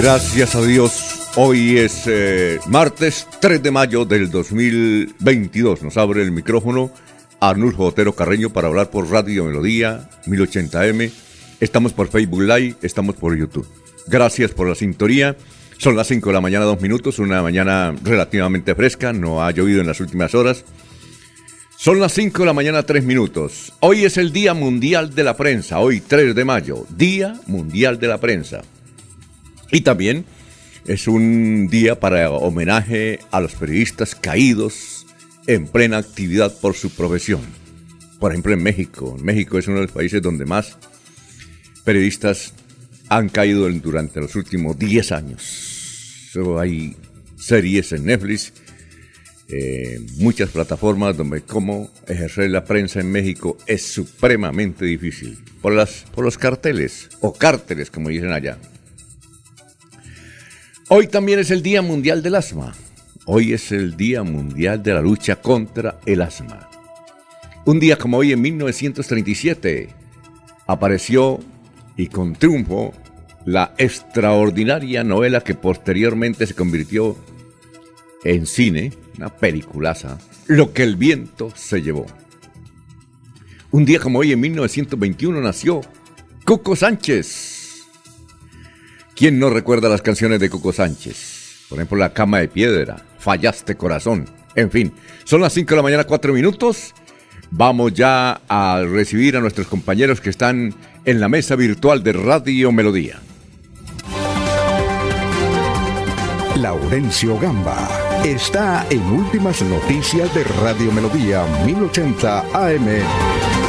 Gracias a Dios. Hoy es eh, martes 3 de mayo del 2022. Nos abre el micrófono Arnulfo Otero Carreño para hablar por Radio Melodía 1080M. Estamos por Facebook Live, estamos por YouTube. Gracias por la sintonía. Son las 5 de la mañana, dos minutos, una mañana relativamente fresca, no ha llovido en las últimas horas. Son las 5 de la mañana, tres minutos. Hoy es el Día Mundial de la Prensa, hoy 3 de mayo, Día Mundial de la Prensa. Y también es un día para homenaje a los periodistas caídos en plena actividad por su profesión. Por ejemplo, en México. México es uno de los países donde más periodistas han caído durante los últimos 10 años. hay series en Netflix, eh, muchas plataformas donde cómo ejercer la prensa en México es supremamente difícil. Por, las, por los carteles, o cárteles como dicen allá. Hoy también es el Día Mundial del Asma. Hoy es el Día Mundial de la Lucha contra el Asma. Un día como hoy en 1937 apareció y con triunfo la extraordinaria novela que posteriormente se convirtió en cine, una peliculaza, Lo que el viento se llevó. Un día como hoy en 1921 nació Coco Sánchez ¿Quién no recuerda las canciones de Coco Sánchez? Por ejemplo, La cama de piedra, Fallaste corazón. En fin, son las 5 de la mañana, 4 minutos. Vamos ya a recibir a nuestros compañeros que están en la mesa virtual de Radio Melodía. Laurencio Gamba está en Últimas Noticias de Radio Melodía 1080 AM.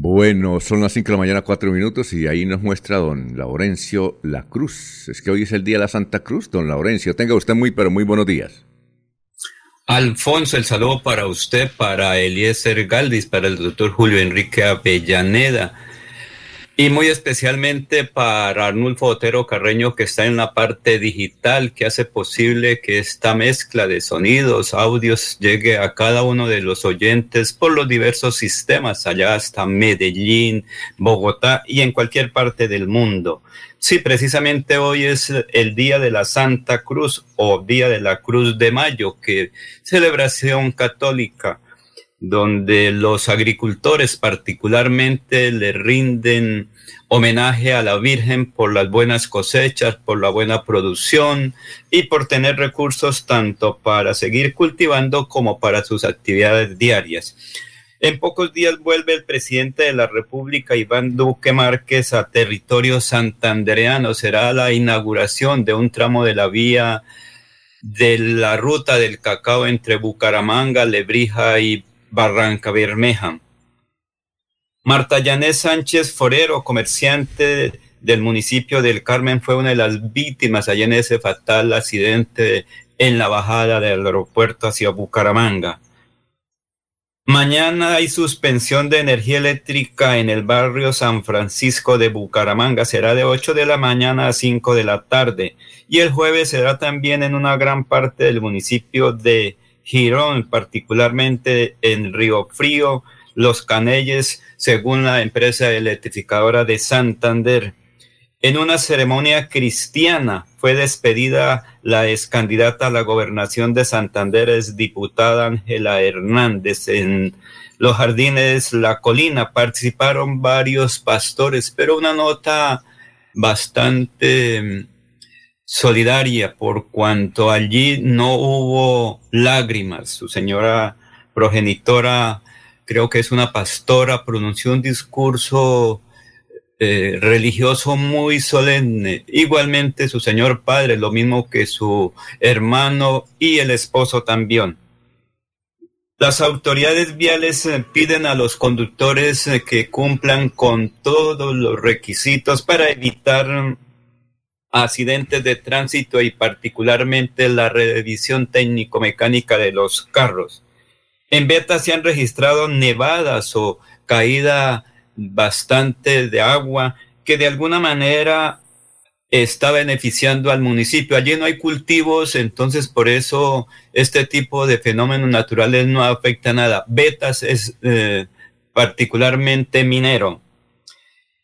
Bueno, son las 5 de la mañana, 4 minutos, y ahí nos muestra don Laurencio La Cruz. Es que hoy es el día de la Santa Cruz, don Laurencio. Tenga usted muy, pero muy buenos días. Alfonso, el saludo para usted, para Eliezer Galdis, para el doctor Julio Enrique Avellaneda, y muy especialmente para Arnulfo Otero Carreño, que está en la parte digital, que hace posible que esta mezcla de sonidos, audios, llegue a cada uno de los oyentes por los diversos sistemas, allá hasta Medellín, Bogotá y en cualquier parte del mundo. Sí, precisamente hoy es el Día de la Santa Cruz o Día de la Cruz de Mayo, que celebración católica donde los agricultores particularmente le rinden homenaje a la Virgen por las buenas cosechas, por la buena producción y por tener recursos tanto para seguir cultivando como para sus actividades diarias. En pocos días vuelve el presidente de la República, Iván Duque Márquez, a territorio santandereano. Será la inauguración de un tramo de la vía de la ruta del cacao entre Bucaramanga, Lebrija y Barranca Bermeja. Marta Yanés Sánchez Forero, comerciante del municipio del Carmen, fue una de las víctimas allá en ese fatal accidente en la bajada del aeropuerto hacia Bucaramanga. Mañana hay suspensión de energía eléctrica en el barrio San Francisco de Bucaramanga. Será de 8 de la mañana a 5 de la tarde. Y el jueves será también en una gran parte del municipio de Girón, particularmente en Río Frío, Los Canelles, según la empresa electrificadora de Santander. En una ceremonia cristiana fue despedida la ex candidata a la gobernación de Santander, es diputada Ángela Hernández. En los jardines La Colina participaron varios pastores, pero una nota bastante solidaria por cuanto allí no hubo lágrimas. Su señora progenitora, creo que es una pastora, pronunció un discurso eh, religioso muy solemne. Igualmente su señor padre, lo mismo que su hermano y el esposo también. Las autoridades viales eh, piden a los conductores eh, que cumplan con todos los requisitos para evitar accidentes de tránsito y particularmente la revisión técnico-mecánica de los carros. En Beta se han registrado nevadas o caída bastante de agua que de alguna manera está beneficiando al municipio. Allí no hay cultivos, entonces por eso este tipo de fenómenos naturales no afecta nada. Betas es eh, particularmente minero.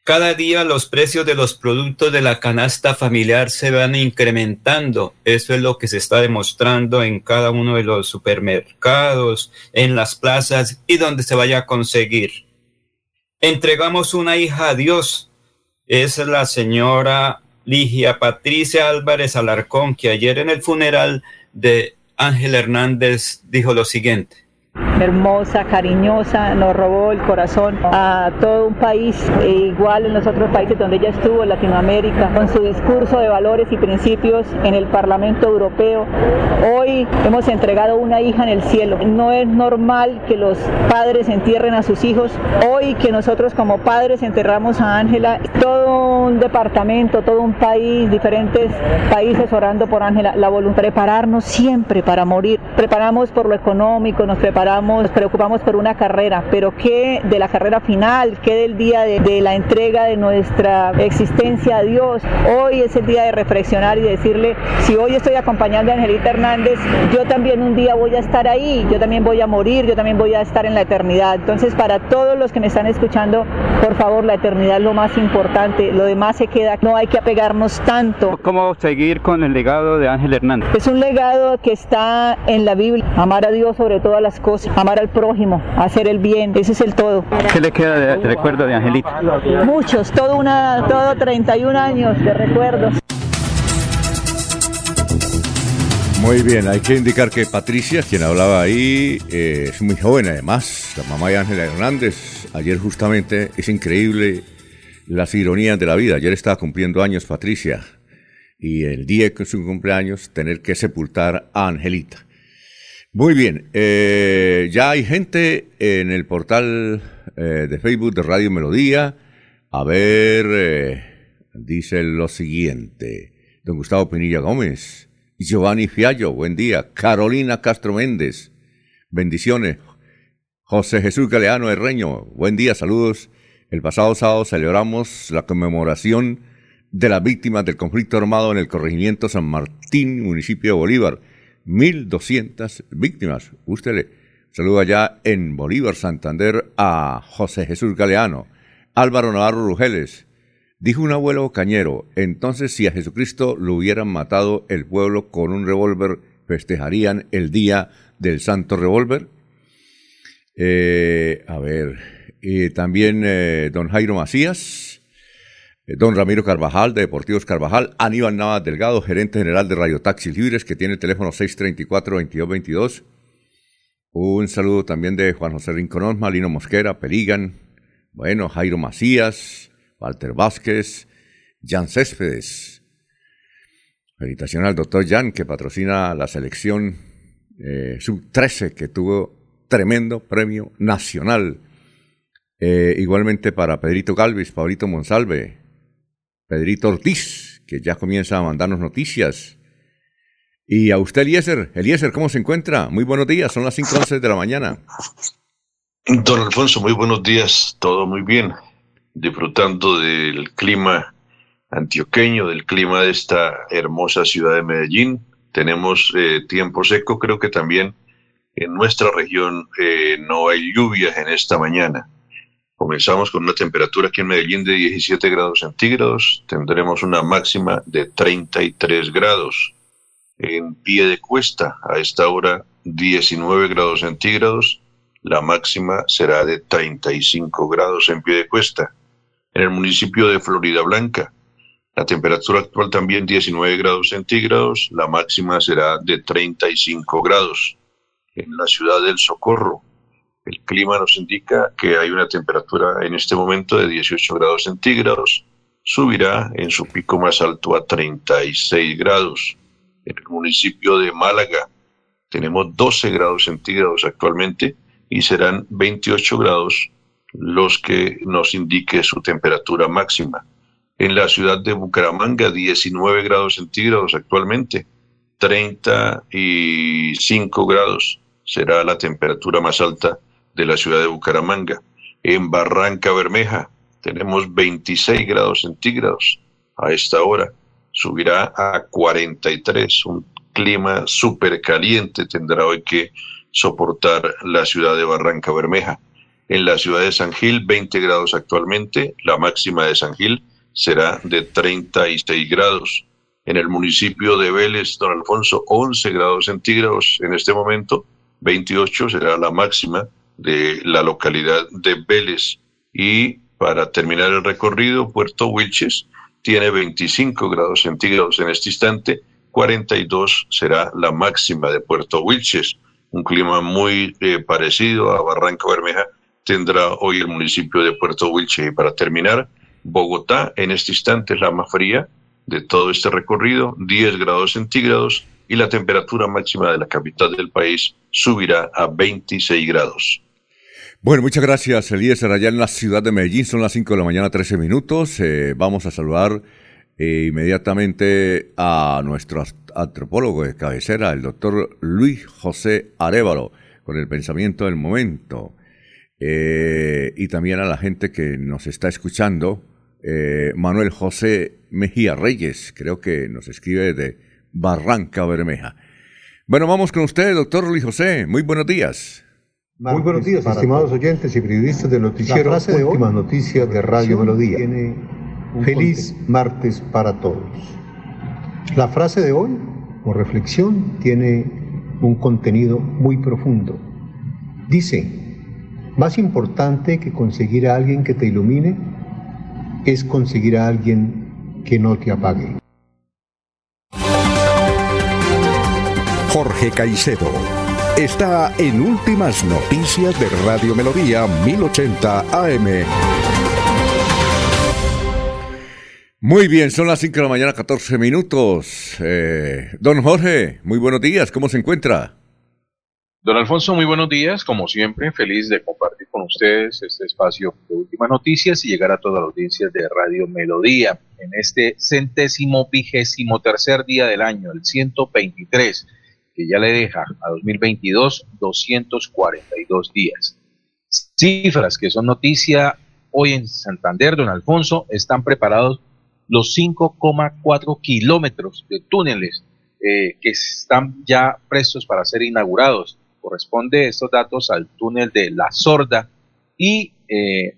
Cada día los precios de los productos de la canasta familiar se van incrementando. Eso es lo que se está demostrando en cada uno de los supermercados, en las plazas y donde se vaya a conseguir entregamos una hija a Dios. Es la señora Ligia Patricia Álvarez Alarcón, que ayer en el funeral de Ángel Hernández dijo lo siguiente hermosa, cariñosa, nos robó el corazón a todo un país, e igual en los otros países donde ella estuvo, Latinoamérica, con su discurso de valores y principios en el Parlamento Europeo. Hoy hemos entregado una hija en el cielo. No es normal que los padres entierren a sus hijos. Hoy que nosotros como padres enterramos a Ángela, todo un departamento, todo un país, diferentes países orando por Ángela, la voluntad, prepararnos siempre para morir. Preparamos por lo económico, nos preparamos nos preocupamos por una carrera, pero ¿qué de la carrera final? ¿Qué del día de, la entrega de nuestra existencia a Dios? Hoy es el día de reflexionar y decirle, si hoy estoy acompañando a Angelita Hernández, yo también un día voy a estar ahí, yo también voy a morir, yo también voy a estar en la eternidad. Entonces, para todos los que me están escuchando, por favor, la eternidad es lo más importante, lo demás se queda, no hay que apegarnos tanto. ¿Cómo seguir con el legado de Ángel Hernández? Es un legado que está en la Biblia, amar a Dios sobre todas las cosas amar al prójimo, hacer el bien, ese es el todo. ¿Qué le queda de, recuerdo de Angelita? Muchos, todo, una, todo 31 años de recuerdos. Muy bien, hay que indicar que Patricia, quien hablaba ahí, eh, es muy joven además, la mamá de Ángela Hernández. Ayer justamente es increíble las ironías de la vida. Ayer estaba cumpliendo años Patricia y el día que es su cumpleaños tener que sepultar a Angelita. Muy bien, eh, ya hay gente en el portal eh, de Facebook de Radio Melodía. A ver, eh, dice lo siguiente. Don Gustavo Pinilla Gómez, Giovanni Fiallo, buen día. Carolina Castro Méndez, bendiciones. José Jesús Galeano Herreño, buen día, saludos. El pasado sábado celebramos la conmemoración de las víctimas del conflicto armado en el corregimiento San Martín, municipio de Bolívar 1.200 víctimas. Usted le saluda allá en Bolívar, Santander, a José Jesús Galeano, Álvaro Navarro Rugeles. Dijo un abuelo cañero, entonces si a Jesucristo lo hubieran matado el pueblo con un revólver, festejarían el día del Santo Revólver. Eh, a ver, y también eh, don Jairo Macías, eh, don Ramiro Carvajal de Deportivos Carvajal, Aníbal Navas Delgado, gerente general de Radio Taxi Libres, que tiene el teléfono 634-2222. Un saludo también de Juan José Rinconón, Malino Mosquera, Peligan, bueno, Jairo Macías, Walter Vázquez, Jan Céspedes. Felicitación al doctor Jan, que patrocina la selección eh, sub-13, que tuvo tremendo premio nacional. Eh, igualmente para Pedrito Galvis, Pablito Monsalve, Pedrito Ortiz, que ya comienza a mandarnos noticias. Y a usted, Eliezer. Eliezer, ¿cómo se encuentra? Muy buenos días, son las 5.11 de la mañana. Don Alfonso, muy buenos días, todo muy bien. Disfrutando del clima antioqueño, del clima de esta hermosa ciudad de Medellín. Tenemos eh, tiempo seco, creo que también en nuestra región eh, no hay lluvias en esta mañana. Comenzamos con una temperatura aquí en Medellín de 17 grados centígrados, tendremos una máxima de 33 grados. En pie de cuesta, a esta hora 19 grados centígrados, la máxima será de 35 grados en pie de cuesta. En el municipio de Florida Blanca, la temperatura actual también 19 grados centígrados, la máxima será de 35 grados. En la ciudad del Socorro, el clima nos indica que hay una temperatura en este momento de 18 grados centígrados, subirá en su pico más alto a 36 grados. En el municipio de Málaga tenemos 12 grados centígrados actualmente y serán 28 grados los que nos indique su temperatura máxima. En la ciudad de Bucaramanga, 19 grados centígrados actualmente, 35 grados será la temperatura más alta de la ciudad de Bucaramanga. En Barranca Bermeja tenemos 26 grados centígrados a esta hora. Subirá a 43. Un clima súper caliente tendrá hoy que soportar la ciudad de Barranca Bermeja. En la ciudad de San Gil, 20 grados actualmente. La máxima de San Gil será de 36 grados. En el municipio de Vélez, don Alfonso, 11 grados centígrados en este momento, 28 será la máxima de la localidad de Vélez. Y para terminar el recorrido, Puerto Wilches tiene 25 grados centígrados en este instante, 42 será la máxima de Puerto Wilches. Un clima muy eh, parecido a Barranca Bermeja tendrá hoy el municipio de Puerto Wilches. Y para terminar, Bogotá en este instante es la más fría de todo este recorrido, 10 grados centígrados, y la temperatura máxima de la capital del país subirá a 26 grados. Bueno, muchas gracias, Eliezer. Allá en la ciudad de Medellín son las 5 de la mañana, 13 minutos. Eh, vamos a saludar eh, inmediatamente a nuestro antropólogo de cabecera, el doctor Luis José Arevalo, con el pensamiento del momento. Eh, y también a la gente que nos está escuchando Manuel José Mejía Reyes, creo que nos escribe de Barranca Bermeja. Bueno, vamos con usted, doctor Luis José. Muy buenos días. Muy buenos días, estimados oyentes y periodistas del noticiero de Últimas Noticias de Radio Melodía. Feliz martes para todos. La frase de hoy, o reflexión, tiene un contenido muy profundo. Dice, más importante que conseguir a alguien que te ilumine es conseguir a alguien que no te apague. Jorge Caicedo está en Últimas Noticias de Radio Melodía 1080 AM. Muy bien, son las 5 de la mañana, 14 minutos. Eh, don Jorge, muy buenos días, ¿cómo se encuentra? Don Alfonso, muy buenos días. Como siempre, feliz de compartir con ustedes este espacio de últimas noticias y llegar a toda la audiencia de Radio Melodía en este centésimo vigésimo tercer día del año, el 123, que ya le deja a 2022 242 días. Cifras que son noticia hoy en Santander, don Alfonso, están preparados los 5,4 kilómetros de túneles eh, que están ya prestos para ser inaugurados corresponde estos datos al túnel de La Sorda y, eh,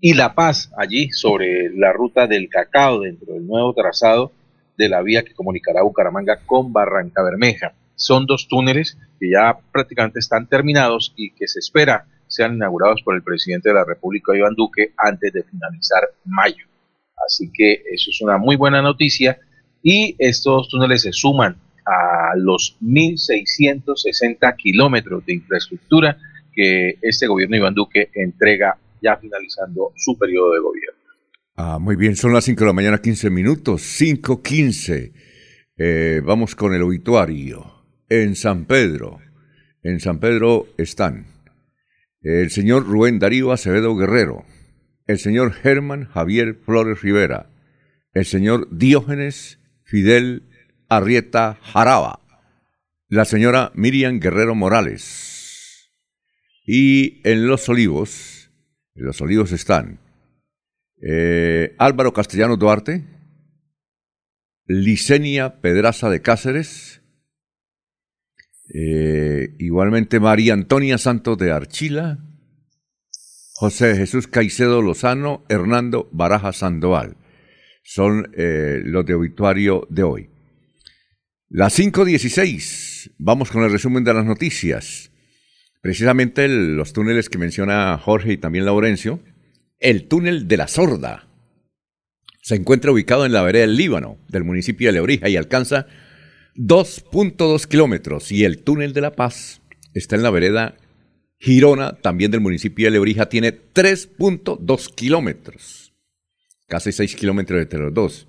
y La Paz, allí sobre la ruta del cacao, dentro del nuevo trazado de la vía que comunicará Bucaramanga con Barranca Bermeja. Son dos túneles que ya prácticamente están terminados y que se espera sean inaugurados por el presidente de la República, Iván Duque, antes de finalizar mayo. Así que eso es una muy buena noticia y estos túneles se suman a los 1.660 kilómetros de infraestructura que este gobierno Iván Duque entrega ya finalizando su periodo de gobierno. Ah, muy bien, son las 5 de la mañana, 15 minutos, 5.15. Eh, vamos con el obituario. En San Pedro, en San Pedro están el señor Rubén Darío Acevedo Guerrero, el señor Germán Javier Flores Rivera, el señor Diógenes Fidel Arrieta Jaraba, la señora Miriam Guerrero Morales. Y en Los Olivos, en Los Olivos están eh, Álvaro Castellano Duarte, Licenia Pedraza de Cáceres, eh, igualmente María Antonia Santos de Archila, José Jesús Caicedo Lozano, Hernando Baraja Sandoval. Son eh, los de obituario de hoy. Las 5.16, vamos con el resumen de las noticias. Precisamente los túneles que menciona Jorge y también Laurencio. El túnel de la Sorda se encuentra ubicado en la vereda del Líbano, del municipio de Lebrija, y alcanza 2.2 kilómetros. Y el túnel de la Paz está en la vereda Girona, también del municipio de Lebrija, tiene 3.2 kilómetros. Casi 6 kilómetros entre los dos.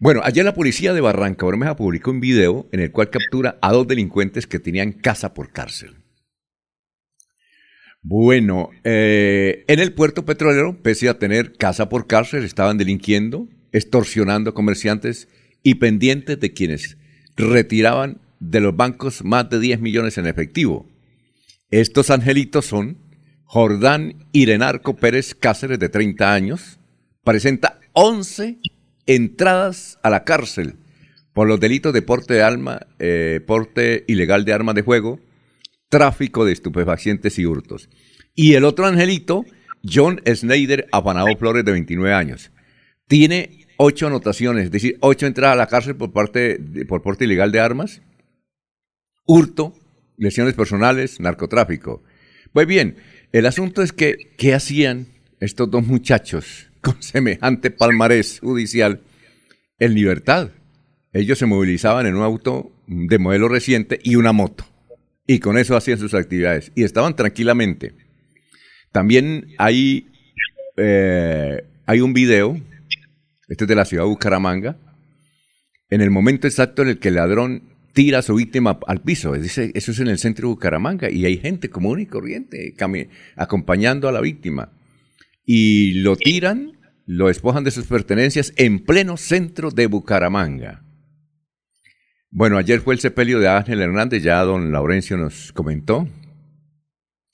Bueno, ayer la policía de Barranca Bermeja publicó un video en el cual captura a dos delincuentes que tenían casa por cárcel. Bueno, eh, en el puerto petrolero, pese a tener casa por cárcel, estaban delinquiendo, extorsionando comerciantes y pendientes de quienes retiraban de los bancos más de 10 millones en efectivo. Estos angelitos son Jordán Irenarco Pérez Cáceres, de 30 años, presenta 11 entradas a la cárcel por los delitos de porte de alma, eh, porte ilegal de armas de juego, tráfico de estupefacientes y hurtos. Y el otro angelito, John Snyder Apanado Flores, de 29 años. Tiene ocho anotaciones, es decir, ocho entradas a la cárcel por, parte por porte ilegal de armas, hurto, lesiones personales, narcotráfico. Pues bien, el asunto es que, ¿qué hacían estos dos muchachos con semejante palmarés judicial en libertad? Ellos se movilizaban en un auto de modelo reciente y una moto y con eso hacían sus actividades y estaban tranquilamente. También hay, eh, hay un video, este es de la ciudad de Bucaramanga, en el momento exacto en el que el ladrón tira a su víctima al piso. Dice, eso es en el centro de Bucaramanga y hay gente común y corriente acompañando a la víctima. Y lo tiran, lo despojan de sus pertenencias en pleno centro de Bucaramanga. Bueno, ayer fue el sepelio de Ángel Hernández, ya don Laurencio nos comentó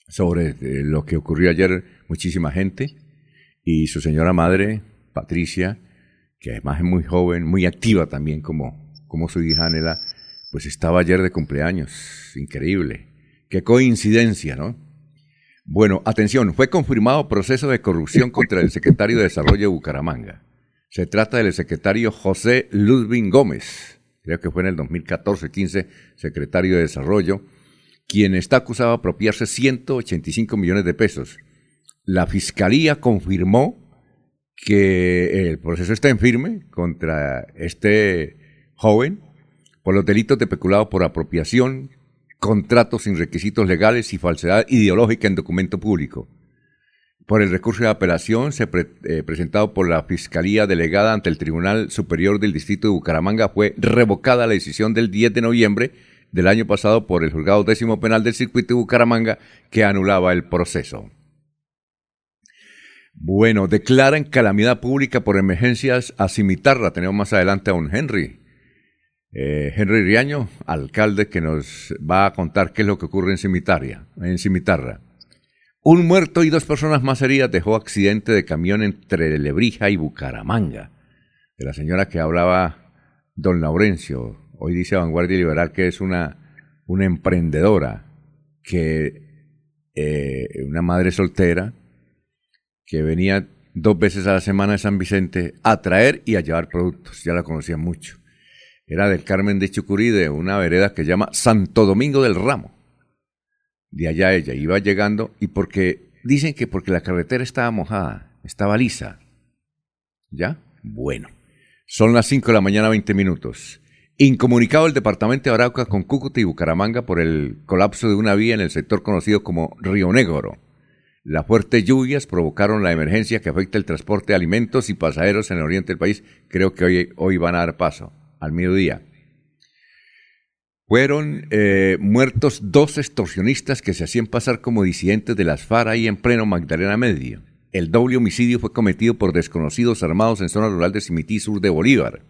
sobre eh, lo que ocurrió ayer, muchísima gente, y su señora madre, Patricia, que además es muy joven, muy activa también como, como su hija Anela, pues estaba ayer de cumpleaños, increíble. Qué coincidencia, ¿no? Bueno, atención, fue confirmado proceso de corrupción contra el secretario de Desarrollo de Bucaramanga. Se trata del secretario José Ludwig Gómez creo que fue en el 2014-15, secretario de Desarrollo, quien está acusado de apropiarse 185 millones de pesos. La fiscalía confirmó que el proceso está en firme contra este joven por los delitos de peculado por apropiación, contratos sin requisitos legales y falsedad ideológica en documento público por el recurso de apelación se eh, presentado por la Fiscalía Delegada ante el Tribunal Superior del Distrito de Bucaramanga fue revocada la decisión del 10 de noviembre del año pasado por el Juzgado Décimo Penal del Circuito de Bucaramanga que anulaba el proceso. Bueno, declaran calamidad pública por emergencias a Cimitarra. Tenemos más adelante a un Henry. Eh, Henry Riaño, alcalde, que nos va a contar qué es lo que ocurre en. En Cimitarra. Un muerto y dos personas más heridas dejó accidente de camión entre Lebrija y Bucaramanga. De la señora que hablaba don Laurencio. Hoy dice Vanguardia Liberal que es una, emprendedora, que eh, una madre soltera, que venía dos veces a la semana de San Vicente a traer y a llevar productos. Ya la conocía mucho. Era del Carmen de Chucurí, de una vereda que se llama Santo Domingo del Ramo de allá ella iba llegando y porque dicen que porque la carretera estaba mojada, estaba lisa. ¿Ya? Bueno. Son las 5 de la mañana, 20 minutos. Incomunicado el departamento de Arauca con Cúcuta y Bucaramanga por el colapso de una vía en el sector conocido como Río Negro. Las fuertes lluvias provocaron la emergencia que afecta el transporte de alimentos y pasajeros en el oriente del país. Creo que hoy, hoy van a dar paso, al mediodía. Fueron eh, muertos dos extorsionistas que se hacían pasar como disidentes de las FARC y en pleno Magdalena Medio. El doble homicidio fue cometido por desconocidos armados en zona rural de Cimití, sur de Bolívar.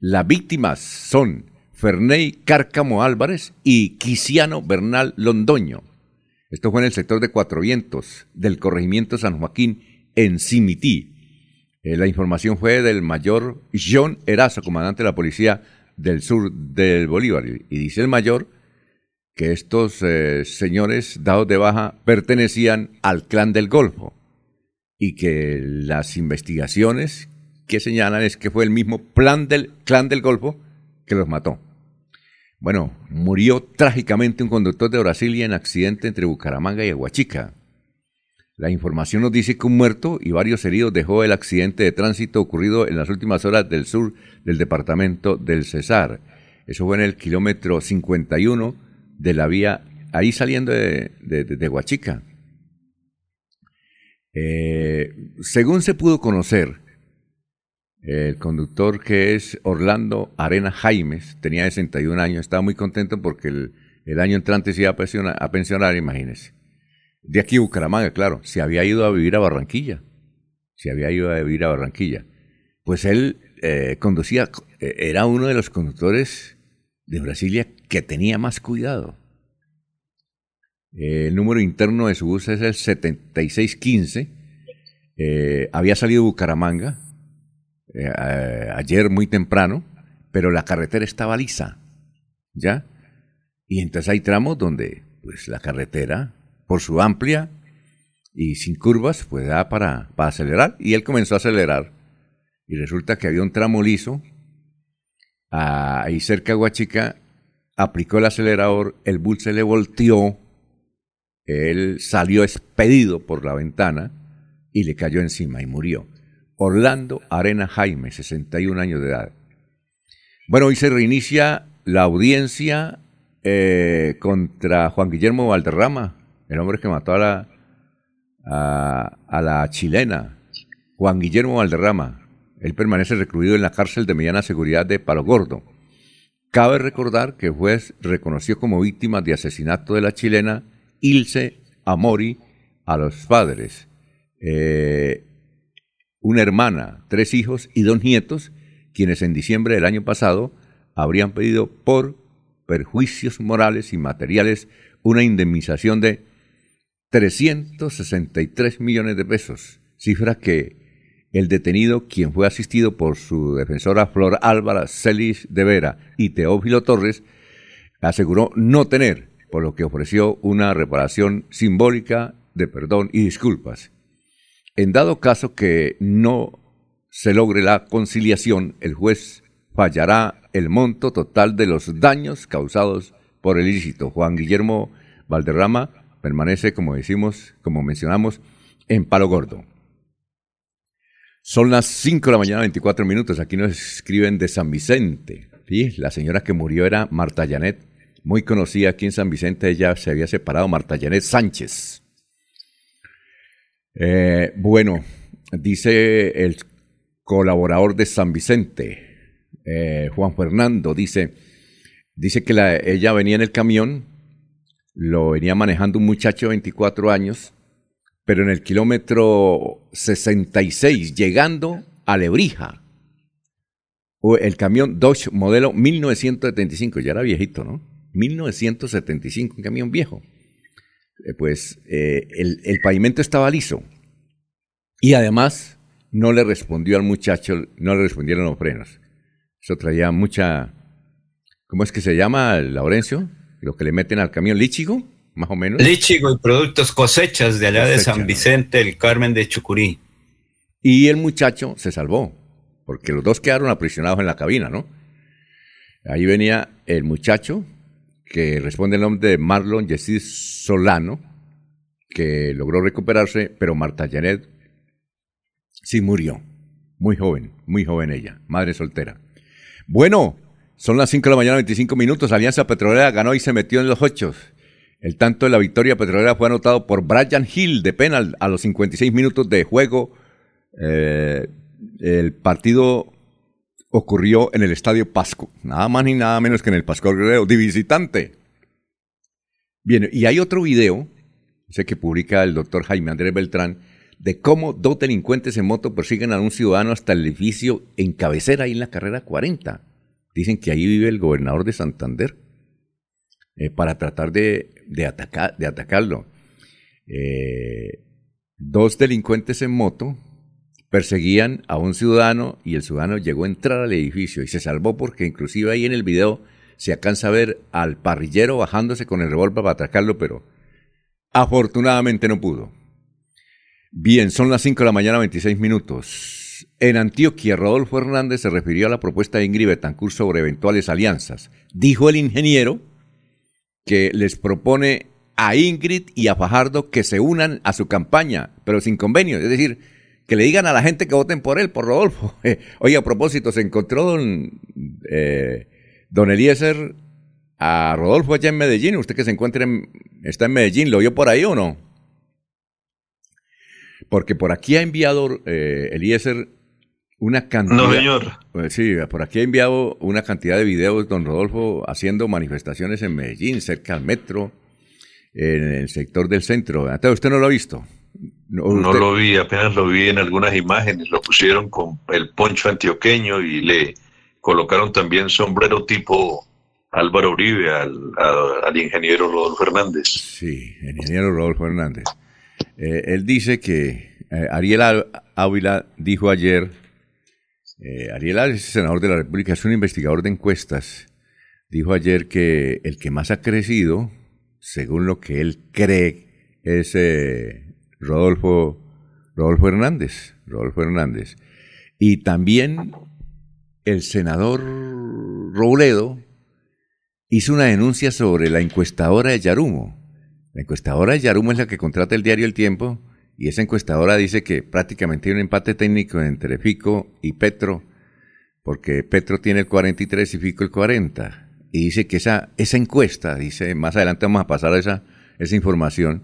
Las víctimas son Ferney Cárcamo Álvarez y Quisiano Bernal Londoño. Esto fue en el sector de Cuatro Vientos del corregimiento San Joaquín en Cimití. Eh, la información fue del mayor John Erazo, comandante de la policía del sur del Bolívar. Y dice el mayor que estos eh, señores dados de baja pertenecían al clan del Golfo. y que las investigaciones que señalan es que fue el mismo plan del clan del Golfo que los mató. Bueno, murió trágicamente un conductor de Brasilia en accidente entre Bucaramanga y Aguachica. La información nos dice que un muerto y varios heridos dejó el accidente de tránsito ocurrido en las últimas horas del sur del departamento del Cesar. Eso fue en el kilómetro 51 de la vía, ahí saliendo de, de, Huachica. Eh, según se pudo conocer, el conductor que es Orlando Arena Jaimes tenía 61 años, estaba muy contento porque el, año entrante se iba a pensionar, a pensionar imagínense de aquí Bucaramanga, claro, se había ido a vivir a Barranquilla, se había ido a vivir a Barranquilla. Pues él eh, conducía, eh, era uno de los conductores de Brasilia que tenía más cuidado. el número interno de su bus es el 7615. Eh, había salido de Bucaramanga ayer muy temprano, pero la carretera estaba lisa, ¿ya? Y entonces hay tramos donde pues la carretera por su amplia y sin curvas, pues da para, para acelerar. Y él comenzó a acelerar. Y resulta que había un tramo liso. Ahí cerca de Huachica, aplicó el acelerador, el bus se le volteó. Él salió expedido por la ventana y le cayó encima y murió. Orlando Arena Jaime, 61 años de edad. Bueno, hoy se reinicia la audiencia eh, contra Juan Guillermo Valderrama, el hombre que mató a la, a, la chilena, Juan Guillermo Valderrama. Él permanece recluido en la cárcel de mediana seguridad de Palo Gordo. Cabe recordar que el juez reconoció como víctima de asesinato de la chilena Ilse Amori a los padres, eh, una hermana, tres hijos y dos nietos, quienes en diciembre del año pasado habrían pedido por perjuicios morales y materiales una indemnización de 363 millones de pesos, cifra que el detenido, quien fue asistido por su defensora Flor Álvara Celis de Vera y Teófilo Torres, aseguró no tener, por lo que ofreció una reparación simbólica de perdón y disculpas. En dado caso que no se logre la conciliación, el juez fallará el monto total de los daños causados por el ilícito. Juan Guillermo Valderrama permanece, como decimos, como mencionamos, en Palo Gordo. Son las 5 de la mañana, 24 minutos. Aquí nos escriben de San Vicente. ¿sí? La señora que murió era Marta Janet, muy conocida aquí en San Vicente. Ella se había separado, Marta Janet Sánchez. Eh, bueno, dice el colaborador de San Vicente, eh, Juan Fernando, dice, dice que la, ella venía en el camión lo venía manejando un muchacho de 24 años, pero en el kilómetro 66, llegando a Lebrija, el camión Dodge modelo 1975, ya era viejito, ¿no? 1975, un camión viejo. Eh, pues eh, el, el, pavimento estaba liso y además no le respondió al muchacho, no le respondieron los frenos. Eso traía mucha, ¿cómo es que se llama, Laurencio? Lo que le meten al camión líchigo, más o menos. Líchigo y productos cosechas de allá de San Vicente, el Carmen de Chucurí. Y el muchacho se salvó, porque los dos quedaron aprisionados en la cabina, ¿no? Ahí venía el muchacho, que responde el nombre de Marlon Yesid Solano, que logró recuperarse, pero Marta Janet sí murió. Muy joven, muy joven ella, madre soltera. Bueno, son las 5 de la mañana, 25 minutos. Alianza Petrolera ganó y se metió en los ocho. El tanto de la victoria petrolera fue anotado por Brian Hill de penal a los 56 minutos de juego. Eh, el partido ocurrió en el Estadio Pasco. Nada más ni nada menos que en el Pascual Guerrero, de visitante. Bien, y hay otro video, ese que publica el doctor Jaime Andrés Beltrán, de cómo dos delincuentes en moto persiguen a un ciudadano hasta el edificio en cabecera ahí en la carrera 40. Dicen que ahí vive el gobernador de Santander eh, para tratar de, atacar, de atacarlo. Eh, dos delincuentes en moto perseguían a un ciudadano y el ciudadano llegó a entrar al edificio y se salvó porque inclusive ahí en el video se alcanza a ver al parrillero bajándose con el revólver para atacarlo, pero afortunadamente no pudo. Bien, son las 5 de la mañana, 26 minutos. En Antioquia, Rodolfo Hernández se refirió a la propuesta de Ingrid Betancourt sobre eventuales alianzas. Dijo el ingeniero que les propone a Ingrid y a Fajardo que se unan a su campaña, pero sin convenio. Es decir, que le digan a la gente que voten por él, por Rodolfo. Oye, a propósito, se encontró don, eh, don Eliezer a Rodolfo allá en Medellín. Usted que se encuentra en, está en Medellín, ¿lo vio por ahí o no? Porque por aquí ha enviado eh, Eliezer una cantidad. No, señor. Pues sí, por aquí ha enviado una cantidad de videos, don Rodolfo, haciendo manifestaciones en Medellín, cerca al metro, en el sector del centro. Entonces, ¿usted no lo ha visto? No, lo vi, apenas lo vi en algunas imágenes. Lo pusieron con el poncho antioqueño y le colocaron también sombrero tipo Álvaro Uribe al, al ingeniero Rodolfo Hernández. Sí, el ingeniero Rodolfo Hernández. Eh, él dice que eh, Ariel Ávila dijo ayer, eh, Ariel es senador de la República, es un investigador de encuestas, dijo ayer que el que más ha crecido, según lo que él cree, es Rodolfo, Rodolfo Hernández, Rodolfo Hernández. Y también el senador Robledo hizo una denuncia sobre la encuestadora de Yarumo la encuestadora de Yarumo es la que contrata el diario El Tiempo y esa encuestadora dice que prácticamente hay un empate técnico entre Fico y Petro, porque Petro tiene el 43 y Fico el 40. Y dice que esa, esa encuesta, dice, más adelante vamos a pasar a esa, esa información,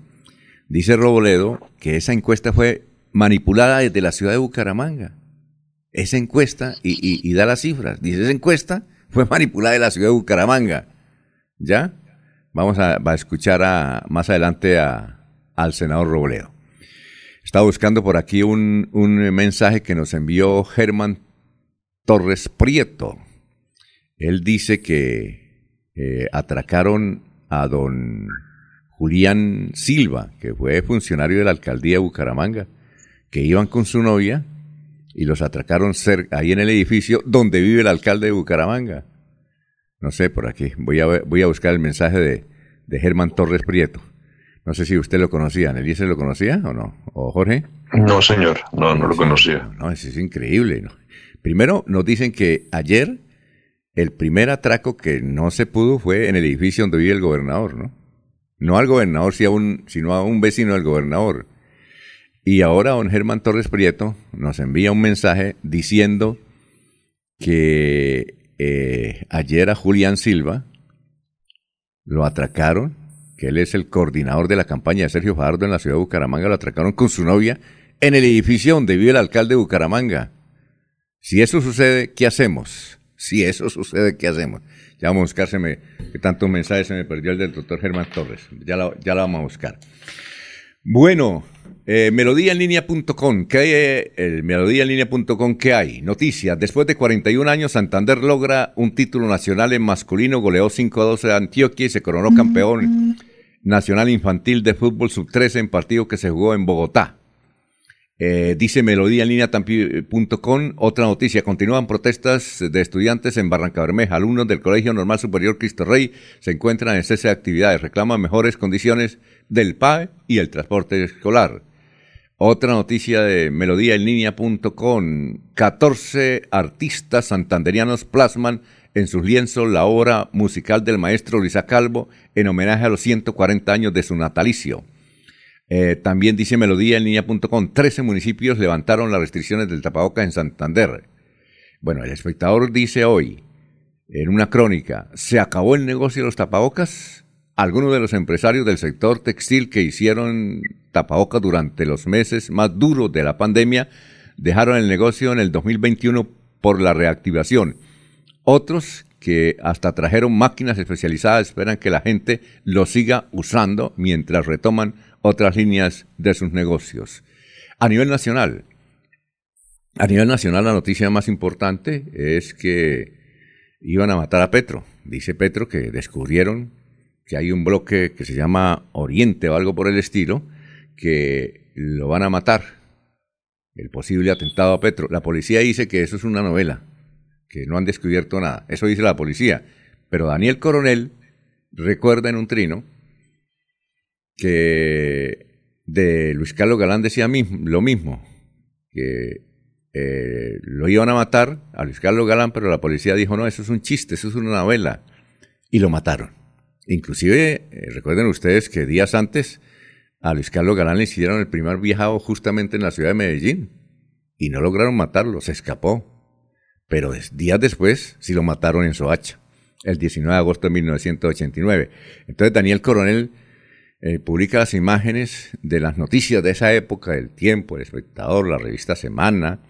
dice Roboledo que esa encuesta fue manipulada desde la ciudad de Bucaramanga. Esa encuesta, y, da las cifras, dice esa encuesta fue manipulada de la ciudad de Bucaramanga. ¿Ya? Vamos a, escuchar a, más adelante al senador Robledo. Estaba buscando por aquí un, mensaje que nos envió Germán Torres Prieto. Él dice que eh, atracaron a don Julián Silva, que fue funcionario de la alcaldía de Bucaramanga, que iban con su novia y los atracaron cerca, ahí en el edificio donde vive el alcalde de Bucaramanga. No sé, por aquí. Voy a, voy a buscar el mensaje de, de Germán Torres Prieto. No sé si usted lo conocía. ¿Eliezer lo conocía o no? ¿O Jorge? No, señor. No, no lo conocía. No, eso es increíble. Primero, nos dicen que ayer el primer atraco que no se pudo fue en el edificio donde vive el gobernador, ¿no? No al gobernador, sino a un vecino del gobernador. Y ahora don Germán Torres Prieto nos envía un mensaje diciendo que eh, ayer a Julián Silva lo atracaron, que él es el coordinador de la campaña de Sergio Fajardo en la ciudad de Bucaramanga, lo atracaron con su novia en el edificio donde vive el alcalde de Bucaramanga. Si eso sucede, ¿qué hacemos? Si eso sucede, ¿qué hacemos? Ya vamos a buscar, que tantos mensajes se me perdió el del doctor Germán Torres. Ya la, ya la vamos a buscar. Bueno, eh, melodíaenlínea.com, ¿qué hay? El melodíaenlínea.com, ¿qué hay? Noticias. Después de 41 años, Santander logra un título nacional en masculino, goleó 5 a 12 a Antioquia y se coronó campeón nacional infantil de fútbol sub-13 en partido que se jugó en Bogotá. Eh, dice melodíaenlínea.com, otra noticia, continúan protestas de estudiantes en Barranca Bermeja. Alumnos del Colegio Normal Superior Cristo Rey se encuentran en cese de actividades, reclaman mejores condiciones del PAE y el transporte escolar. Otra noticia de melodíaenlínea.com. 14 artistas santanderianos plasman en sus lienzos la obra musical del maestro Luisa Calvo en homenaje a los 140 años de su natalicio. Eh, también dice melodíaenlínea.com. 13 municipios levantaron las restricciones del tapaboca en Santander. Bueno, el espectador dice hoy, en una crónica, ¿se acabó el negocio de los tapabocas? algunos de los empresarios del sector textil que hicieron tapabocas durante los meses más duros de la pandemia dejaron el negocio en el 2021 por la reactivación. Otros que hasta trajeron máquinas especializadas esperan que la gente lo siga usando mientras retoman otras líneas de sus negocios. A nivel nacional, a nivel nacional la noticia más importante es que iban a matar a Petro. Dice Petro que descubrieron que hay un bloque que se llama Oriente o algo por el estilo, que lo van a matar. El posible atentado a Petro. La policía dice que eso es una novela, que no han descubierto nada. Eso dice la policía. Pero Daniel Coronel recuerda en un trino que de Luis Carlos Galán decía lo mismo, que eh, lo iban a matar a Luis Carlos Galán, pero la policía dijo, no, eso es un chiste, eso es una novela, y lo mataron. Inclusive, eh, recuerden ustedes que días antes a Luis Carlos Galán le hicieron el primer viajado justamente en la ciudad de Medellín, y no lograron matarlo, se escapó. Pero días después sí lo mataron en Soacha, el 19 de agosto de 1989. Entonces Daniel Coronel eh, publica las imágenes de las noticias de esa época, el tiempo, el espectador, la revista Semana,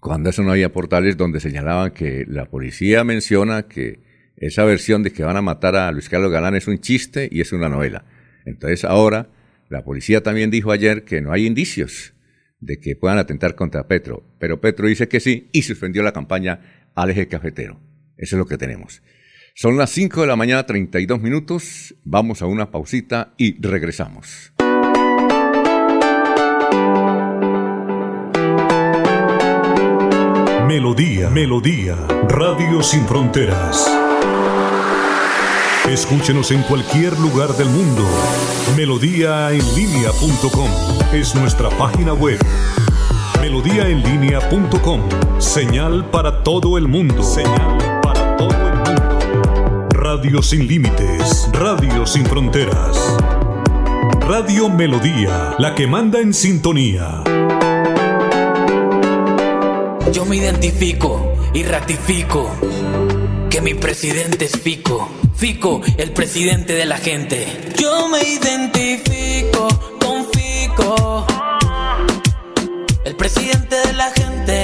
cuando eso no había portales donde señalaban que la policía menciona que esa versión de que van a matar a Luis Carlos Galán es un chiste y es una novela. Entonces ahora la policía también dijo ayer que no hay indicios de que puedan atentar contra Petro, pero Petro dice que sí y suspendió la campaña al eje cafetero. Eso es lo que tenemos. Son las 5 de la mañana, 32 minutos. Vamos a una pausita y regresamos. Melodía, Melodía, Radio Sin Fronteras. Escúchenos en cualquier lugar del mundo. Melodíaenlínea.com es nuestra página web. Melodíaenlínea.com, señal para todo el mundo. Señal Radio sin límites, Radio sin fronteras. Radio Melodía, la que manda en sintonía. Yo me identifico y ratifico que mi presidente es Fico. Fico, el presidente de la gente. Yo me identifico con Fico, el presidente de la gente.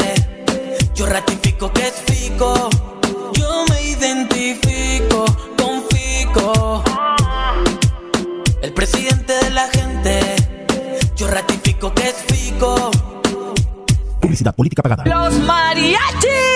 Yo ratifico que es Fico. Yo me identifico el presidente de la gente. Yo ratifico que es Fico. Publicidad política pagada. Los mariachis.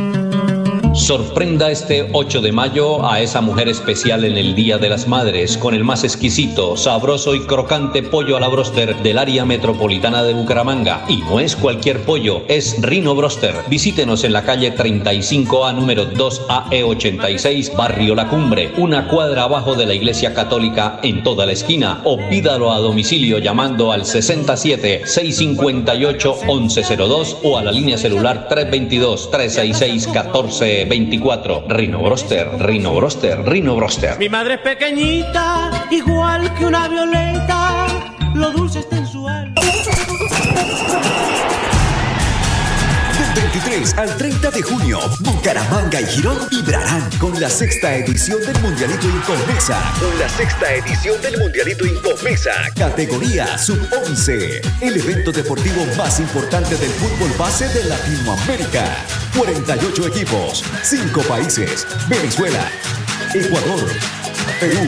Sorprenda este 8 de mayo a esa mujer especial en el Día de las Madres con el más exquisito, sabroso y crocante pollo a la broster del área metropolitana de Bucaramanga. Y no es cualquier pollo, es Rino Broster. Visítenos en la calle 35A número 2AE86, Barrio La Cumbre, una cuadra abajo de la Iglesia Católica en toda la esquina. O pídalo a domicilio llamando al 67 658 1102 o a la línea celular 322 366 14 24. Rino Broster, Rino Broster, Rino Broster. Mi madre es pequeñita, igual que una violeta, lo dulce está en 23 al 30 de junio, Bucaramanga y Girón vibrarán con la sexta edición del Mundialito Incomesa. Con la sexta edición del Mundialito Incomesa, categoría Sub-11. El evento deportivo más importante del fútbol base de Latinoamérica. 48 equipos, 5 países, Venezuela, Ecuador, Perú,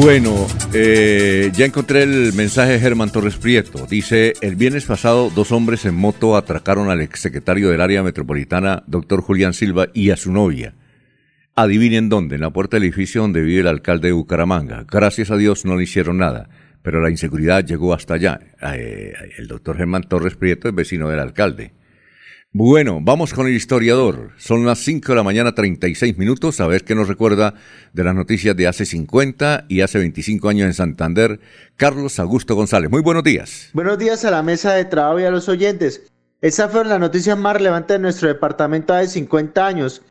Bueno, eh, ya encontré el mensaje de Germán Torres Prieto. Dice, el viernes pasado dos hombres en moto atracaron al exsecretario del área metropolitana, doctor Julián Silva, y a su novia. Adivinen dónde, en la puerta del edificio donde vive el alcalde de Bucaramanga. Gracias a Dios no le hicieron nada, pero la inseguridad llegó hasta allá. Eh, el doctor Germán Torres Prieto es vecino del alcalde. Bueno, vamos con el historiador. Son las 5 de la mañana, 36 minutos. A ver qué nos recuerda de las noticias de hace 50 y hace 25 años en Santander. Carlos Augusto González. Muy buenos días. Buenos días a la mesa de trabajo y a los oyentes. Esa fue la noticia más relevante de nuestro departamento hace 50 años.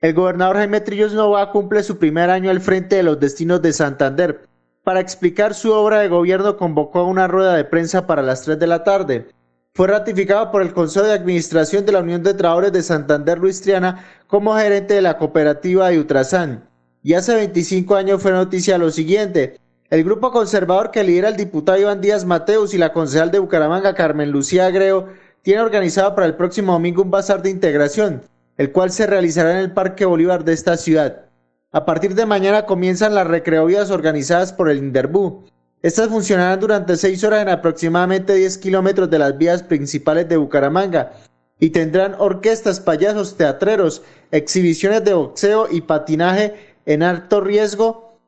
El gobernador Jaime Trillos Nova cumple su primer año al frente de los destinos de Santander. Para explicar su obra de gobierno convocó a una rueda de prensa para las 3 de la tarde fue ratificado por el Consejo de Administración de la Unión de Trabajadores de Santander Luis Triana como gerente de la cooperativa de Utrasan. Y hace 25 años fue noticia lo siguiente. El grupo conservador que lidera el diputado Iván Díaz Mateus y la concejal de Bucaramanga Carmen Lucía Agreo tiene organizado para el próximo domingo un bazar de integración, el cual se realizará en el Parque Bolívar de esta ciudad. A partir de mañana comienzan las recreovías organizadas por el Inderbú. Estas funcionarán durante seis horas en aproximadamente 10 kilómetros de las vías principales de Bucaramanga y tendrán orquestas, payasos, teatreros, exhibiciones de boxeo y patinaje en alto riesgo,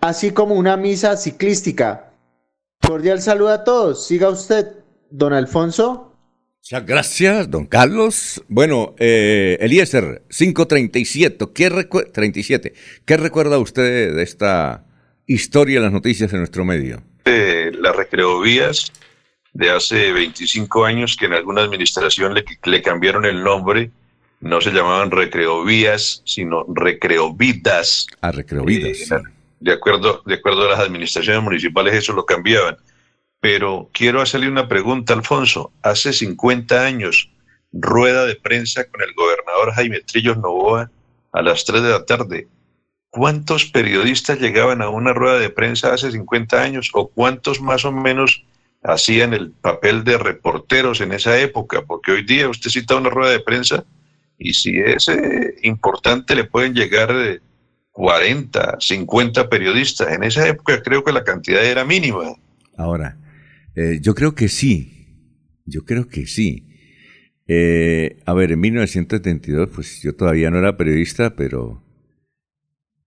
así como una misa ciclística. Cordial saludo a todos. Siga usted, don Alfonso. Muchas gracias, don Carlos. Bueno, eh, Eliezer, 537. ¿Qué, 37. ¿Qué recuerda usted de esta historia de las noticias en nuestro medio? las recreovías de hace 25 años que en alguna administración le, le cambiaron el nombre, no se llamaban recreovías, sino recreovidas. Ah, recreovidas. Eh, de, acuerdo, de acuerdo a las administraciones municipales eso lo cambiaban. Pero quiero hacerle una pregunta, Alfonso. Hace 50 años, rueda de prensa con el gobernador Jaime Trillos Novoa a las 3 de la tarde. ¿Cuántos periodistas llegaban a una rueda de prensa hace 50 años o cuántos más o menos hacían el papel de reporteros en esa época? Porque hoy día usted cita una rueda de prensa y si es eh, importante le pueden llegar 40, eh, 50 periodistas. En esa época creo que la cantidad era mínima. Ahora, eh, yo creo que sí, yo creo que sí. a ver, en 1972, pues yo todavía no era periodista, pero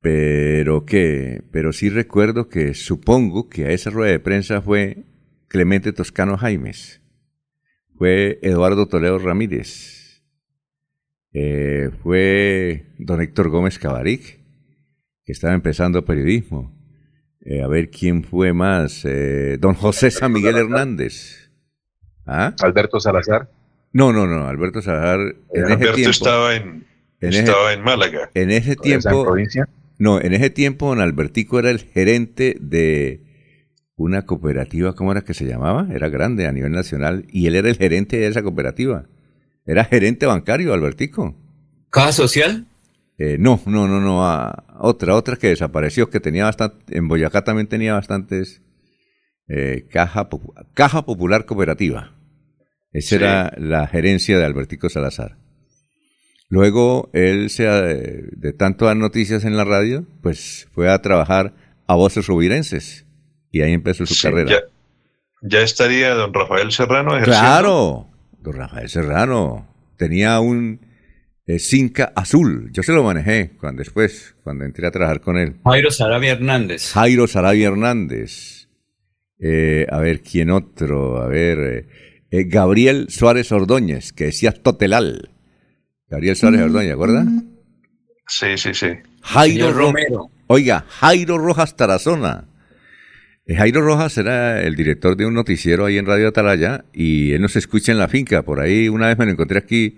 pero que, pero sí recuerdo que supongo que a esa rueda de prensa fue Clemente Toscano Jaimes, fue Eduardo Toledo Ramírez, eh, fue don Héctor Gómez Cabaric, que estaba empezando periodismo. Eh, a ver quién fue más, eh, don José San Miguel Hernández. ¿Ah? Alberto Salazar. No, no, no, Alberto Salazar. En Alberto estaba en, estaba en Málaga. En ese tiempo. provincia? No, en ese tiempo don Albertico era el gerente de una cooperativa, ¿cómo era que se llamaba? Era grande a nivel nacional y él era el gerente de esa cooperativa. Era gerente bancario, Albertico. ¿Caja social? Eh, no, no, no, no, otra, otra que desapareció, que tenía bastante, en Boyacá también tenía bastantes, eh, caja, caja Popular Cooperativa. Esa era la gerencia de Albertico Salazar. Luego él, se, de tanto dar noticias en la radio, pues fue a trabajar a Voces Rubirenses y ahí empezó su carrera. Ya, estaría don Rafael Serrano ejerciendo? Claro, don Rafael Serrano tenía un eh, Cinca azul. Yo se lo manejé cuando después, cuando entré a trabajar con él. Jairo Sarabia Hernández. Jairo Sarabia Hernández. Eh, a ver, ¿quién otro? A ver, eh, Gabriel Suárez Ordóñez, que decía Totelal. Gabriel Suárez Ordóñez, ¿acuerda? Sí, sí, sí. Jairo Romero. Oiga, Jairo Rojas Tarazona. Eh, Jairo Rojas era el director de un noticiero ahí en Radio Atalaya y él nos escucha en la finca. Por ahí una vez me lo encontré aquí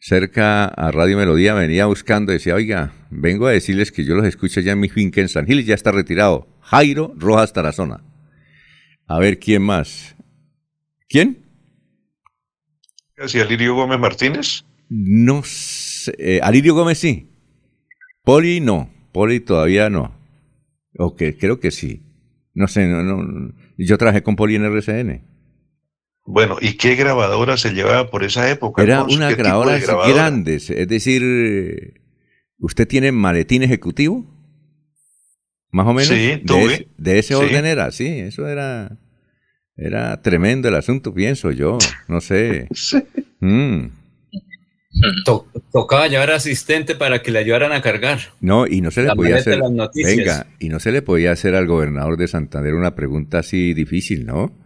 cerca a Radio Melodía, venía buscando y decía, oiga, vengo a decirles que yo los escucho ya en mi finca en San Gil, ya está retirado. Jairo Rojas Tarazona. A ver, ¿quién más? ¿Quién? ¿Hacia Lirio Gómez Martínez? No sé. Eh, Alirio Gómez sí. Poli no. Poli todavía no. Ok, creo que sí. No sé, no, no. Yo trabajé con Poli en RCN. Bueno, ¿y qué grabadora se llevaba por esa época? Era una grabadora, grande. Es decir, ¿usted tiene maletín ejecutivo? Más o menos. Sí, de, de, ese orden era, sí, eso era. Era tremendo el asunto, pienso yo. No sé. sí. Mm tocaba llevar asistente para que le ayudaran a cargar. No, y no se le podía hacer. Venga, y no se le podía hacer al gobernador de Santander una pregunta así difícil, ¿no?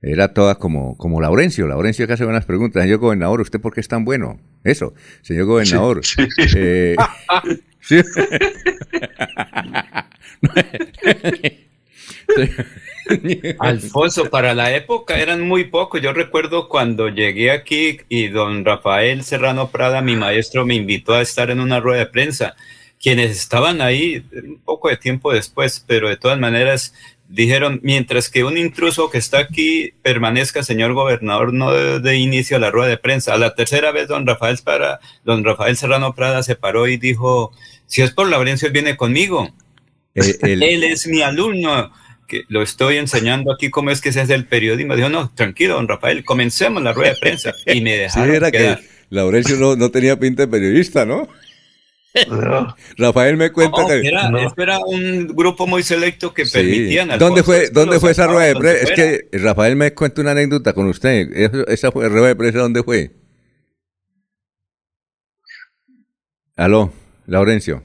Era toda como, como Laurencio. Laurencio que hace buenas preguntas. Señor gobernador, ¿usted por qué es tan bueno? Eso, señor gobernador. Sí, eh, sí. Alfonso, para la época eran muy pocos. Yo recuerdo cuando llegué aquí y don Rafael Serrano Prada, mi maestro, me invitó a estar en una rueda de prensa. Quienes estaban ahí un poco de tiempo después, pero de todas maneras dijeron, mientras que un intruso que está aquí permanezca, señor gobernador, no de, de inicio a la rueda de prensa. A la tercera vez, don Rafael, para, don Rafael Serrano Prada se paró y dijo, si es por Laurencio, él viene conmigo. Eh, el- Él es mi alumno, que lo estoy enseñando aquí cómo es que se hace el periodismo. Dijo, no, tranquilo, don Rafael, comencemos la rueda de prensa. Y me Sí, dejaron era que. Laurencio no, no tenía pinta de periodista, ¿no? Rafael me cuenta No, que... era, eso era un grupo muy selecto que Sí. permitían. ¿Dónde Alfonso, fue, dónde fue esa rueda de prensa? Es fuera. que Rafael me cuenta una anécdota con usted. ¿Esa fue, rueda de prensa dónde fue? Aló, Laurencio.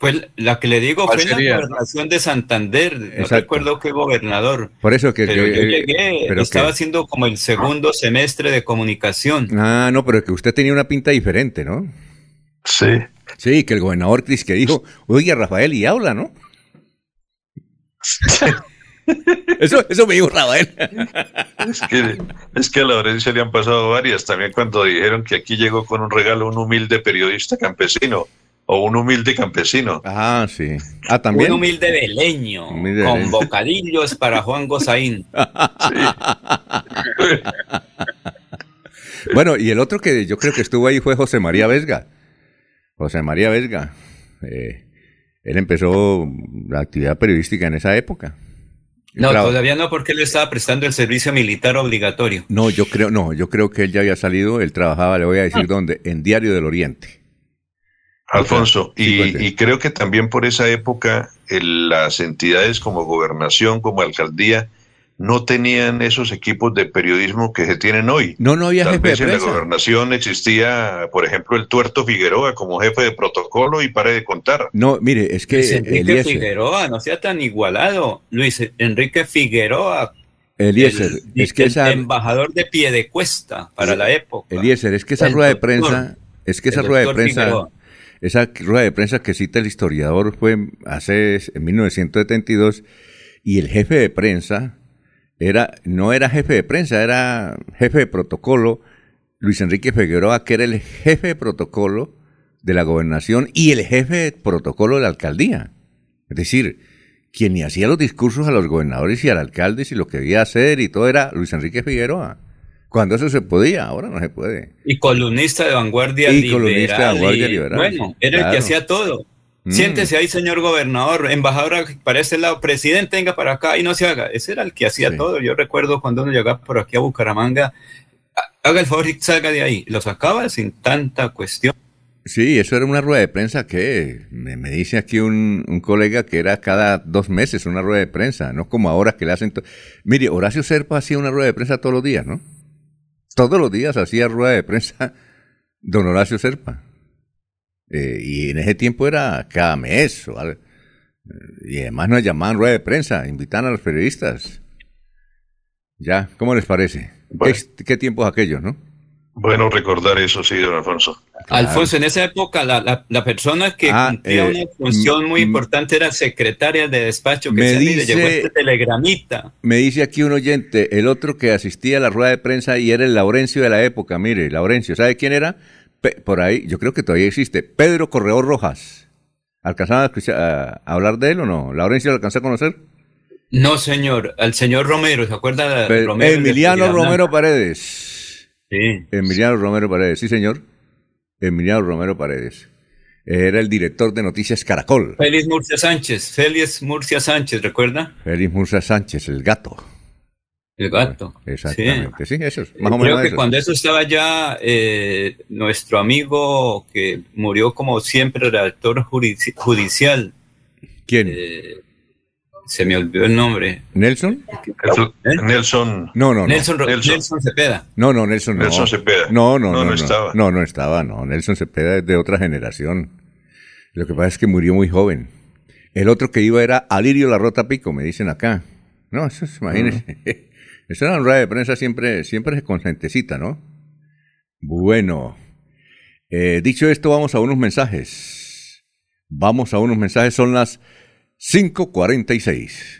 Pues la que le digo ¿Cuál fue en sería? la gobernación de Santander. No Exacto. recuerdo qué gobernador. Por eso que... Pero yo eh, llegué, pero estaba que- haciendo como el segundo semestre de comunicación. Ah, no, pero que usted tenía una pinta diferente, ¿no? Sí. Sí, que el gobernador Cris que dijo, oye, Rafael, y habla, ¿no? eso, eso me dijo Rafael. Es que, es que a Laurencio le han pasado varias. También cuando dijeron que aquí llegó con un regalo un humilde periodista campesino o un humilde campesino. Ah, sí. Ah, también. Un humilde beleño, Humilde con beleño. bocadillos para Juan Gozaín. Bueno, y el otro que yo creo que estuvo ahí fue José María Vesga. José María Vesga. Eh, él empezó la actividad periodística en esa época. No, todavía no, porque él estaba prestando el servicio militar obligatorio. No, yo creo, no, yo creo que él ya había salido, él trabajaba, le voy a Ah. decir dónde, en Diario del Oriente. Alfonso, Sí, y, creo que también por esa época el- las entidades como gobernación, como alcaldía, no tenían esos equipos de periodismo que se tienen hoy. No, no había Tal jefe de vez en la prensa. gobernación existía, por ejemplo, el Tuerto Figueroa como jefe de protocolo y pare de contar. No, mire, es que Luis Enrique Eliezer, Figueroa, no sea tan igualado. Luis Enrique Figueroa, Eliezer, el, es que el esa, embajador de Piedecuesta para la época. Eliezer, es que esa El rueda de prensa, es que esa el rueda de prensa, Figueroa. Esa rueda de prensa que cita el historiador fue hace en 1972 y el jefe de prensa era no era jefe de prensa, era jefe de protocolo Luis Enrique Figueroa, que era el jefe de protocolo de la gobernación y el jefe de protocolo de la alcaldía. Es decir, quien hacía los discursos a los gobernadores y al alcalde y lo que debía hacer y todo era Luis Enrique Figueroa. Cuando eso se podía, ahora no se puede. Y columnista de vanguardia Y liberal. columnista de Vanguardia Liberal, Bueno, era el que hacía todo. Mm. Siéntese ahí, señor gobernador, embajador para este lado, presidente, venga para acá y no se haga. Ese era el que hacía todo. Yo recuerdo cuando uno llegaba por aquí a Bucaramanga, "Ha- haga el favor y salga de ahí. Lo sacaba sin tanta cuestión. Sí, eso era una rueda de prensa que me, me dice aquí un, un colega que era cada dos meses una rueda de prensa, no como ahora que le hacen... Mire, Horacio Serpa hacía una rueda de prensa todos los días, ¿no? Todos los días hacía rueda de prensa don Horacio Serpa. Eh, y en ese tiempo era cada mes. Y además nos llamaban rueda de prensa, invitaban a los periodistas. Ya, ¿cómo les parece? ¿Qué, qué tiempos aquellos, no? Bueno, recordar eso, sí, don Alfonso. Alfonso, en esa época la, la, la persona que Ah, cumplía eh, una función muy mm, importante era secretaria de despacho que me se le dice- llegó este telegramita. Me dice aquí un oyente, el otro que asistía a la rueda de prensa y era el Laurencio de la época. Mire, Laurencio, ¿sabe quién era? Pe- por ahí, yo creo que todavía existe. Pedro Corredor Rojas. ¿Alcanzaba a, escuchar- a- a hablar de él o no? ¿Laurencio lo alcanzó a conocer? No, señor, al señor Romero, ¿se acuerda? Pe- Romero, Emiliano? Romero Paredes. Sí. Emiliano Romero Paredes, sí señor. Emiliano Romero Paredes. Era el director de Noticias Caracol. Félix Murcia Sánchez, Félix Murcia Sánchez, ¿recuerda? Félix Murcia Sánchez, el gato. El gato. Exactamente, sí, eso es más o Creo menos que eso. cuando eso estaba ya, eh, nuestro amigo que murió como siempre redactor judici- judicial. ¿Quién? eh, se me olvidó el nombre. ¿Nelson? Nelson. No, no, no. Nelson, Ro- Nelson Cepeda. No, no, Nelson no. Nelson Cepeda. No, no, No, no. no No, estaba. No, no estaba, no. Nelson Cepeda es de otra generación. Lo que pasa es que murió muy joven. El otro que iba era Alirio Larrota Pico, me dicen acá. No, eso es, imagínese. Esa rueda de prensa siempre, siempre es con gentecita, ¿no? Bueno, eh, dicho esto, vamos a unos mensajes. Vamos a unos mensajes, son las 5.46.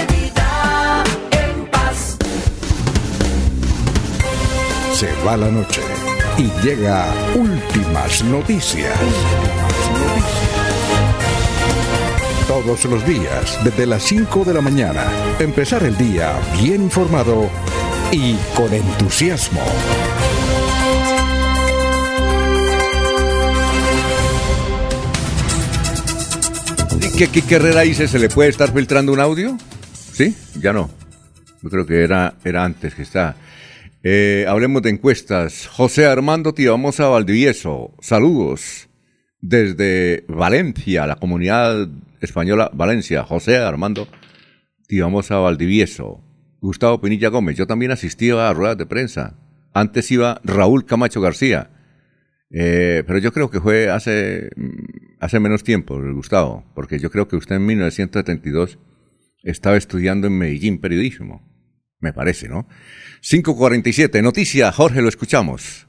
Se va la noche y llega últimas noticias. Todos los días, desde las 5 de la mañana, empezar el día bien informado y con entusiasmo. ¿Qué, qué, qué Herrera dice? ¿Se le puede estar filtrando un audio? ¿Sí? Ya no. Yo creo que era, era antes que está. Eh, hablemos de encuestas. José Armando Tibamosa Valdivieso, saludos desde Valencia, la comunidad española Valencia. José Armando Tibamosa Valdivieso. Gustavo Pinilla Gómez, yo también asistía a ruedas de prensa. Antes iba Raúl Camacho García. Eh, pero yo creo que fue hace, mm, hace menos tiempo, Gustavo, porque yo creo que usted en 1972 estaba estudiando en Medellín periodismo, me parece, ¿no? 547, noticia, Jorge, lo escuchamos.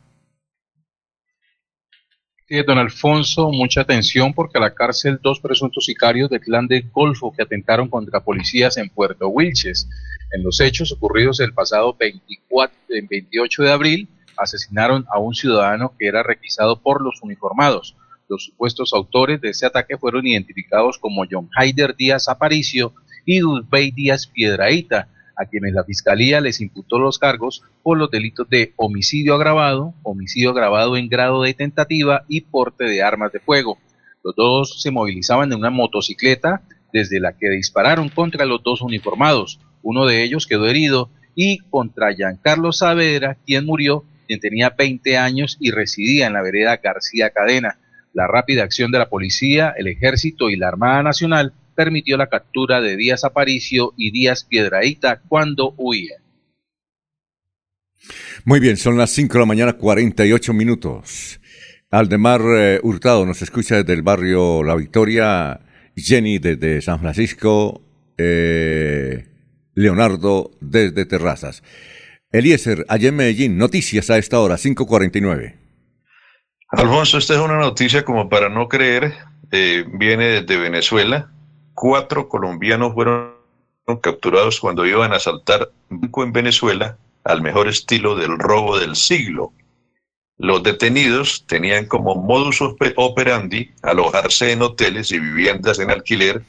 Sí, don Alfonso, mucha atención porque a la cárcel dos presuntos sicarios del clan del Golfo que atentaron contra policías en Puerto Wilches. En los hechos ocurridos el pasado 24, 28 de abril, asesinaron a un ciudadano que era requisado por los uniformados. Los supuestos autores de ese ataque fueron identificados como John Haider Díaz Aparicio y Dulbey Díaz Piedraíta, a quienes la Fiscalía les imputó los cargos por los delitos de homicidio agravado, homicidio agravado en grado de tentativa y porte de armas de fuego. Los dos se movilizaban en una motocicleta desde la que dispararon contra los dos uniformados. Uno de ellos quedó herido y contra Giancarlo Saavedra, quien murió, quien tenía 20 años y residía en la vereda García Cadena. La rápida acción de la policía, el ejército y la Armada Nacional permitió la captura de Díaz Aparicio y Díaz Piedraíta cuando huían. Muy bien, son las 5 de la mañana, 48 minutos. Aldemar eh, Hurtado nos escucha desde el barrio La Victoria, Jenny desde San Francisco, eh, Leonardo desde Terrazas. Eliezer, allá en Medellín, noticias a esta hora, 5.49. Alfonso, esta es una noticia como para no creer, eh, viene desde Venezuela. Cuatro colombianos fueron capturados cuando iban a asaltar un banco en Venezuela al mejor estilo del robo del siglo. Los detenidos tenían como modus ope- operandi alojarse en hoteles y viviendas en alquiler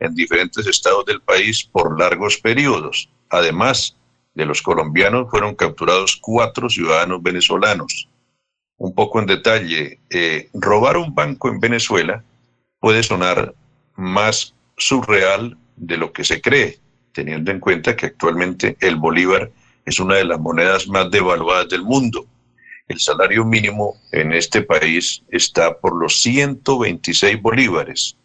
en diferentes estados del país por largos periodos. Además de los colombianos, fueron capturados cuatro ciudadanos venezolanos. Un poco en detalle, eh, robar un banco en Venezuela puede sonar más surreal de lo que se cree, teniendo en cuenta que actualmente el bolívar es una de las monedas más devaluadas del mundo. El salario mínimo en este país está por los 126 bolívares,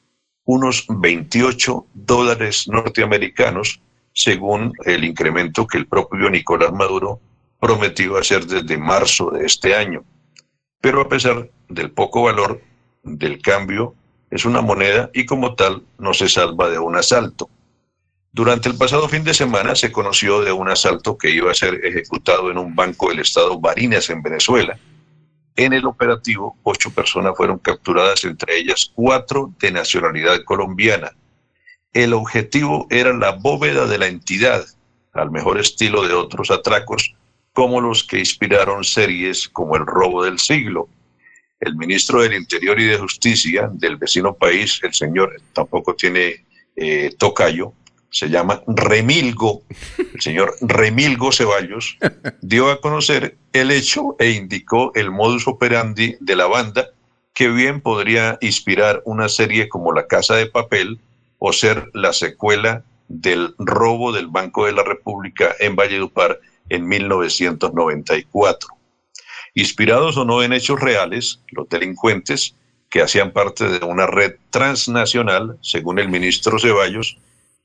unos 28 dólares norteamericanos, según el incremento que el propio Nicolás Maduro prometió hacer desde marzo de este año. Pero a pesar del poco valor del cambio, es una moneda y como tal no se salva de un asalto. Durante el pasado fin de semana se conoció de un asalto que iba a ser ejecutado en un banco del estado Barinas en Venezuela. En el operativo, ocho personas fueron capturadas, entre ellas cuatro de nacionalidad colombiana. El objetivo era la bóveda de la entidad, al mejor estilo de otros atracos, como los que inspiraron series como El robo del siglo. El ministro del Interior y de Justicia del vecino país, el señor tampoco tiene eh, tocayo, se llama Remilgo, el señor Remilgo Ceballos, dio a conocer el hecho e indicó el modus operandi de la banda que bien podría inspirar una serie como La Casa de Papel o ser la secuela del robo del Banco de la República en Valledupar en 1994. Inspirados o no en hechos reales, los delincuentes, que hacían parte de una red transnacional, según el ministro Ceballos,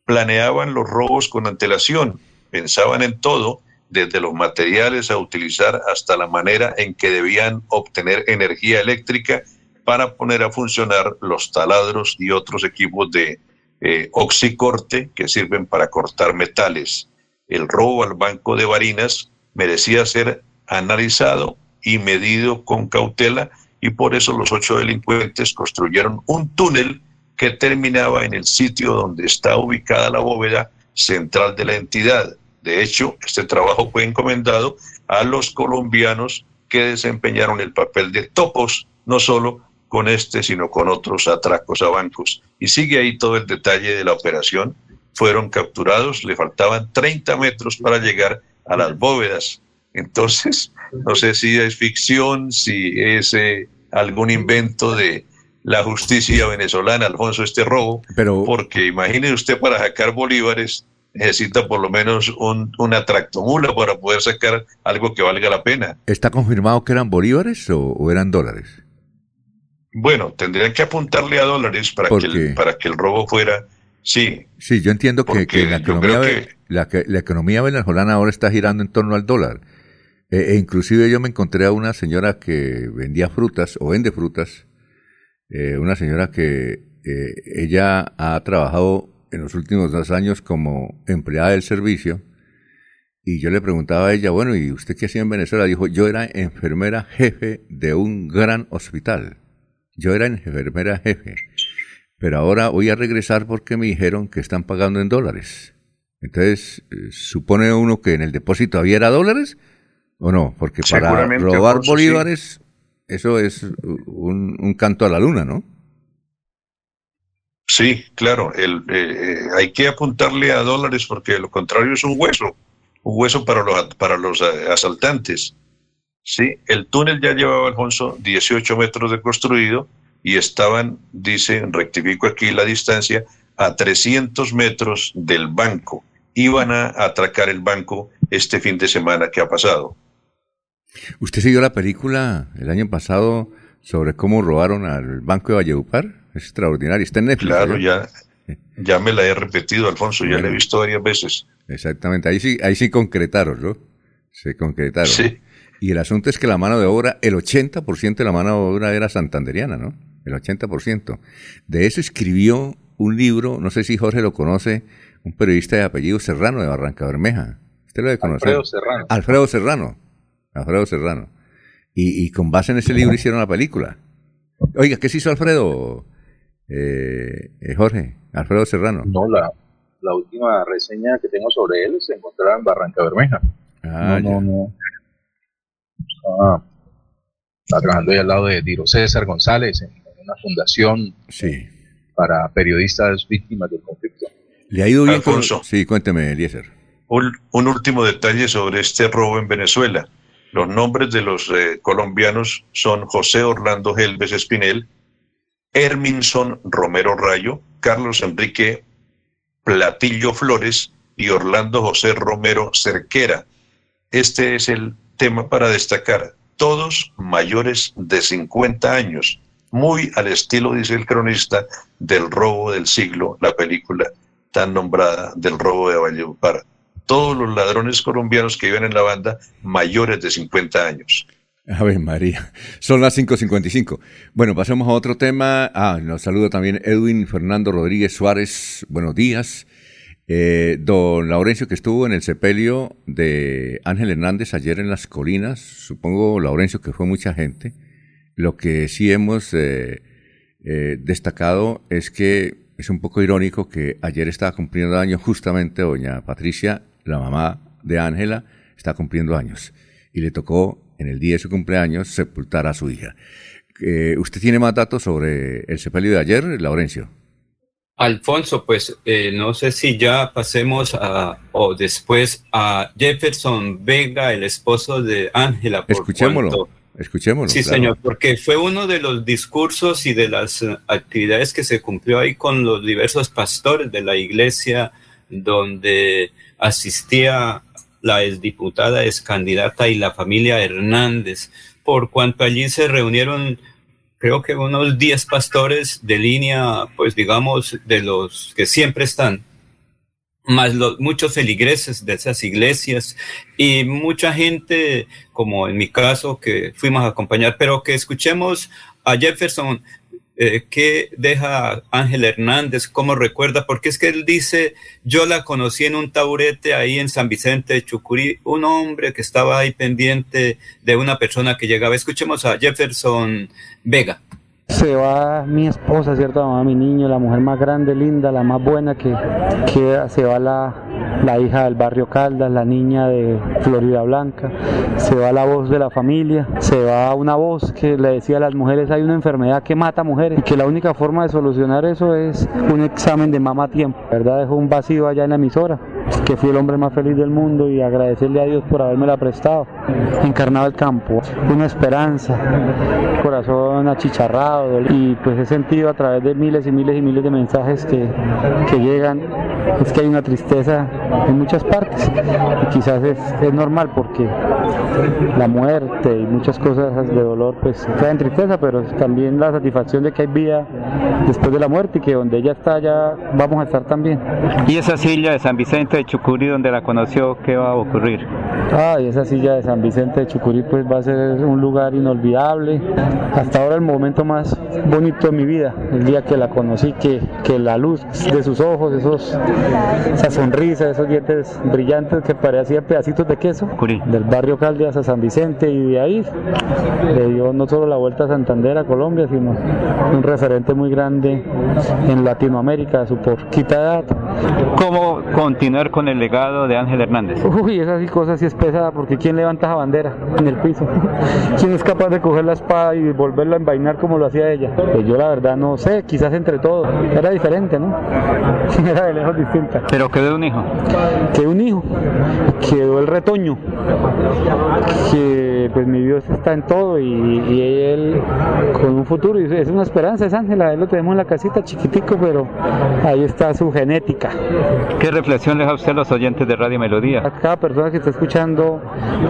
planeaban los robos con antelación, pensaban en todo, desde los materiales a utilizar hasta la manera en que debían obtener energía eléctrica para poner a funcionar los taladros y otros equipos de eh, oxicorte que sirven para cortar metales. El robo al banco de Barinas merecía ser analizado y medido con cautela y por eso los ocho delincuentes construyeron un túnel que terminaba en el sitio donde está ubicada la bóveda central de la entidad. De hecho, este trabajo fue encomendado a los colombianos que desempeñaron el papel de topos, no solo con este, sino con otros atracos a bancos. Y sigue ahí todo el detalle de la operación. Fueron capturados, le faltaban 30 metros para llegar a las bóvedas. Entonces, no sé si es ficción, si es eh, algún invento de la justicia venezolana, Alfonso, este robo, Pero, porque imagine usted para sacar bolívares necesita por lo menos un, una tractomula para poder sacar algo que valga la pena. ¿Está confirmado que eran bolívares o, o eran dólares? Bueno, tendrían que apuntarle a dólares para, que el, para que el robo fuera, sí. Sí, yo entiendo que, que la, economía, que... La, la, economía venezolana ahora está girando en torno al dólar. E, e, inclusive yo me encontré a una señora que vendía frutas o vende frutas, eh, una señora que eh, ella ha trabajado en los últimos dos años como empleada del servicio y yo le preguntaba a ella, bueno, ¿y usted qué hacía en Venezuela? Dijo, yo era enfermera jefe de un gran hospital. Yo era enfermera jefe. Pero ahora voy a regresar porque me dijeron que están pagando en dólares. Entonces, eh, supone uno que en el depósito había era dólares ¿O no? Porque para robar Alfonso, bolívares, sí. eso es un, un, canto a la luna, ¿no? Sí, claro. El, eh, hay que apuntarle a dólares porque lo contrario es un hueso. Un hueso para los, para los eh, asaltantes. Sí, el túnel ya llevaba, Alfonso, 18 metros de construido y estaban, dice, rectifico aquí la distancia, a 300 metros del banco. Iban a atracar el banco este fin de semana que ha pasado. ¿Usted siguió la película el año pasado sobre cómo robaron al Banco de Valledupar? Es extraordinario. Está en Netflix. Claro, ya, ya me la he repetido, Alfonso. Ya la he visto varias veces. Exactamente. Ahí sí, ahí sí concretaron, ¿no? Se concretaron. Sí. Y el asunto es que la mano de obra, el 80% de la mano de obra era santanderiana, ¿no? El 80%. De eso escribió un libro, no sé si Jorge lo conoce, un periodista de apellido Serrano de Barranca Bermeja. ¿Usted lo debe conocer? Alfredo Serrano. Alfredo Serrano. Alfredo Serrano. Y, y, con base en ese libro hicieron la película. Oiga, ¿qué se hizo Alfredo, eh, eh, Jorge? Alfredo Serrano. No, la, la, última reseña que tengo sobre él se encontraba en Barranca Bermeja. Ah, no, no, no. Estaba, estaba, trabajando ahí al lado de Diro César González en, en una fundación sí. para periodistas víctimas del conflicto. ¿Le ha ido bien? Alfonso. Con... Sí, cuénteme, Eliezer. Un, un último detalle sobre este robo en Venezuela. Los nombres de los eh, colombianos son José Orlando Helves Espinel, Herminson Romero Rayo, Carlos Enrique Platillo Flores y Orlando José Romero Cerquera. Este es el tema para destacar. Todos mayores de 50 años, muy al estilo, dice el cronista, del robo del siglo, la película tan nombrada del robo de Valledupar todos los ladrones colombianos que viven en la banda mayores de 50 años. Ave María, son las 5.55. Bueno, pasemos a otro tema. Ah, nos saluda también Edwin Fernando Rodríguez Suárez. Buenos días. Eh, don Laurencio, que estuvo en el sepelio de Ángel Hernández ayer en las colinas. Supongo, Laurencio, que fue mucha gente. Lo que sí hemos eh, eh, destacado es que es un poco irónico que ayer estaba cumpliendo años justamente doña Patricia la mamá de Ángela, está cumpliendo años y le tocó en el día de su cumpleaños sepultar a su hija. Eh, ¿Usted tiene más datos sobre el sepelio de ayer, Laurencio? Alfonso, pues eh, no sé si ya pasemos a, o después a Jefferson Vega, el esposo de Ángela. Escuchémoslo. Cuanto, Escuchémoslo. Sí, claro. señor, porque fue uno de los discursos y de las actividades que se cumplió ahí con los diversos pastores de la iglesia donde asistía la exdiputada, excandidata y la familia Hernández, por cuanto allí se reunieron creo que unos 10 pastores de línea, pues digamos, de los que siempre están, más los, muchos feligreses de esas iglesias y mucha gente, como en mi caso, que fuimos a acompañar, pero que escuchemos a Jefferson eh, qué deja Ángel Hernández, cómo recuerda, porque es que él dice, yo la conocí en un taburete ahí en San Vicente de Chucurí, un hombre que estaba ahí pendiente de una persona que llegaba. Escuchemos a Jefferson Vega. Se va mi esposa, ¿cierto? Mamá, mi niño, la mujer más grande, linda, la más buena que queda. Se va la, la hija del barrio Caldas, la niña de Florida Blanca. Se va la voz de la familia. Se va una voz que le decía a las mujeres hay una enfermedad que mata mujeres que la única forma de solucionar eso es un examen de mama a tiempo. ¿Verdad? Dejó un vacío allá en la emisora que fui el hombre más feliz del mundo y agradecerle a Dios por habérmela prestado. Encarnado el campo, una esperanza, corazón achicharrado y pues he sentido a través de miles y miles y miles de mensajes que, que llegan, es que hay una tristeza en muchas partes y quizás es, es normal porque la muerte y muchas cosas de dolor pues traen tristeza, pero también la satisfacción de que hay vida después de la muerte y que donde ella está ya vamos a estar también. ¿Y esa silla de San Vicente de Chucurí donde la conoció, qué va a ocurrir? Ay, esa silla de San Vicente de Chucurí pues va a ser un lugar inolvidable. Hasta ahora el momento más bonito de mi vida, el día que la conocí, que, que la luz de sus ojos, esos, esa sonrisa, esos dientes brillantes que parecían pedacitos de queso, del barrio Caldas a San Vicente y de ahí le dio no solo la vuelta a Santander, a Colombia, sino un referente muy grande en Latinoamérica, su poquita edad. ¿Cómo continuar con el legado de Ángel Hernández? Uy, esas cosas sí es pesada, porque ¿quién levanta esa bandera en el piso? ¿Quién es capaz de coger la espada y volverla a envainar como lo hacía ella? Pues yo la verdad no sé, quizás entre todos. Era diferente, ¿no? Era de lejos distinta. Pero quedó un hijo. Quedó un hijo. Quedó el retoño. Que pues mi Dios está en todo y, y él con un futuro. Y es una esperanza, es Ángela. Él lo tenemos en la casita chiquitico, pero ahí está su genética. ¿Qué reflexión le da a los oyentes de Radio Melodía? A cada persona que está escuchando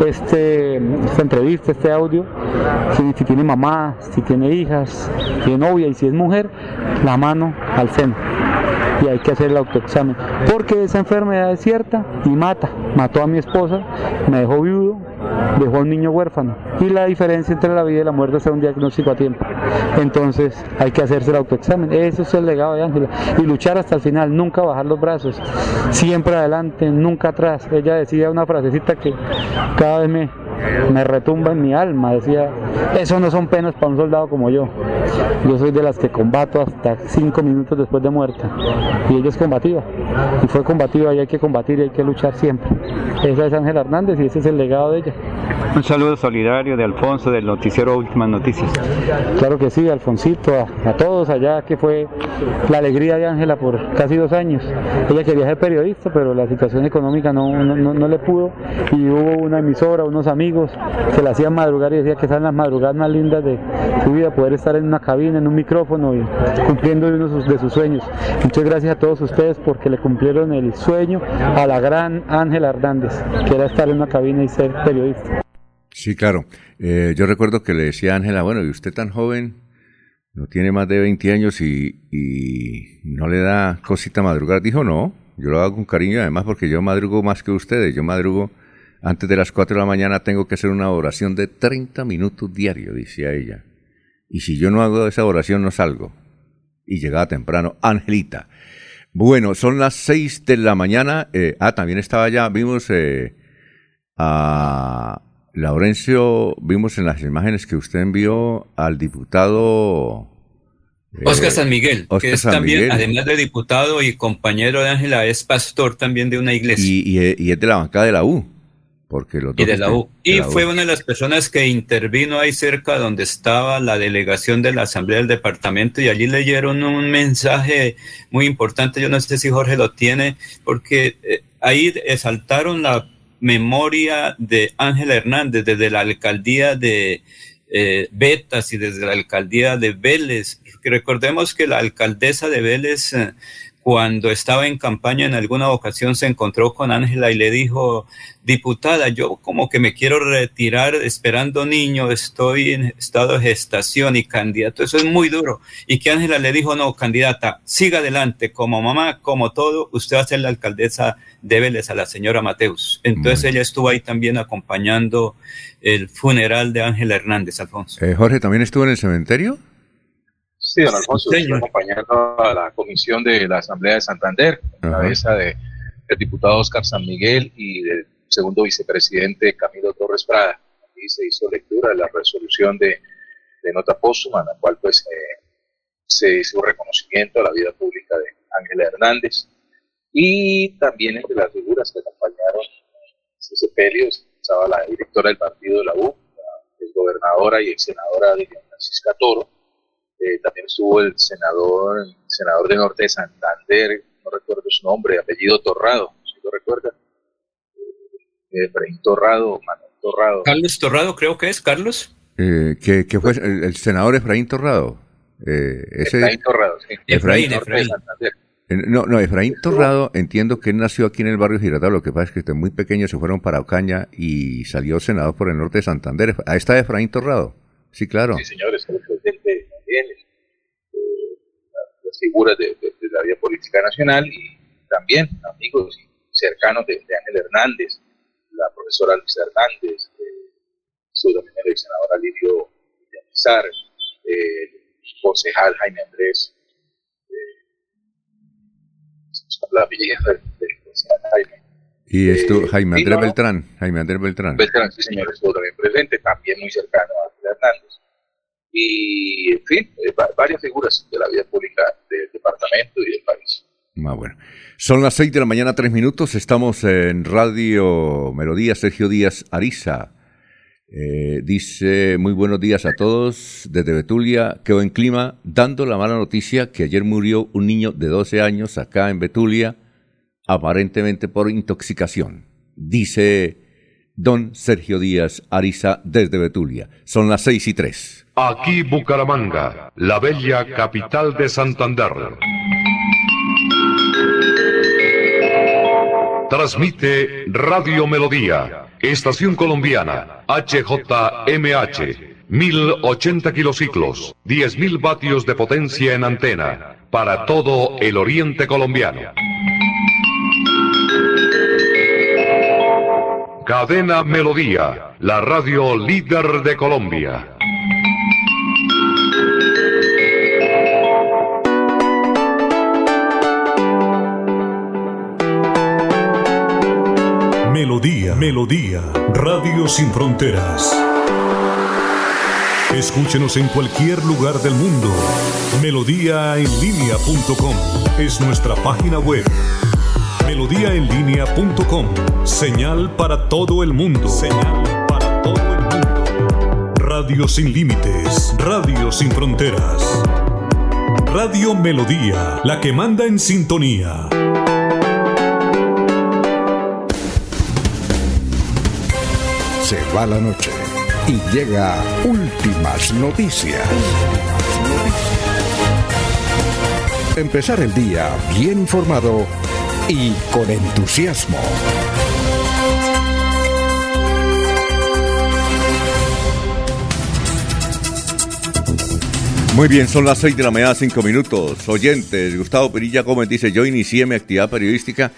este, esta entrevista, este audio, si, si tiene mamá, si tiene hijas, si tiene novia y si es mujer, la mano al seno y hay que hacer el autoexamen. Porque esa enfermedad es cierta y mata. Mató a mi esposa, me dejó viudo, dejó un niño huérfano. Y la diferencia entre la vida y la muerte es un diagnóstico a tiempo. Entonces hay que hacerse el autoexamen. Eso es el legado de Ángela. Y luchar hasta el final, nunca bajar los brazos. Siempre adelante, nunca atrás. Ella decía una frasecita que cada vez me, me retumba en mi alma. Decía, eso no son penas para un soldado como yo. Yo soy de las que combato hasta cinco minutos después de muerta. Y ella es combativa. Y fue combativa y hay que combatir y hay que luchar siempre. Esa es Ángela Hernández y ese es el legado de ella. Un saludo solidario de Alfonso del noticiero Últimas Noticias. Claro que sí, Alfonsito, a, a todos allá, que fue la alegría de Ángela por casi dos años. Ella quería ser periodista, pero la situación económica no, no, no, no le pudo. Y hubo una emisora, unos amigos que la hacían madrugar y decía que son las madrugadas más lindas de su vida, poder estar en una cabina, en un micrófono y cumpliendo uno de sus sueños. Muchas gracias a todos ustedes porque le cumplieron el sueño a la gran Ángela Hernández, que era estar en una cabina y ser periodista. Sí, claro. Eh, yo recuerdo que le decía a Ángela, bueno, y usted tan joven, no tiene más de 20 años y, y no le da cosita madrugar. Dijo, no, yo lo hago con cariño, además porque yo madrugo más que ustedes. Yo madrugo antes de las 4 de la mañana, tengo que hacer una oración de 30 minutos diario, decía ella. Y si yo no hago esa oración, no salgo. Y llegaba temprano, Angelita. Bueno, son las 6 de la mañana. Eh, ah, también estaba allá, vimos eh, a Laurencio, vimos en las imágenes que usted envió al diputado eh, Oscar San Miguel, Oscar que es San también, Miguel. además de diputado y compañero de Ángela, es pastor también de una iglesia. Y, y- y es de la bancada de la U. Porque los Y dos de la están- U. de Y la U. fue una de las personas que intervino ahí cerca donde estaba la delegación de la Asamblea del Departamento y allí leyeron un mensaje muy importante. Yo no sé si Jorge lo tiene, porque eh, ahí exaltaron la memoria de Ángela Hernández desde la alcaldía de eh, Betas y desde la alcaldía de Vélez. Porque recordemos que la alcaldesa de Vélez, eh, cuando estaba en campaña en alguna ocasión se encontró con Ángela y le dijo, diputada, yo como que me quiero retirar esperando niño, estoy en estado de gestación y candidato, eso es muy duro. Y que Ángela le dijo, no, candidata, siga adelante, como mamá, como todo, usted va a ser la alcaldesa, débeles a la señora Mateus. Entonces ella estuvo ahí también acompañando el funeral de Ángela Hernández, Alfonso. Eh, Jorge, ¿también estuvo en el cementerio? Sí, don Alfonso, estoy acompañando a la comisión de la Asamblea de Santander, en cabeza de, del diputado Oscar San Miguel y del segundo vicepresidente Camilo Torres Prada. Aquí se hizo lectura de la resolución de, de nota póstuma, en la cual pues eh, se hizo reconocimiento a la vida pública de Ángela Hernández. Y también entre las figuras que acompañaron ese sepelio estaba la directora del partido de la U, la gobernadora y ex senadora de Francisca Toro, eh, también estuvo el senador, senador de Norte de Santander, no recuerdo su nombre, apellido Torrado, si lo recuerda. Eh, Efraín Torrado, Manuel Torrado. Carlos Torrado, creo que es, Carlos. Eh, que, fue el, senador Efraín Torrado. ese, Efraín Torrado, sí. Efraín, Efraín. No, no, Efraín Torrado, entiendo que él nació aquí en el barrio Girardot, lo que pasa es que desde muy pequeño se fueron para Ocaña y salió senador por el norte de Santander. Ahí está Efraín Torrado. Sí, claro. Sí, señores, el también, eh, las figuras de, la vida política nacional y también amigos cercanos de, Ángel Hernández, la profesora Luisa Hernández, eh, su también el senador Alirio Villamizar, eh, el concejal Jaime Andrés, eh, la vieja del, concejal Jaime. Y esto, Jaime Andrés Beltrán, Jaime Andrés Beltrán. Beltrán, sí señor, estuvo también presente, también muy cercano a Ángel Hernández y, en fin, eh, varias figuras de la vida pública del departamento y del país. Ah, bueno. Son las seis de la mañana, tres minutos. Estamos en Radio Melodía. Sergio Díaz Ariza eh, dice: Muy buenos días a todos. Desde Betulia, quedó en clima, dando la mala noticia que ayer murió un niño de 12 años acá en Betulia, aparentemente por intoxicación. Dice don Sergio Díaz Ariza desde Betulia. Son las seis y tres. Aquí Bucaramanga, la bella capital de Santander. Transmite Radio Melodía, Estación Colombiana, HJMH. 1080 kilociclos, 10.000 vatios de potencia en antena, para todo el oriente colombiano. Cadena Melodía, la radio líder de Colombia. Melodía, Melodía, Radio Sin Fronteras. Escúchenos en cualquier lugar del mundo. Melodíaenlínea.com es nuestra página web melodíaenlínea.com. Señal para todo el mundo. Señal para todo el mundo. Radio sin límites, radio sin fronteras. Radio Melodía, la que manda en sintonía. Se va la noche y llega últimas noticias. Empezar el día bien informado y con entusiasmo. Muy bien, son las 6 de la mañana, 5 minutos. Oyentes, Gustavo Perilla Gómez dice, yo inicié mi actividad periodística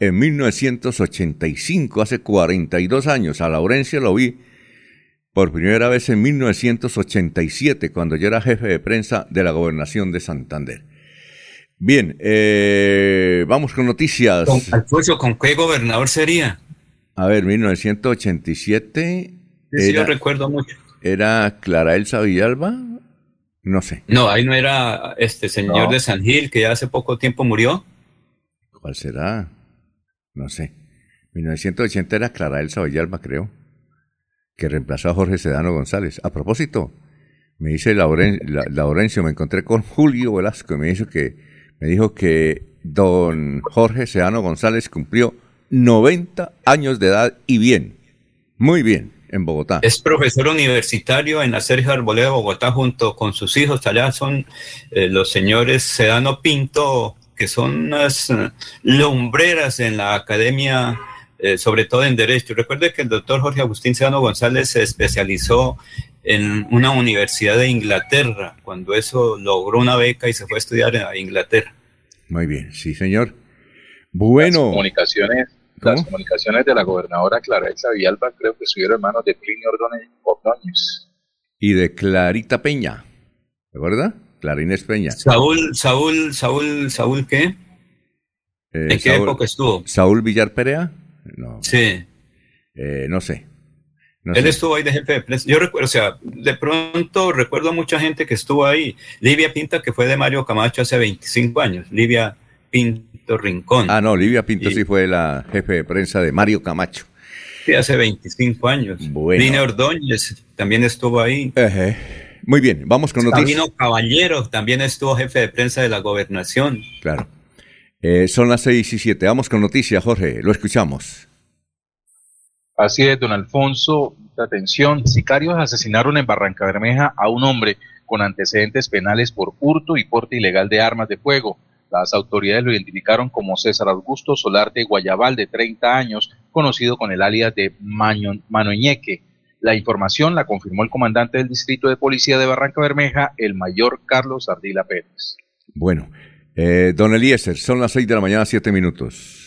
en 1985, hace 42 años. A Laurencia lo vi por primera vez en 1987, cuando yo era jefe de prensa de la gobernación de Santander. Bien, eh, vamos con noticias. ¿Con, Alfonso, ¿con qué gobernador sería? A ver, 1987. Sí, yo recuerdo mucho. ¿Era Clara Elsa Villalba? No sé. No, ahí no era este señor de San Gil que ya hace poco tiempo murió. ¿Cuál será? No sé. 1980 era Clara Elsa Villalba, creo, que reemplazó a Jorge Sedano González. A propósito, me dice Laurencio, me encontré con Julio Velasco y me dijo que me dijo que don Jorge Seano González cumplió 90 años de edad y bien, muy bien, en Bogotá. Es profesor universitario en la Sergio Arboleda de Bogotá junto con sus hijos. Allá son eh, los señores Sedano Pinto, que son unas eh, lumbreras en la academia, eh, sobre todo en Derecho. Recuerde que el doctor Jorge Agustín Sedano González se especializó en una universidad de Inglaterra, cuando eso logró una beca y se fue a estudiar a Inglaterra. Muy bien, sí, señor. Bueno. Las comunicaciones, las comunicaciones de la gobernadora Clara Elsa Villalba creo que estuvieron en manos de Plinio Ordóñez. Y de Clarita Peña, ¿de verdad? Clara Inés Peña. Saúl, Saúl, Saúl, Saúl, ¿qué? Eh, ¿En qué Saúl- época estuvo? ¿Saúl Villar Perea? No. Sí. Eh, no sé. No Él sé. estuvo ahí de jefe de prensa. Yo recuerdo, o sea, de pronto recuerdo a mucha gente que estuvo ahí. Livia Pinta, que fue de Mario Camacho hace 25 años. Livia Pinto Rincón. Ah, no, Livia Pinto Y- sí fue la jefe de prensa de Mario Camacho. Sí, hace 25 años. Bueno. Lina Ordóñez también estuvo ahí. Ejé. Muy bien, vamos con noticias. Sabino Caballero también estuvo jefe de prensa de la gobernación. Claro. Eh, son las seis y siete. Vamos con noticias, Jorge. Lo escuchamos. Así es, don Alfonso, atención, sicarios asesinaron en Barranca Bermeja a un hombre con antecedentes penales por hurto y porte ilegal de armas de fuego. Las autoridades lo identificaron como César Augusto Solarte Guayabal, de 30 años, conocido con el alias de Manoñeque. La información la confirmó el comandante del Distrito de Policía de Barranca Bermeja, el mayor Carlos Ardila Pérez. Bueno, eh, don Eliezer, son las seis de la mañana, siete minutos.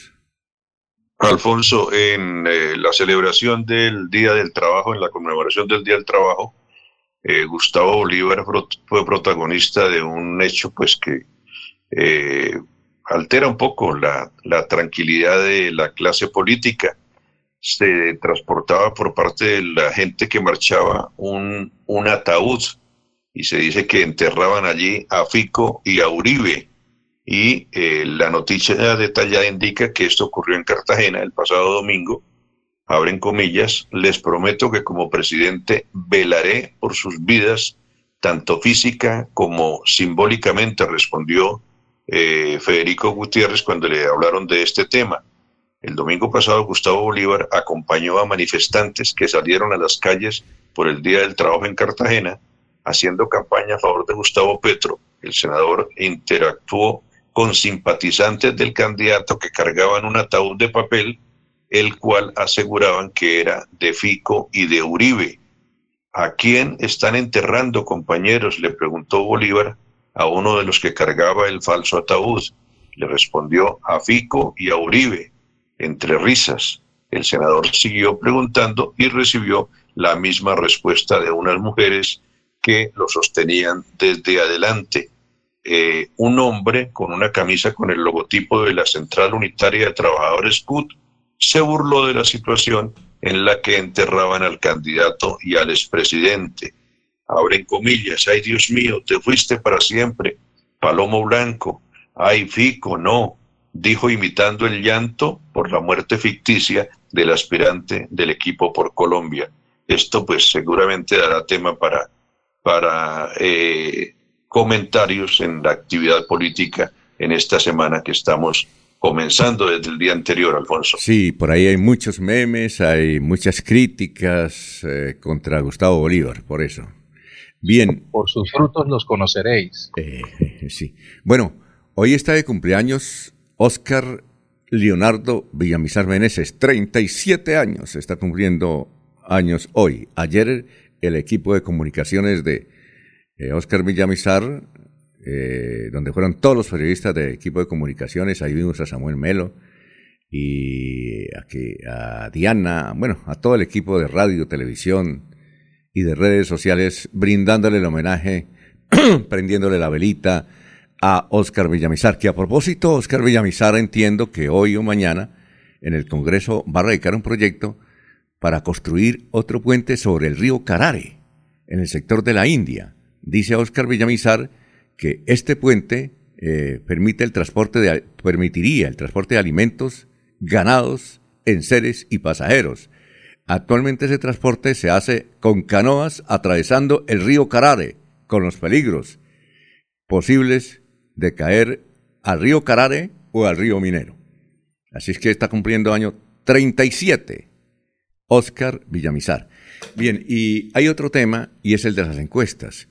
Alfonso, en eh, la celebración del Día del Trabajo, en la conmemoración del Día del Trabajo, eh, Gustavo Bolívar fue, protagonista de un hecho pues que eh, altera un poco la, la tranquilidad de la clase política. Se transportaba por parte de la gente que marchaba un, un ataúd y se dice que enterraban allí a Fico y a Uribe y eh, la noticia detallada indica que esto ocurrió en Cartagena el pasado domingo. Abren comillas, les prometo que como presidente velaré por sus vidas, tanto física como simbólicamente, respondió eh, Federico Gutiérrez cuando le hablaron de este tema. El domingo pasado Gustavo Bolívar acompañó a manifestantes que salieron a las calles por el Día del Trabajo en Cartagena, haciendo campaña a favor de Gustavo Petro. El senador interactuó con simpatizantes del candidato que cargaban un ataúd de papel, el cual aseguraban que era de Fico y de Uribe. ¿A quién están enterrando, compañeros? le preguntó Bolívar a uno de los que cargaba el falso ataúd. Le respondió a Fico y a Uribe, entre risas. El senador siguió preguntando y recibió la misma respuesta de unas mujeres que lo sostenían desde adelante eh, un hombre con una camisa con el logotipo de la Central Unitaria de Trabajadores CUT se burló de la situación en la que enterraban al candidato y al expresidente. Abren comillas, ay Dios mío, te fuiste para siempre, Palomo Blanco, ay Fico, no, dijo imitando el llanto por la muerte ficticia del aspirante del equipo por Colombia. Esto pues seguramente dará tema para, para eh, comentarios en la actividad política en esta semana que estamos comenzando desde el día anterior, Alfonso. Sí, por ahí hay muchos memes, hay muchas críticas eh, contra Gustavo Bolívar, por eso. Bien. Por sus frutos los conoceréis. Eh, sí. Bueno, hoy está de cumpleaños Oscar Leonardo Villamizar Meneses, 37 años, está cumpliendo años hoy. Ayer el equipo de comunicaciones de eh, Oscar Villamizar, eh, donde fueron todos los periodistas del equipo de comunicaciones, ahí vimos a Samuel Melo y a Diana, bueno, a todo el equipo de radio, televisión y de redes sociales, brindándole el homenaje, prendiéndole la velita a Oscar Villamizar, que a propósito, Oscar Villamizar entiendo que hoy o mañana en el Congreso va a radicar un proyecto para construir otro puente sobre el río Carare, en el sector de la India. Dice Oscar Villamizar que este puente eh, permite el transporte de, permitiría el transporte de alimentos, ganados, enseres y pasajeros. Actualmente ese transporte se hace con canoas atravesando el río Carare, con los peligros posibles de caer al río Carare o al río Minero. Así es que está cumpliendo año 37, Oscar Villamizar. Bien, y hay otro tema y es el de las encuestas.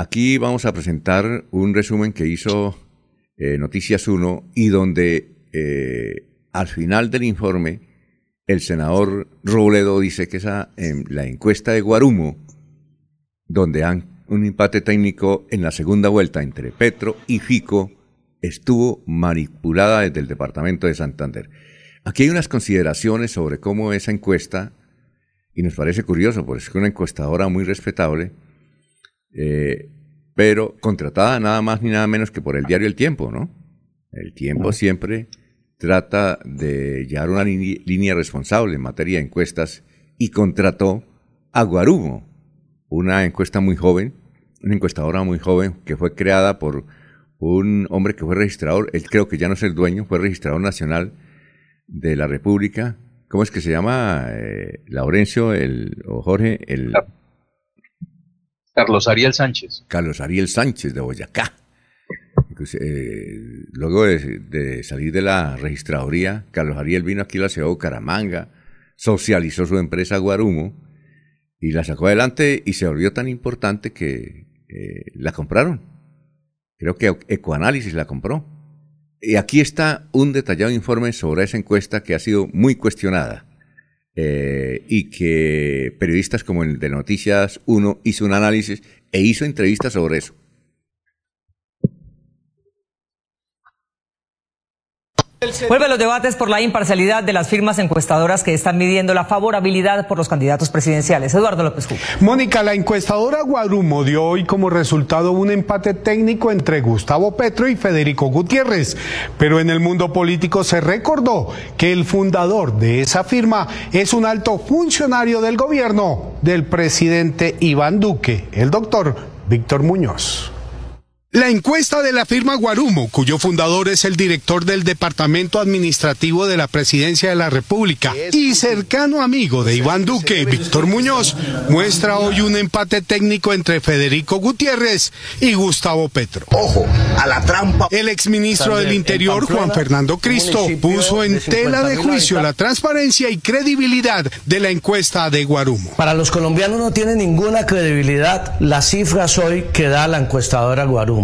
Aquí vamos a presentar un resumen que hizo eh, Noticias 1, y donde eh, al final del informe el senador Robledo dice que esa, en la encuesta de Guarumo, donde han un empate técnico en la segunda vuelta entre Petro y Fico, estuvo manipulada desde el departamento de Santander. Aquí hay unas consideraciones sobre cómo esa encuesta, y nos parece curioso, porque es una encuestadora muy respetable, eh, pero contratada nada más ni nada menos que por el diario El Tiempo, ¿no? El Tiempo siempre trata de llevar una línea responsable en materia de encuestas y contrató a Guarumo, una encuesta muy joven, una encuestadora muy joven que fue creada por un hombre que fue registrador, él creo que ya no es el dueño, fue registrador nacional de la República. ¿Cómo es que se llama? Eh, Laurencio el, o Jorge, el... Carlos Ariel Sánchez. Carlos Ariel Sánchez de Boyacá. Eh, luego de, salir de la registraduría, Carlos Ariel vino aquí a la ciudad de socializó su empresa Guarumo y la sacó adelante y se volvió tan importante que eh, la compraron. Creo que Ecoanálisis la compró. Y aquí está un detallado informe sobre esa encuesta que ha sido muy cuestionada eh, y que periodistas como el de Noticias 1 hizo un análisis e hizo entrevistas sobre eso. Vuelven los debates por la imparcialidad de las firmas encuestadoras que están midiendo la favorabilidad por los candidatos presidenciales. Eduardo López Juca. Mónica, la encuestadora Guarumo dio hoy como resultado un empate técnico entre Gustavo Petro y Federico Gutiérrez. Pero en el mundo político se recordó que el fundador de esa firma es un alto funcionario del gobierno del presidente Iván Duque, el doctor Víctor Muñoz. La encuesta de la firma Guarumo, cuyo fundador es el director del Departamento Administrativo de la Presidencia de la República y cercano amigo de Iván Duque, Víctor Muñoz, muestra hoy un empate técnico entre Federico Gutiérrez y Gustavo Petro. Ojo, a la trampa. El exministro del Interior, Juan Fernando Cristo, puso en tela de juicio la transparencia y credibilidad de la encuesta de Guarumo. Para los colombianos no tiene ninguna credibilidad las cifras hoy que da la encuestadora Guarumo.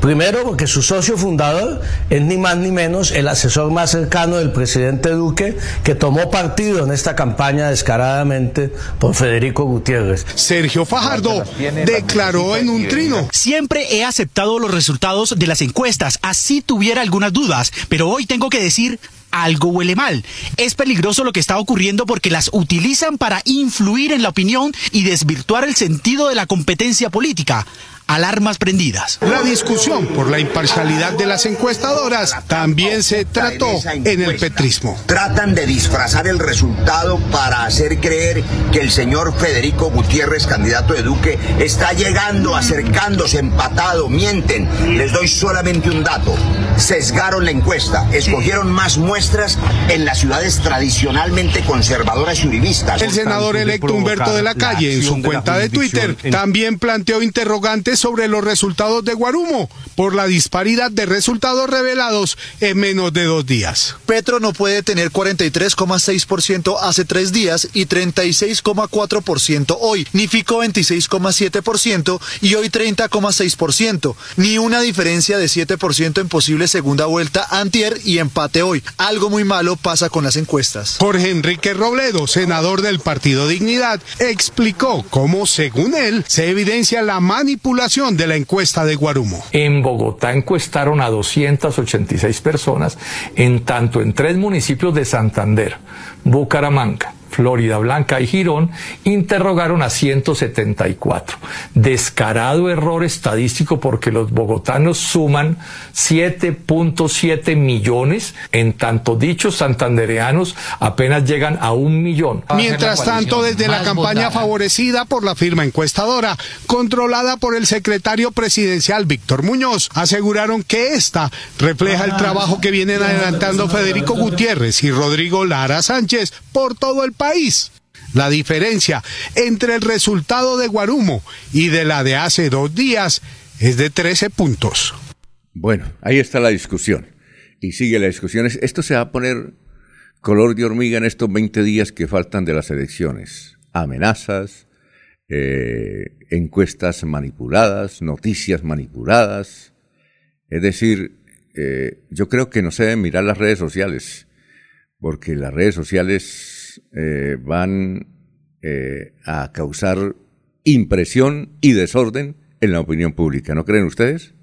Primero, porque su socio fundador es ni más ni menos el asesor más cercano del presidente Duque, que tomó partido en esta campaña descaradamente por Federico Gutiérrez. Sergio Fajardo declaró en un trino. Siempre he aceptado los resultados de las encuestas, así tuviera algunas dudas, pero hoy tengo que decir algo huele mal. Es peligroso lo que está ocurriendo porque las utilizan para influir en la opinión y desvirtuar el sentido de la competencia política alarmas prendidas. La discusión por la imparcialidad de las encuestadoras también se trató en el petrismo. Tratan de disfrazar el resultado para hacer creer que el señor Federico Gutiérrez, candidato de Duque, está llegando, acercándose, empatado, mienten. Les doy solamente un dato. Sesgaron la encuesta, escogieron más muestras en las ciudades tradicionalmente conservadoras y uribistas. El senador electo Humberto de la Calle, en su cuenta de Twitter, también planteó interrogantes sobre los resultados de Guarumo por la disparidad de resultados revelados en menos de dos días. Petro no puede tener 43,6% hace tres días y 36,4% hoy, ni Fico 26,7% y hoy 30,6%, ni una diferencia de 7% en posible segunda vuelta antier y empate hoy. Algo muy malo pasa con las encuestas. Jorge Enrique Robledo, senador del Partido Dignidad, explicó cómo, según él, se evidencia la manipulación de la encuesta de Guarumo. En Bogotá encuestaron a 286 personas, en tanto en tres municipios de Santander, Bucaramanga, Florida Blanca y Girón interrogaron a 174. Descarado error estadístico porque los bogotanos suman 7.7 millones, en tanto dichos santandereanos apenas llegan a un millón. Mientras tanto, desde la campaña favorecida por la firma encuestadora, controlada por el secretario presidencial Víctor Muñoz, aseguraron que esta refleja el trabajo que vienen adelantando Federico Gutiérrez y Rodrigo Lara Sánchez por todo el país La diferencia entre el resultado de Guarumo y de la de hace dos días es de 13 puntos. Bueno, ahí está la discusión. Y sigue la discusión. Esto se va a poner color de hormiga en estos 20 días que faltan de las elecciones. Amenazas, eh, encuestas manipuladas, noticias manipuladas. Es decir, eh, yo creo que no se deben mirar las redes sociales, porque las redes sociales eh, van eh, a causar impresión y desorden en la opinión pública, ¿no creen ustedes?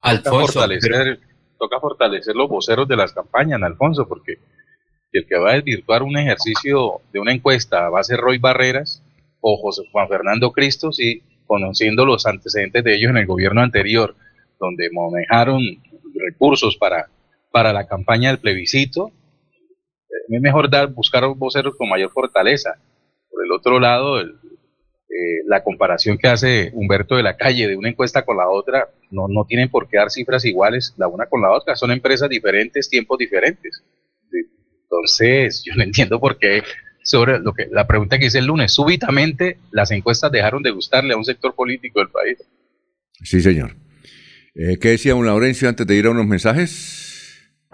Alfonso, fortalecer, toca fortalecer los voceros de las campañas, Alfonso, porque el que va a desvirtuar un ejercicio de una encuesta va a ser Roy Barreras o José Juan Fernando Cristos y conociendo los antecedentes de ellos en el gobierno anterior, donde manejaron recursos para, para la campaña del plebiscito, es mejor dar, buscar voceros con mayor fortaleza. Por el otro lado, el, eh, la comparación que hace Humberto de la Calle de una encuesta con la otra, no, no tienen por qué dar cifras iguales la una con la otra, son empresas diferentes, tiempos diferentes. Entonces, yo no entiendo por qué sobre lo que la pregunta que hice el lunes, súbitamente las encuestas dejaron de gustarle a un sector político del país. Sí, señor. Eh, ¿Qué decía un Laurencio antes de ir a unos mensajes?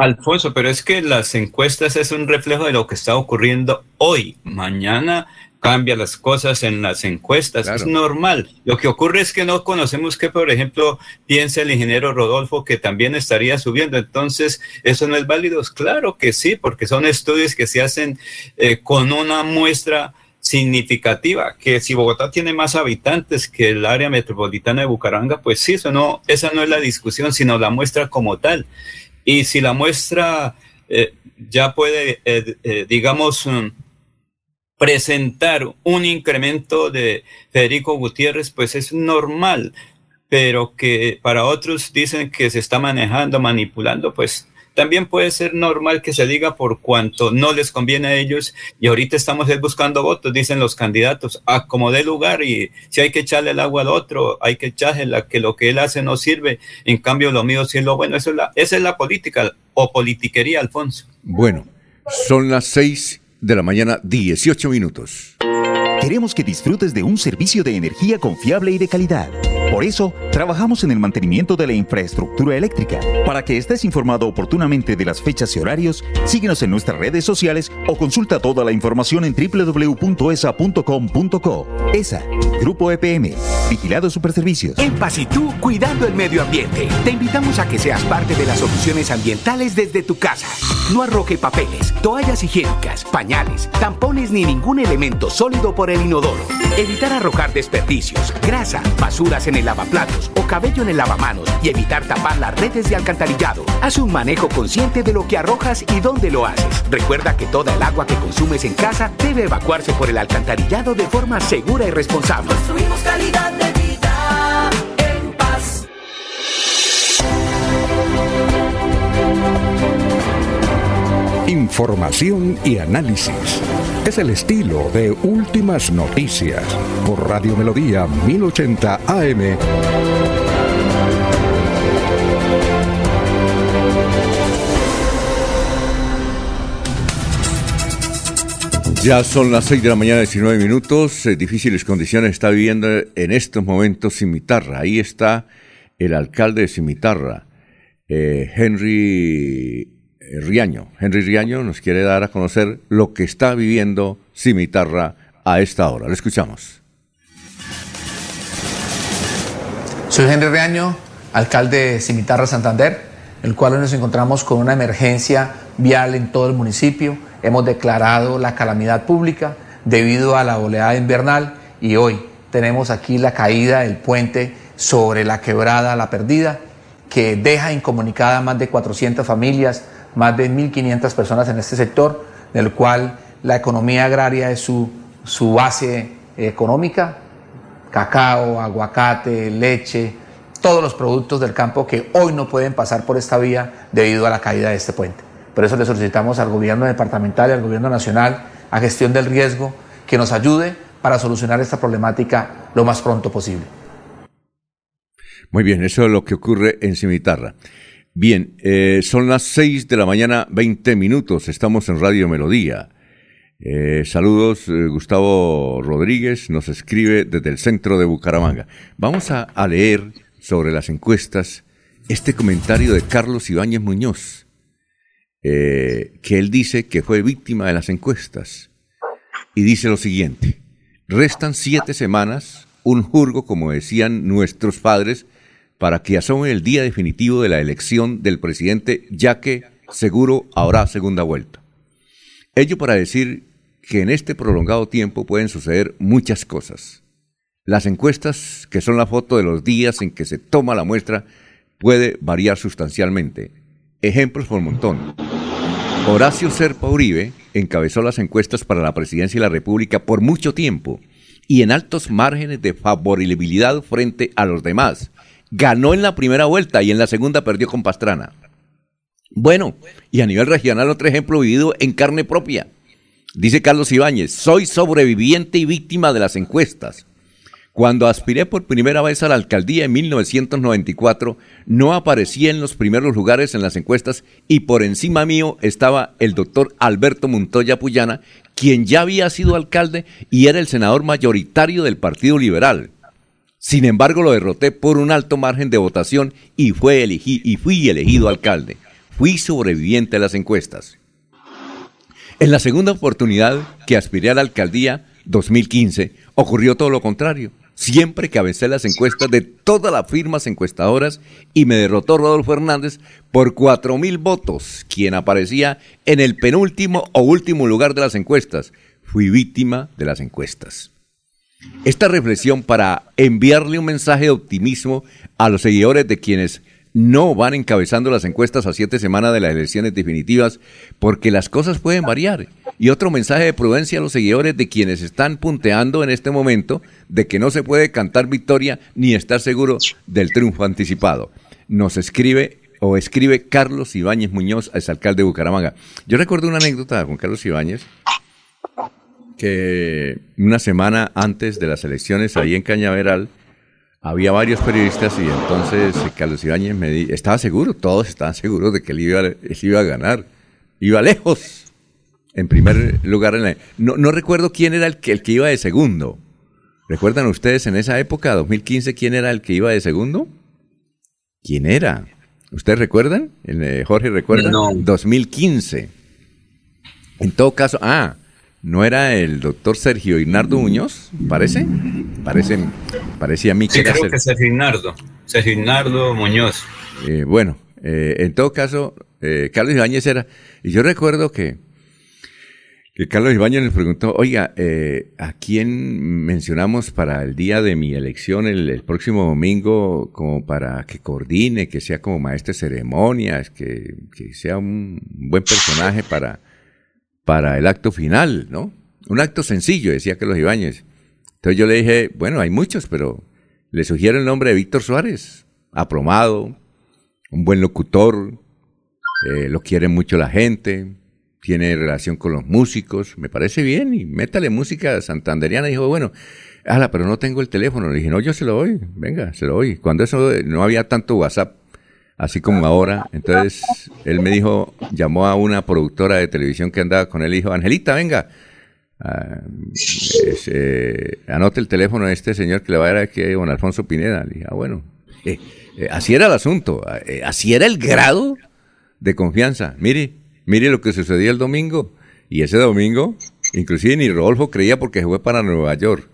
Alfonso, pero es que las encuestas es un reflejo de lo que está ocurriendo hoy. Mañana cambia las cosas en las encuestas, es normal. Lo que ocurre es que no conocemos qué, por ejemplo, piensa el ingeniero Rodolfo que también estaría subiendo. Entonces, ¿eso no es válido? Claro que sí, porque son estudios que se hacen eh, con una muestra significativa, que si Bogotá tiene más habitantes que el área metropolitana de Bucaramanga, pues sí, eso no, esa no es la discusión, sino la muestra como tal. Y si la muestra eh, ya puede, eh, digamos, mm, presentar un incremento de Federico Gutiérrez, pues es normal, pero que para otros dicen que se está manejando, manipulando, pues también puede ser normal que se diga por cuanto no les conviene a ellos y ahorita estamos buscando votos, dicen los candidatos, a como dé lugar y si hay que echarle el agua al otro, hay que echarle la, que lo que él hace no sirve, en cambio lo mío sí es lo bueno, Eso es la, esa es la política o politiquería, Alfonso. Bueno, son las seis de la mañana, 18 minutos. Queremos que disfrutes de un servicio de energía confiable y de calidad. Por eso, trabajamos en el mantenimiento de la infraestructura eléctrica. Para que estés informado oportunamente de las fechas y horarios, síguenos en nuestras redes sociales o consulta toda la información en www.esa.com.co. ESA, Grupo EPM, Vigilado Superservicios. En Paz cuidando el medio ambiente. Te invitamos a que seas parte de las soluciones ambientales desde tu casa. No arroje papeles, toallas higiénicas, pañales, tampones ni ningún elemento sólido por el inodoro. Evitar arrojar desperdicios, grasa, basuras en el lavaplatos o cabello en el lavamanos y evitar tapar las redes de alcantarillado. Haz un manejo consciente de lo que arrojas y dónde lo haces. Recuerda que toda el agua que consumes en casa debe evacuarse por el alcantarillado de forma segura y responsable. Construimos calidad de vida en paz. Información y análisis. Es el estilo de Últimas Noticias por Radio Melodía 1080 AM. Ya son las 6 de la mañana, 19 minutos. Eh, difíciles condiciones está viviendo en estos momentos Cimitarra. Ahí está el alcalde de Cimitarra, eh, Henry Riaño. Henry Riaño nos quiere dar a conocer lo que está viviendo Cimitarra a esta hora. Lo escuchamos. Soy Henry Riaño, alcalde de Cimitarra Santander, el cual nos encontramos con una emergencia vial en todo el municipio. Hemos declarado la calamidad pública debido a la oleada invernal y hoy tenemos aquí la caída del puente sobre la quebrada La Perdida, que deja incomunicada a más de 400 familias, más de 1.500 personas en este sector, del cual la economía agraria es su, su base económica, cacao, aguacate, leche, todos los productos del campo que hoy no pueden pasar por esta vía debido a la caída de este puente. Por eso le solicitamos al gobierno departamental y al gobierno nacional a gestión del riesgo que nos ayude para solucionar esta problemática lo más pronto posible. Muy bien, eso es lo que ocurre en Cimitarra. Bien, eh, son las 6 de la mañana, 20 minutos. Estamos en Radio Melodía. Eh, saludos, eh, Gustavo Rodríguez nos escribe desde el centro de Bucaramanga. Vamos a, a leer sobre las encuestas este comentario de Carlos Ibáñez Muñoz, que él dice que fue víctima de las encuestas. Y dice lo siguiente, restan siete semanas, un jurgo, como decían nuestros padres, para que asome el día definitivo de la elección del presidente, ya que seguro habrá segunda vuelta. Ello para decir que en este prolongado tiempo pueden suceder muchas cosas. Las encuestas, que son la foto de los días en que se toma la muestra, puede variar sustancialmente. Ejemplos por montón. Horacio Serpa Uribe encabezó las encuestas para la presidencia de la República por mucho tiempo y en altos márgenes de favorabilidad frente a los demás. Ganó en la primera vuelta y en la segunda perdió con Pastrana. Bueno, y a nivel regional otro ejemplo vivido en carne propia. Dice Carlos Ibáñez, soy sobreviviente y víctima de las encuestas. Cuando aspiré por primera vez a la alcaldía en 1994, no aparecía en los primeros lugares en las encuestas y por encima mío estaba el doctor Alberto Montoya Puyana, quien ya había sido alcalde y era el senador mayoritario del Partido Liberal. Sin embargo, lo derroté por un alto margen de votación y, fui elegido alcalde. Fui sobreviviente a las encuestas. En la segunda oportunidad que aspiré a la alcaldía, 2015, ocurrió todo lo contrario. Siempre que cabecé las encuestas de todas las firmas encuestadoras y me derrotó Rodolfo Hernández por cuatro mil votos, quien aparecía en el penúltimo o último lugar de las encuestas. Fui víctima de las encuestas. Esta reflexión para enviarle un mensaje de optimismo a los seguidores de quienes no van encabezando las encuestas a siete semanas de las elecciones definitivas, porque las cosas pueden variar. Y otro mensaje de prudencia a los seguidores de quienes están punteando en este momento de que no se puede cantar victoria ni estar seguro del triunfo anticipado. Nos escribe o escribe Carlos Ibáñez Muñoz, alcalde de Bucaramanga. Yo recuerdo una anécdota con Carlos Ibáñez que una semana antes de las elecciones ahí en Cañaveral, había varios periodistas y entonces eh, Carlos Ibáñez me di, estaba seguro, todos estaban seguros de que él iba, iba a ganar. Iba lejos. En primer lugar, en no, no, recuerdo quién era el que, el que iba de segundo. ¿Recuerdan ustedes en esa época, 2015, quién era el que iba de segundo? ¿Quién era? ¿Ustedes recuerdan? Eh, Jorge, ¿recuerda? No. 2015. En todo caso, ah, ¿No era el doctor Sergio Ignardo Muñoz? ¿Parece? Parece, parecía a mí que sí, creo que Sergio Ignardo. Sergio Ignardo Muñoz. Eh, bueno, eh, en todo caso, eh, Carlos Ibáñez era... Y yo recuerdo que, que Carlos Ibáñez nos preguntó, oiga, ¿a quién mencionamos para el día de mi elección el, próximo domingo como para que coordine, que sea como maestro de ceremonias, que, que sea un buen personaje para para el acto final, ¿no? Un acto sencillo, decía Carlos Ibáñez. Entonces yo le dije, bueno, hay muchos, pero le sugiero el nombre de Víctor Suárez, apromado, un buen locutor, eh, lo quiere mucho la gente, tiene relación con los músicos, me parece bien, y métale música santanderiana. dijo, bueno, ala, pero no tengo el teléfono. Le dije, no, yo se lo doy, venga, se lo doy. Cuando eso no había tanto WhatsApp, así como ahora. Entonces él me dijo, llamó a una productora de televisión que andaba con él y dijo, Angelita, venga, uh, anote el teléfono de este señor que le va a dar aquí don Alfonso Pineda. Le dije, ah, bueno, eh, eh, así era el asunto, así era el grado de confianza. Mire, mire lo que sucedió el domingo. Y ese domingo, inclusive ni Rodolfo creía porque se fue para Nueva York.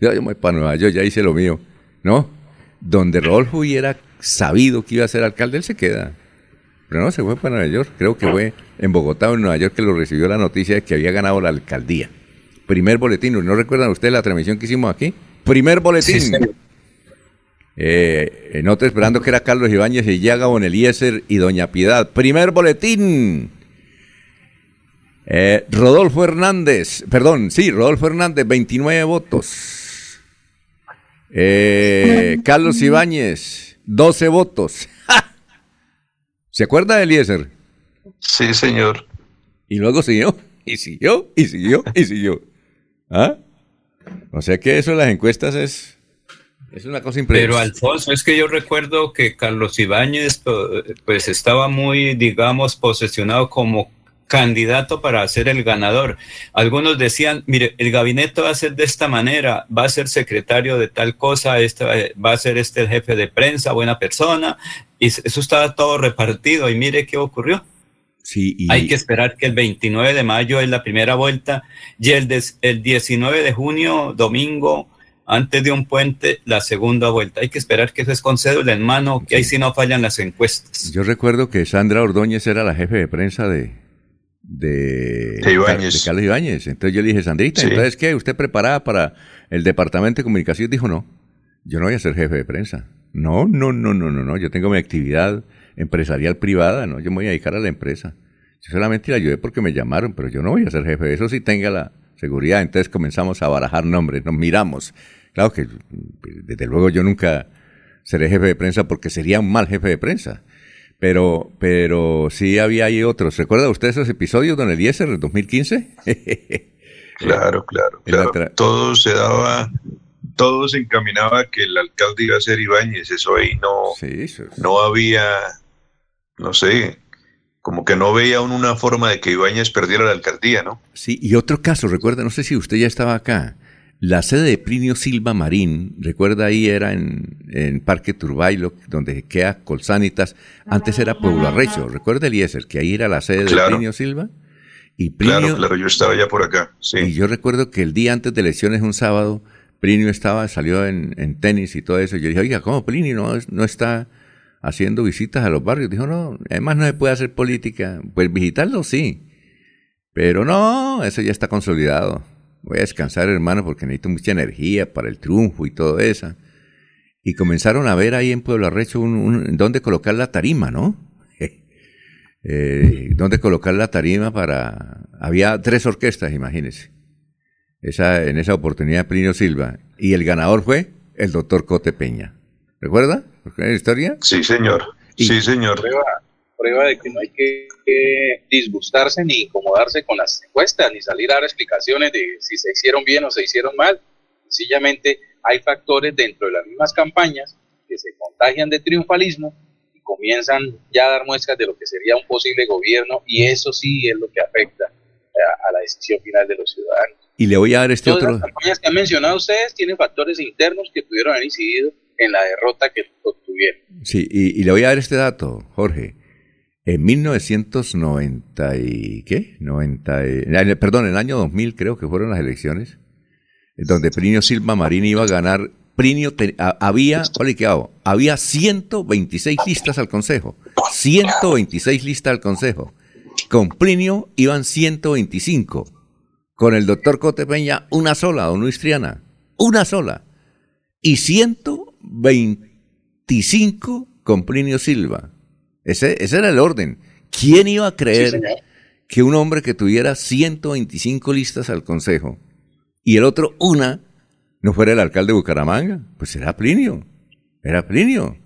yo, yo me voy para Nueva York, ya hice lo mío. ¿No? Donde Rodolfo hubiera sabido que iba a ser alcalde, él se queda. Pero no, se fue para Nueva York. Creo que fue en Bogotá o en Nueva York que lo recibió la noticia de que había ganado la alcaldía. Primer boletín. ¿No recuerdan ustedes la transmisión que hicimos aquí? Primer boletín. Sí, eh, esperando que era Carlos Ibáñez y Yaga Boneliezer y Doña Piedad. Primer boletín. Eh, Rodolfo Hernández, perdón, sí, Rodolfo Hernández, 29 votos. Eh, Carlos Ibáñez, 12 votos. ¿Se acuerda de Eliezer? Sí, señor. Y luego siguió, y siguió, y siguió, y siguió. ¿Ah? O sea que eso de las encuestas es, es una cosa impresionante. Pero Alfonso, es que yo recuerdo que Carlos Ibáñez pues estaba muy, digamos, posesionado como candidato para ser el ganador. Algunos decían, mire, el gabinete va a ser de esta manera, va a ser secretario de tal cosa, este, va a ser este el jefe de prensa, buena persona, y eso estaba todo repartido, y mire qué ocurrió. Sí, Hay que esperar que el 29 de mayo es la primera vuelta y el, el 19 de junio, domingo, antes de un puente la segunda vuelta. Hay que esperar que eso es con cédula en mano, que ahí sí no fallan las encuestas. Yo recuerdo que Sandra Ordóñez era la jefe de prensa de, de, De Ibáñez. de Carlos Ibáñez. Entonces yo le dije, Sandrita, Sí. entonces ¿qué? ¿Usted preparada para el departamento de comunicación? Dijo, no, yo no voy a ser jefe de prensa. No, no, no, no, no, no. Yo tengo mi actividad empresarial privada, ¿no? Yo me voy a dedicar a la empresa. Yo solamente la ayudé porque me llamaron, pero yo no voy a ser jefe. Eso sí tenga la seguridad. Entonces comenzamos a barajar nombres, nos miramos. Claro que, desde luego, yo nunca seré jefe de prensa porque sería un mal jefe de prensa. Pero, pero sí había ahí otros. ¿Recuerda usted esos episodios, don Eliezer, del 2015? Claro, claro, claro. Todo se daba, todo se encaminaba a que el alcalde iba a ser Ibáñez. Eso ahí no, no había, no sé, como que no veía uno una forma de que Ibáñez perdiera la alcaldía, ¿no? Sí, y otro caso, recuerda, no sé si usted ya estaba acá. La sede de Plinio Silva Marín, recuerda ahí era en, en Parque Turbailo, donde queda Colsanitas. Antes era Pueblo Arrecho. Recuerda, Eliezer, que ahí era la sede de. Plinio Silva. Y Plinio, Claro, claro, yo estaba ya por acá, sí. Y yo recuerdo que el día antes de elecciones, un sábado, Plinio estaba, salió en, en tenis y todo eso. Yo dije, oiga, ¿cómo Plinio no, no está haciendo visitas a los barrios? Dijo, no, además no se puede hacer política. Pues visitarlo sí. Pero no, eso ya está consolidado. Voy a descansar, hermano, porque necesito mucha energía para el triunfo y todo eso. Y comenzaron a ver ahí en Pueblo Arrecho un, un- dónde colocar la tarima, ¿no? Eh, dónde colocar la tarima para... Había tres orquestas, imagínense. Esa, en esa oportunidad Plinio Silva. Y el ganador fue el doctor Cote Peña. ¿Recuerda? ¿Recuerda la historia? Sí, señor. Sí, señor. Prueba, de que no hay que, que disgustarse ni incomodarse con las encuestas, ni salir a dar explicaciones de si se hicieron bien o se hicieron mal. Sencillamente hay factores dentro de las mismas campañas que se contagian de triunfalismo y comienzan ya a dar muestras de lo que sería un posible gobierno y eso sí es lo que afecta a, a la decisión final de los ciudadanos. Y le voy a dar este Todas otro... las campañas que han mencionado ustedes tienen factores internos que pudieron haber incidido en la derrota que obtuvieron. Sí, y, y le voy a dar este dato, Jorge. En 1990 y... ¿Qué? 90 y- eh, perdón, en el año 2000 creo que fueron las elecciones, donde Plinio Silva Marín iba a ganar. Plinio te- a- había, ole, ¿qué hago? Había 126 listas al Consejo. 126 listas al Consejo. Con Plinio iban 125. Con el doctor Cote Peña, una sola, don Luis Triana. Una sola. Y 125 con Plinio Silva. Ese, ese era el orden. ¿Quién iba a creer Sí, que un hombre que tuviera 125 listas al Consejo y el otro una no fuera el alcalde de Bucaramanga? Pues era Plinio. Era Plinio.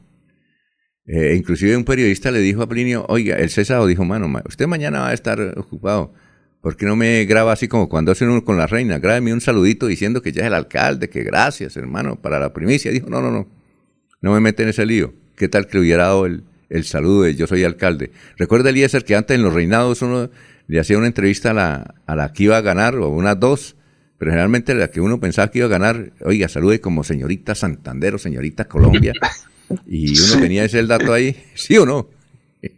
Eh, inclusive un periodista le dijo a Plinio, oiga, el César dijo, mano, ma- usted mañana va a estar ocupado. ¿Por qué no me graba así como cuando hacen uno con la reina? Grábeme un saludito diciendo que ya es el alcalde, que gracias, hermano, para la primicia. Dijo, no, no, no, no me mete en ese lío. ¿Qué tal que le hubiera dado el, el saludo de yo soy alcalde? Recuerda, Eliezer, que antes en los reinados uno le hacía una entrevista a la, a la que iba a ganar, o unas dos, pero generalmente la que uno pensaba que iba a ganar, oiga, salude como señorita Santander o señorita Colombia. Y uno Sí. tenía ese el dato ahí, ¿sí o no? Y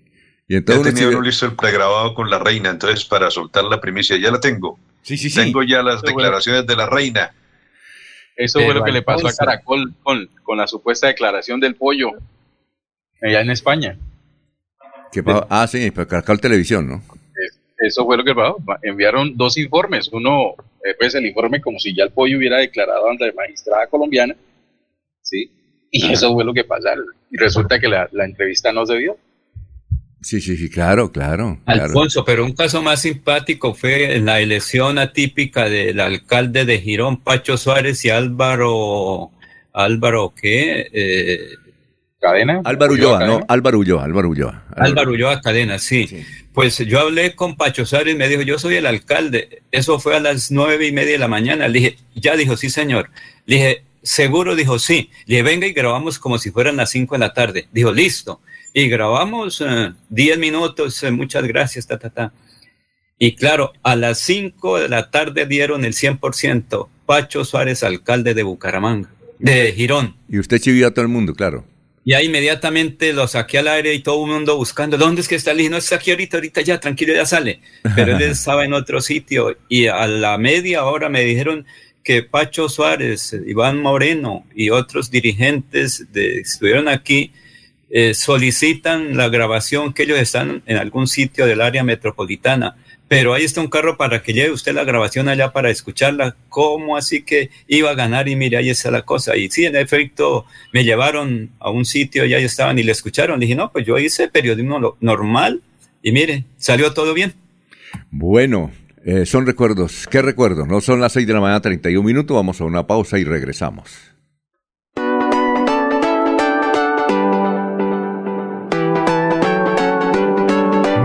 Ya entonces uno tenía se- uno listo el pregrabado con la reina, entonces para soltar la primicia, ya la tengo. Sí, sí, Tengo ya las declaraciones de la reina. Eso fue lo que le pasó a Caracol con, con la supuesta declaración del pollo allá en España. ¿Qué pasó? Ah, sí, pero Caracol Televisión, ¿no? Eso fue lo que pasó. Enviaron dos informes. Uno, eh, pues el informe como si ya el pollo hubiera declarado ante la magistrada colombiana. ¿sí? Y Ajá. eso fue lo que pasaron. Y resulta que la, la entrevista no se dio. Sí, sí, sí, claro, claro. claro. Alfonso, pero un caso más simpático fue en la elección atípica del alcalde de Girón, Pacho Suárez y Álvaro, Álvaro, ¿qué? Eh, ¿Cadena? Álvaro Ulloa, no, Álvaro Ulloa, Álvaro Ulloa. Álvaro Ulloa Cadena, sí. Pues yo hablé con Pacho Suárez y me dijo, yo soy el alcalde. Eso fue a las nueve y media de la mañana. Le dije, ya dijo, sí, señor. Le dije, seguro, dijo, sí. Le dije, venga y grabamos como si fueran las cinco de la tarde. Dijo, listo. Y grabamos eh, diez minutos, eh, muchas gracias, ta, ta, ta. Y claro, a las cinco de la tarde dieron el 100%. Pacho Suárez, alcalde de Bucaramanga, de Girón. Y usted chivió a todo el mundo, claro. Y ahí inmediatamente lo saqué al aire y todo el mundo buscando, ¿dónde es que está? Le dije, no, está aquí ahorita, ahorita ya, tranquilo, ya sale. Pero él estaba en otro sitio y a la media hora me dijeron que Pacho Suárez, Iván Moreno y otros dirigentes de, estuvieron aquí, eh, solicitan la grabación que ellos están en algún sitio del área metropolitana pero ahí está un carro para que lleve usted la grabación allá para escucharla. ¿Cómo así que iba a ganar? Y mire, ahí está la cosa. Y sí, en efecto, me llevaron a un sitio y ahí estaban y le escucharon. dije, no, pues yo hice periodismo normal y mire, salió todo bien. Bueno, eh, son recuerdos. ¿Qué recuerdos? No son las 6 de la mañana, 31 minutos. Vamos a una pausa y regresamos.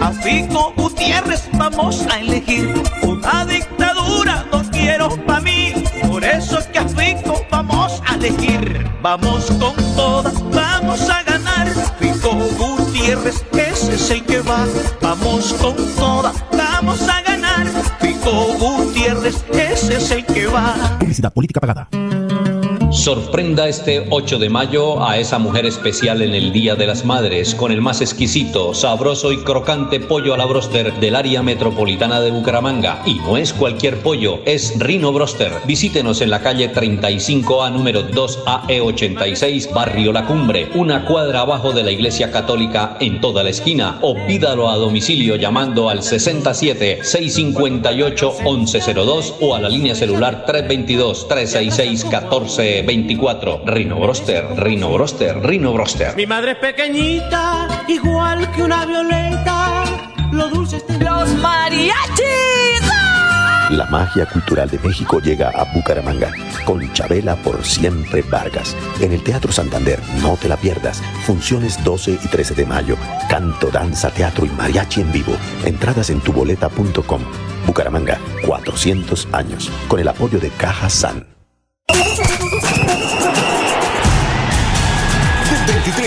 A Fico Gutiérrez vamos a elegir. Una dictadura no quiero para mí. Por eso es que a Fico vamos a elegir. Vamos con todas, vamos a ganar. Gutiérrez, ese es el que va. Vamos con todas, vamos a ganar. Fico Gutiérrez, ese es el que va. Publicidad política pagada. Sorprenda este 8 de mayo a esa mujer especial en el Día de las Madres con el más exquisito, sabroso y crocante pollo a la broster del área metropolitana de Bucaramanga. Y no es cualquier pollo, es Rino Broster. Visítenos en la calle 35A número 2AE86, Barrio La Cumbre, una cuadra abajo de la Iglesia Católica en toda la esquina. O pídalo a domicilio llamando al 67 658 1102 o a la línea celular 322 366 14 24. Rino Broster, Rino Broster, Rino Broster. Mi madre es pequeñita, igual que una violeta. Lo dulce Los mariachis. La magia cultural de México llega a Bucaramanga con Chabela por siempre Vargas. En el Teatro Santander, no te la pierdas. Funciones 12 y 13 de mayo. Canto, danza, teatro y mariachi en vivo. Entradas en tuboleta.com. Bucaramanga, 400 años. Con el apoyo de Caja San.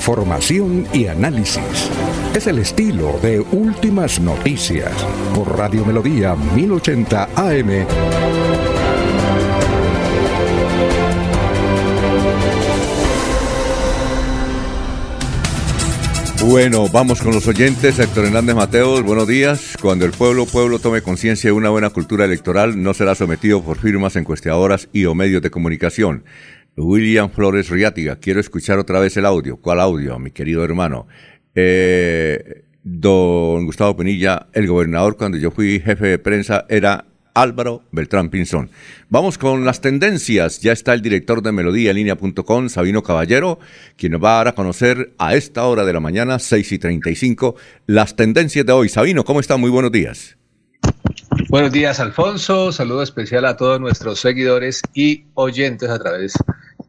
Información y análisis. Es el estilo de Últimas Noticias por Radio Melodía 1080 AM. Bueno, vamos con los oyentes. Héctor Hernández Mateos, buenos días. Cuando el pueblo pueblo tome conciencia de una buena cultura electoral, no será sometido por firmas encuestadoras y o medios de comunicación. William Flores Riátiga, quiero escuchar otra vez el audio. ¿Cuál audio, mi querido hermano? Eh, don Gustavo Penilla, el gobernador cuando yo fui jefe de prensa era Álvaro Beltrán Pinzón. Vamos con las tendencias. Ya está el director de melodíaenlínea.com, Sabino Caballero, quien nos va a dar a conocer a esta hora de la mañana, 6 y 35, las tendencias de hoy. Sabino, ¿cómo está? Muy buenos días. Buenos días, Alfonso. Saludo especial a todos nuestros seguidores y oyentes a través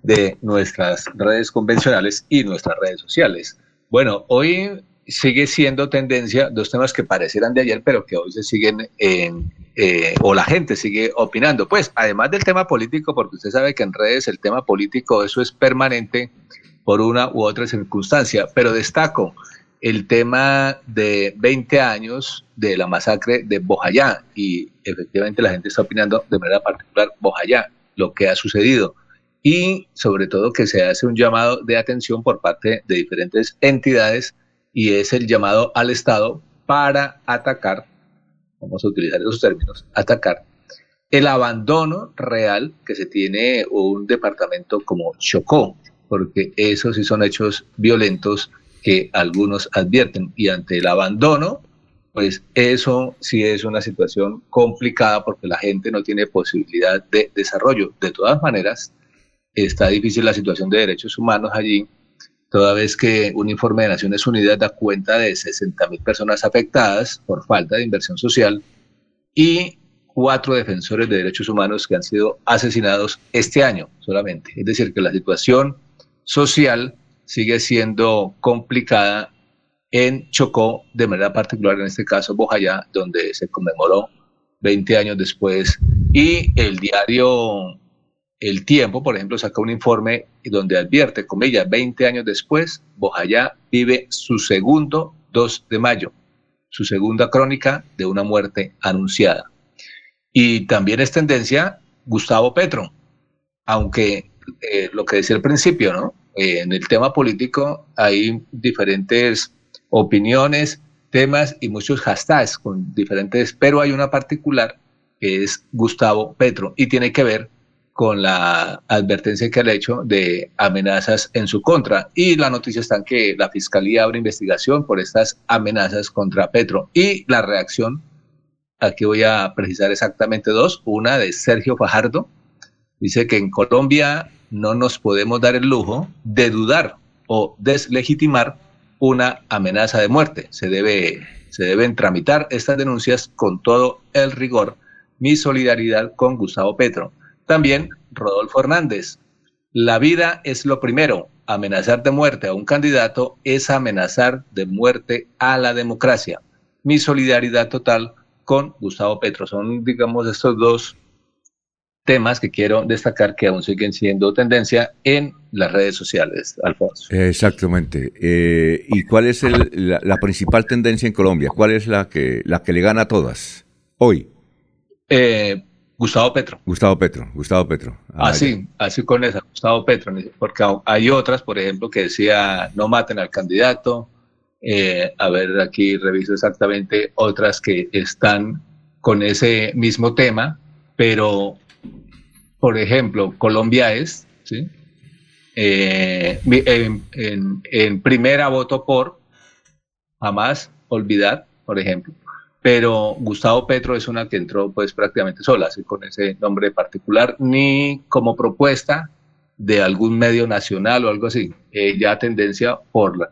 de nuestras redes convencionales y nuestras redes sociales. Bueno, hoy sigue siendo tendencia dos temas que parecieran de ayer, pero que hoy se siguen en, eh, o la gente sigue opinando. Pues, además del tema político, porque usted sabe que en redes el tema político, eso es permanente por una u otra circunstancia, pero destaco el tema de 20 años de la masacre de Bojayá. Y efectivamente la gente está opinando de manera particular Bojayá, lo que ha sucedido. Y sobre todo que se hace un llamado de atención por parte de diferentes entidades y es el llamado al Estado para atacar, vamos a utilizar esos términos, atacar el abandono real que se tiene un departamento como Chocó, porque esos sí son hechos violentos que algunos advierten y ante el abandono, pues eso sí es una situación complicada porque la gente no tiene posibilidad de desarrollo. De todas maneras, está difícil la situación de derechos humanos allí toda vez que un informe de Naciones Unidas da cuenta de 60.000 personas afectadas por falta de inversión social y cuatro defensores de derechos humanos que han sido asesinados este año solamente. Es decir, que la situación social sigue siendo complicada en Chocó, de manera particular en este caso Bojayá, donde se conmemoró 20 años después. Y el diario el Tiempo, por ejemplo, saca un informe donde advierte, ella 20 años después, Bojayá vive su segundo 2 de mayo, su segunda crónica de una muerte anunciada. Y también es tendencia Gustavo Petro, aunque eh, lo que decía al principio, ¿no? Eh, en el tema político hay diferentes opiniones, temas y muchos hashtags con diferentes, pero hay una particular que es Gustavo Petro y tiene que ver con la advertencia que ha hecho de amenazas en su contra. Y la noticia está en que la Fiscalía abre investigación por estas amenazas contra Petro. Y la reacción, aquí voy a precisar exactamente dos. Una de Sergio Fajardo, dice que en Colombia no nos podemos dar el lujo de dudar o deslegitimar una amenaza de muerte. Se, debe, se deben tramitar estas denuncias con todo el rigor. Mi solidaridad con Gustavo Petro. También Rodolfo Hernández. La vida es lo primero. Amenazar de muerte a un candidato es amenazar de muerte a la democracia. Mi solidaridad total con Gustavo Petro. Son, digamos, estos dos temas que quiero destacar que aún siguen siendo tendencia en las redes sociales, Alfonso. Exactamente. Eh, ¿Y cuál es la, principal tendencia en Colombia? ¿Cuál es la que, la que le gana a todas hoy? Eh, Gustavo Petro. Gustavo Petro, Gustavo Petro. Ah, así, así con esa, Gustavo Petro, porque hay otras, por ejemplo, que decía no maten al candidato. Eh, a ver, aquí reviso exactamente otras que están con ese mismo tema, pero, por ejemplo, Colombia es, ¿sí? Eh, en, primera voto por, jamás olvidar, por ejemplo pero Gustavo Petro es una que entró pues prácticamente sola, así con ese nombre particular, ni como propuesta de algún medio nacional o algo así, eh, ya tendencia por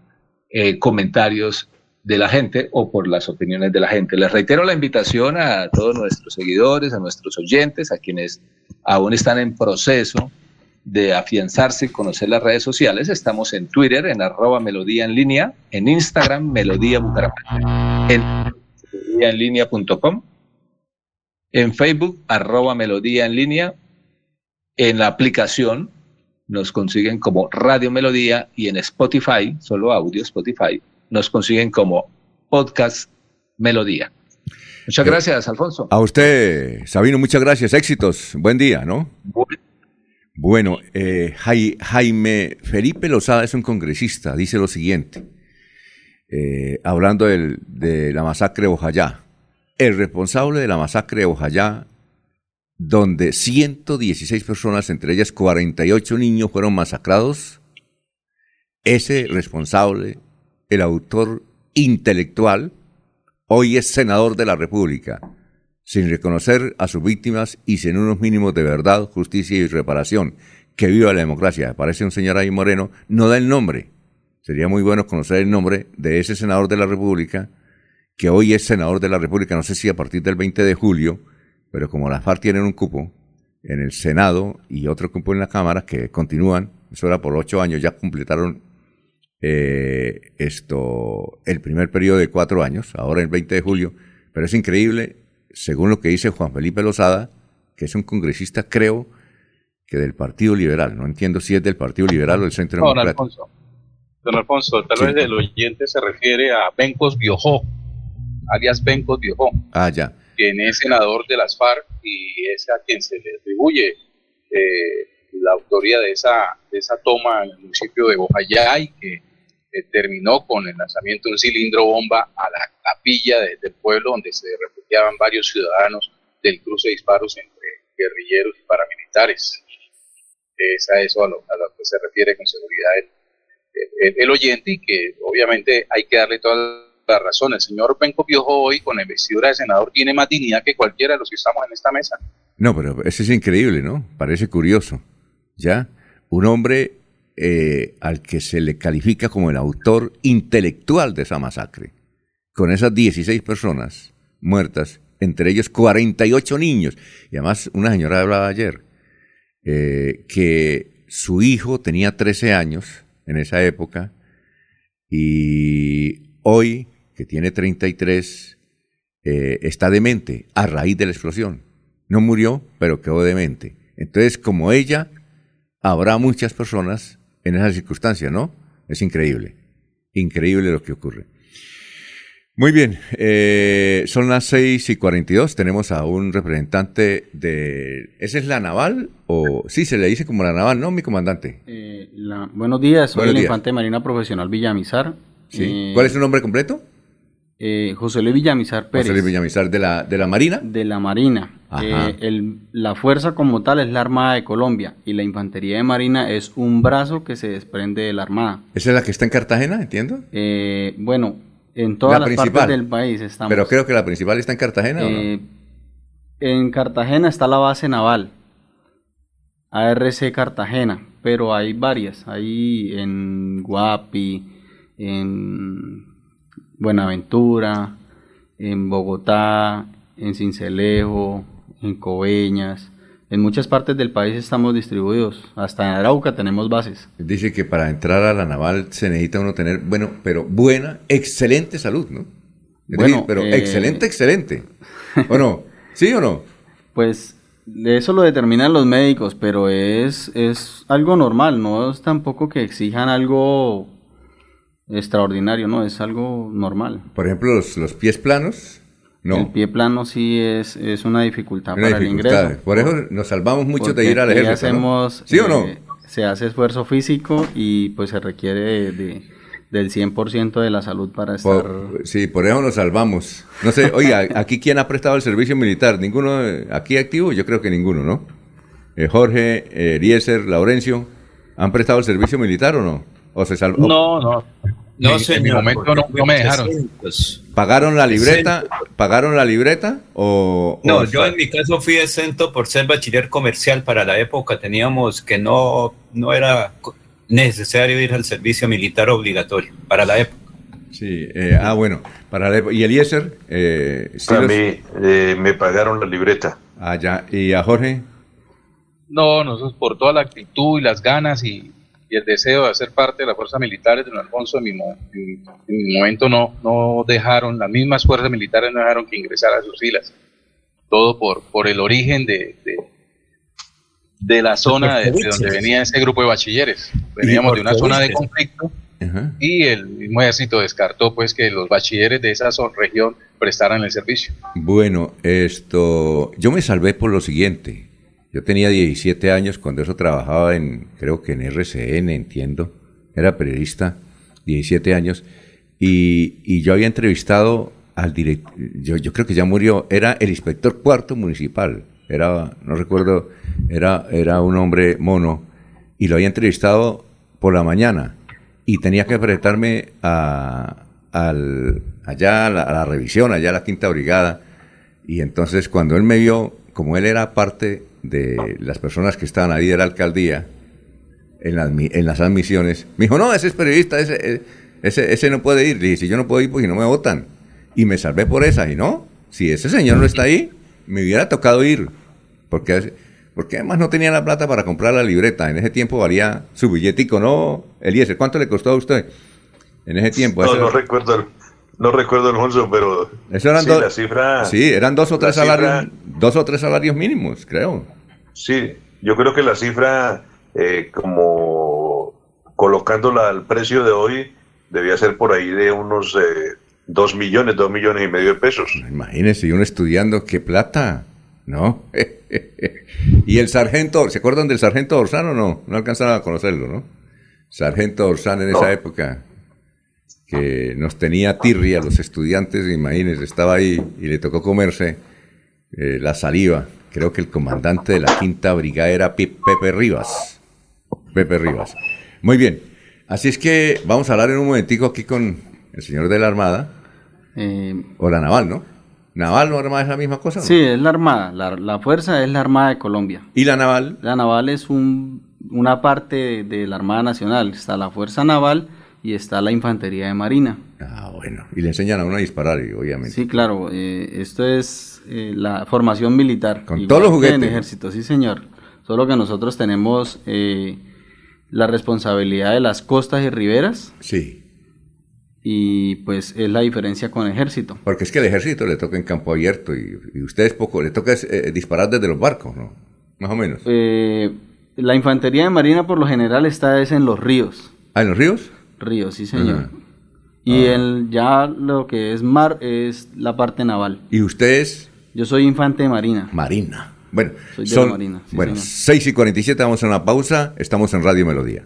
eh, comentarios de la gente o por las opiniones de la gente. Les reitero la invitación a todos nuestros seguidores, a nuestros oyentes, a quienes aún están en proceso de afianzarse y conocer las redes sociales. Estamos en Twitter, en arroba melodía en línea, en Instagram, melodía Bucaramanga, en en línea.com, en Facebook, arroba melodía en línea, en la aplicación nos consiguen como Radio Melodía y en Spotify, solo audio Spotify, nos consiguen como Podcast Melodía. Muchas gracias, Alfonso. A usted, Sabino, muchas gracias. Éxitos. Buen día, ¿no? Bueno, eh, Jaime Felipe Lozada es un congresista. Dice lo siguiente. Eh, hablando de la masacre de Ojayá. El responsable de la masacre de Ojayá, donde 116 personas, entre ellas 48 niños, fueron masacrados, ese responsable, el autor intelectual, hoy es senador de la República, sin reconocer a sus víctimas y sin unos mínimos de verdad, justicia y reparación. Que viva la democracia. Parece un señor ahí moreno, no da el nombre Sería muy bueno conocer el nombre de ese senador de la República, que hoy es senador de la República, no sé si a partir del 20 de julio, pero como las FARC tienen un cupo en el Senado y otro cupo en la Cámara que continúan, eso era por ocho años, ya completaron eh, esto, el primer periodo de cuatro años, ahora el 20 de julio, pero es increíble, según lo que dice Juan Felipe Lozada, que es un congresista, creo, que del Partido Liberal. No entiendo si es del Partido Liberal o del Centro No, don Democrático. Alfonso. Don Alfonso, tal Sí. vez el oyente se refiere a Bencos Biojó, alias Bencos Biojó, Ah, ya. quien es senador de las FARC y es a quien se le atribuye eh, la autoría de esa, de esa toma en el municipio de Bojayá y que eh, terminó con el lanzamiento de un cilindro bomba a la capilla de- del pueblo donde se refugiaban varios ciudadanos del cruce de disparos entre guerrilleros y paramilitares. Es a eso a lo, a lo que se refiere con seguridad el, el- el oyente y que obviamente hay que darle toda la razón. El señor Benco Piojo hoy con la investidura de senador tiene más dignidad que cualquiera de los que estamos en esta mesa. No, pero eso es increíble, ¿no? Parece curioso. ¿Ya? Un hombre eh, al que se le califica como el autor intelectual de esa masacre, con esas 16 personas muertas, entre ellos 48 niños. Y además, una señora hablaba ayer eh, que su hijo tenía 13 años en esa época y hoy, que tiene 33, eh, está demente a raíz de la explosión. No murió, pero quedó demente. Entonces, como ella, habrá muchas personas en esa circunstancia, ¿no? Es increíble. Increíble lo que ocurre. Muy bien, eh, son las 6 y 42. Tenemos a un representante de. ¿Esa es la naval? O sí, se le dice como la naval, ¿no, mi comandante? Eh, la- buenos días, soy Buenos el días. infante de Marina Profesional Villamizar. Sí. Eh, ¿Cuál es su nombre completo? eh, José Luis Villamizar Pérez. José Luis Villamizar de la, de la Marina. De la Marina. Eh, el- la fuerza como tal es la Armada de Colombia y la Infantería de Marina es un brazo que se desprende de la Armada. ¿Esa es la que está en Cartagena, entiendo? Eh, bueno, en todas La las principal. partes del país estamos. Pero creo que la principal está en Cartagena, ¿o no? Eh, En Cartagena está la base naval, ARC Cartagena, pero hay varias, hay en Guapi, en Buenaventura, en Bogotá, en Cincelejo, en Coveñas, en muchas partes del país estamos distribuidos, hasta en Arauca tenemos bases. Dice que para entrar a la naval se necesita uno tener, bueno, pero buena, excelente salud, ¿no? Es Bueno, decir, pero eh, excelente, excelente. ¿O no? ¿Sí o no? Pues eso lo determinan los médicos, pero es, es algo normal, no es tampoco que exijan algo extraordinario, no, es algo normal. Por ejemplo, los, los pies planos, no. El pie plano sí es, es una dificultad Una para dificultad. el ingreso. Por eso nos salvamos mucho de ir al ejército. ¿no? hacemos, ¿Sí o no? eh, se hace esfuerzo físico y pues se requiere de, de- del 100% de la salud para estar... Por- sí, por eso nos salvamos. No sé, oiga, aquí quién ha prestado el servicio militar? ¿Ninguno eh, aquí activo? Yo creo que ninguno, ¿no? Eh, Jorge, eh, Eliezer, Laurencio, ¿han prestado el servicio militar o no? ¿O se salvó? No, no. No, En- en señor, mi momento no, no me dejaron. 300. ¿Pagaron la libreta? ¿Pagaron la libreta? ¿O, No, o- yo en mi caso fui exento por ser bachiller comercial para la época. Teníamos que no, no era necesario ir al servicio militar obligatorio para la época. Sí, eh, ah, bueno. Para la- ¿Y Eliezer? Eh, sí A los- mí eh, me pagaron la libreta. Ah, ya. ¿Y a Jorge? No, nosotros por toda la actitud y las ganas y, y el deseo de hacer parte de las fuerzas militares de don Alfonso, en mi, en- en mi momento no, no dejaron, las mismas fuerzas militares no dejaron que ingresara a sus filas. Todo por, por el origen de, de, de la zona de, de donde venía ese grupo de bachilleres. Veníamos de una zona de conflicto y el mismo ejército descartó pues que los bachilleres de esa región prestaran el servicio. Bueno, esto, yo me salvé por lo siguiente. Yo tenía 17 años cuando eso trabajaba en, creo que en RCN, entiendo. Era periodista, 17 años. Y, y yo había entrevistado al director, yo, yo creo que ya murió, era el inspector cuarto municipal. Era, no recuerdo, era, era un hombre mono. Y lo había entrevistado por la mañana. Y tenía que enfrentarme a, al, allá a la, a la revisión, allá a la quinta brigada. Y entonces cuando él me vio, como él era parte de las personas que estaban ahí de la alcaldía, en las, en las admisiones, me dijo, no, ese es periodista, ese, ese, ese no puede ir. Le dije, si yo no puedo ir porque no me votan. Y me salvé por esa. Y no, si ese señor no está ahí, me hubiera tocado ir. Porque, porque además no tenía la plata para comprar la libreta. En ese tiempo valía su billetico, ¿no? Eliezer, ¿cuánto le costó a usted? En ese tiempo. No, no recuerdo, no recuerdo Alfonso, pero Eso eran sí, dos. la cifra. Sí, eran dos o tres cifra- salarios, dos o tres salarios mínimos, creo. Sí, yo creo que la cifra, eh, como colocándola al precio de hoy, debía ser por ahí de unos eh, dos millones, dos millones y medio de pesos. Imagínense, y uno estudiando, qué plata, ¿no? y el sargento, ¿se acuerdan del sargento Orsán o no? No alcanzaron a conocerlo, ¿no? Sargento Orsán en esa época, que nos tenía tirria a los estudiantes, imagínense, estaba ahí y le tocó comerse eh, la saliva. Creo que el comandante de la quinta brigada era Pe- Pepe Rivas. Pepe Rivas. Muy bien. Así es que vamos a hablar en un momentico aquí con el señor de la Armada. Eh, O la naval, ¿no? ¿Naval o armada es la misma cosa? no? Sí, es la Armada. La, la fuerza es la Armada de Colombia. ¿Y la naval? La naval es un, una parte de, de la Armada Nacional. Está la Fuerza Naval y está la Infantería de Marina. Ah, bueno. Y le enseñan a uno a disparar, obviamente. Sí, claro. eh, esto es eh, la formación militar. Con todos los juguetes. En ejército, sí, señor. Solo que nosotros tenemos eh, la responsabilidad de las costas y riberas. Sí. Y pues es la diferencia con ejército. Porque es que el ejército le toca en campo abierto y, y ustedes poco, le toca disparar desde los barcos, ¿no? Más o menos. Eh, la infantería de marina por lo general está es en los ríos. ¿Ah, en los ríos? Ríos, sí señor. Ajá. Y Ah. el, ya lo que es mar es la parte naval. ¿Y ustedes? Yo soy infante de marina. Marina. Bueno, Soy de son, la Marina, sí, bueno señor. 6 y 47, vamos a una pausa. Estamos en Radio Melodía.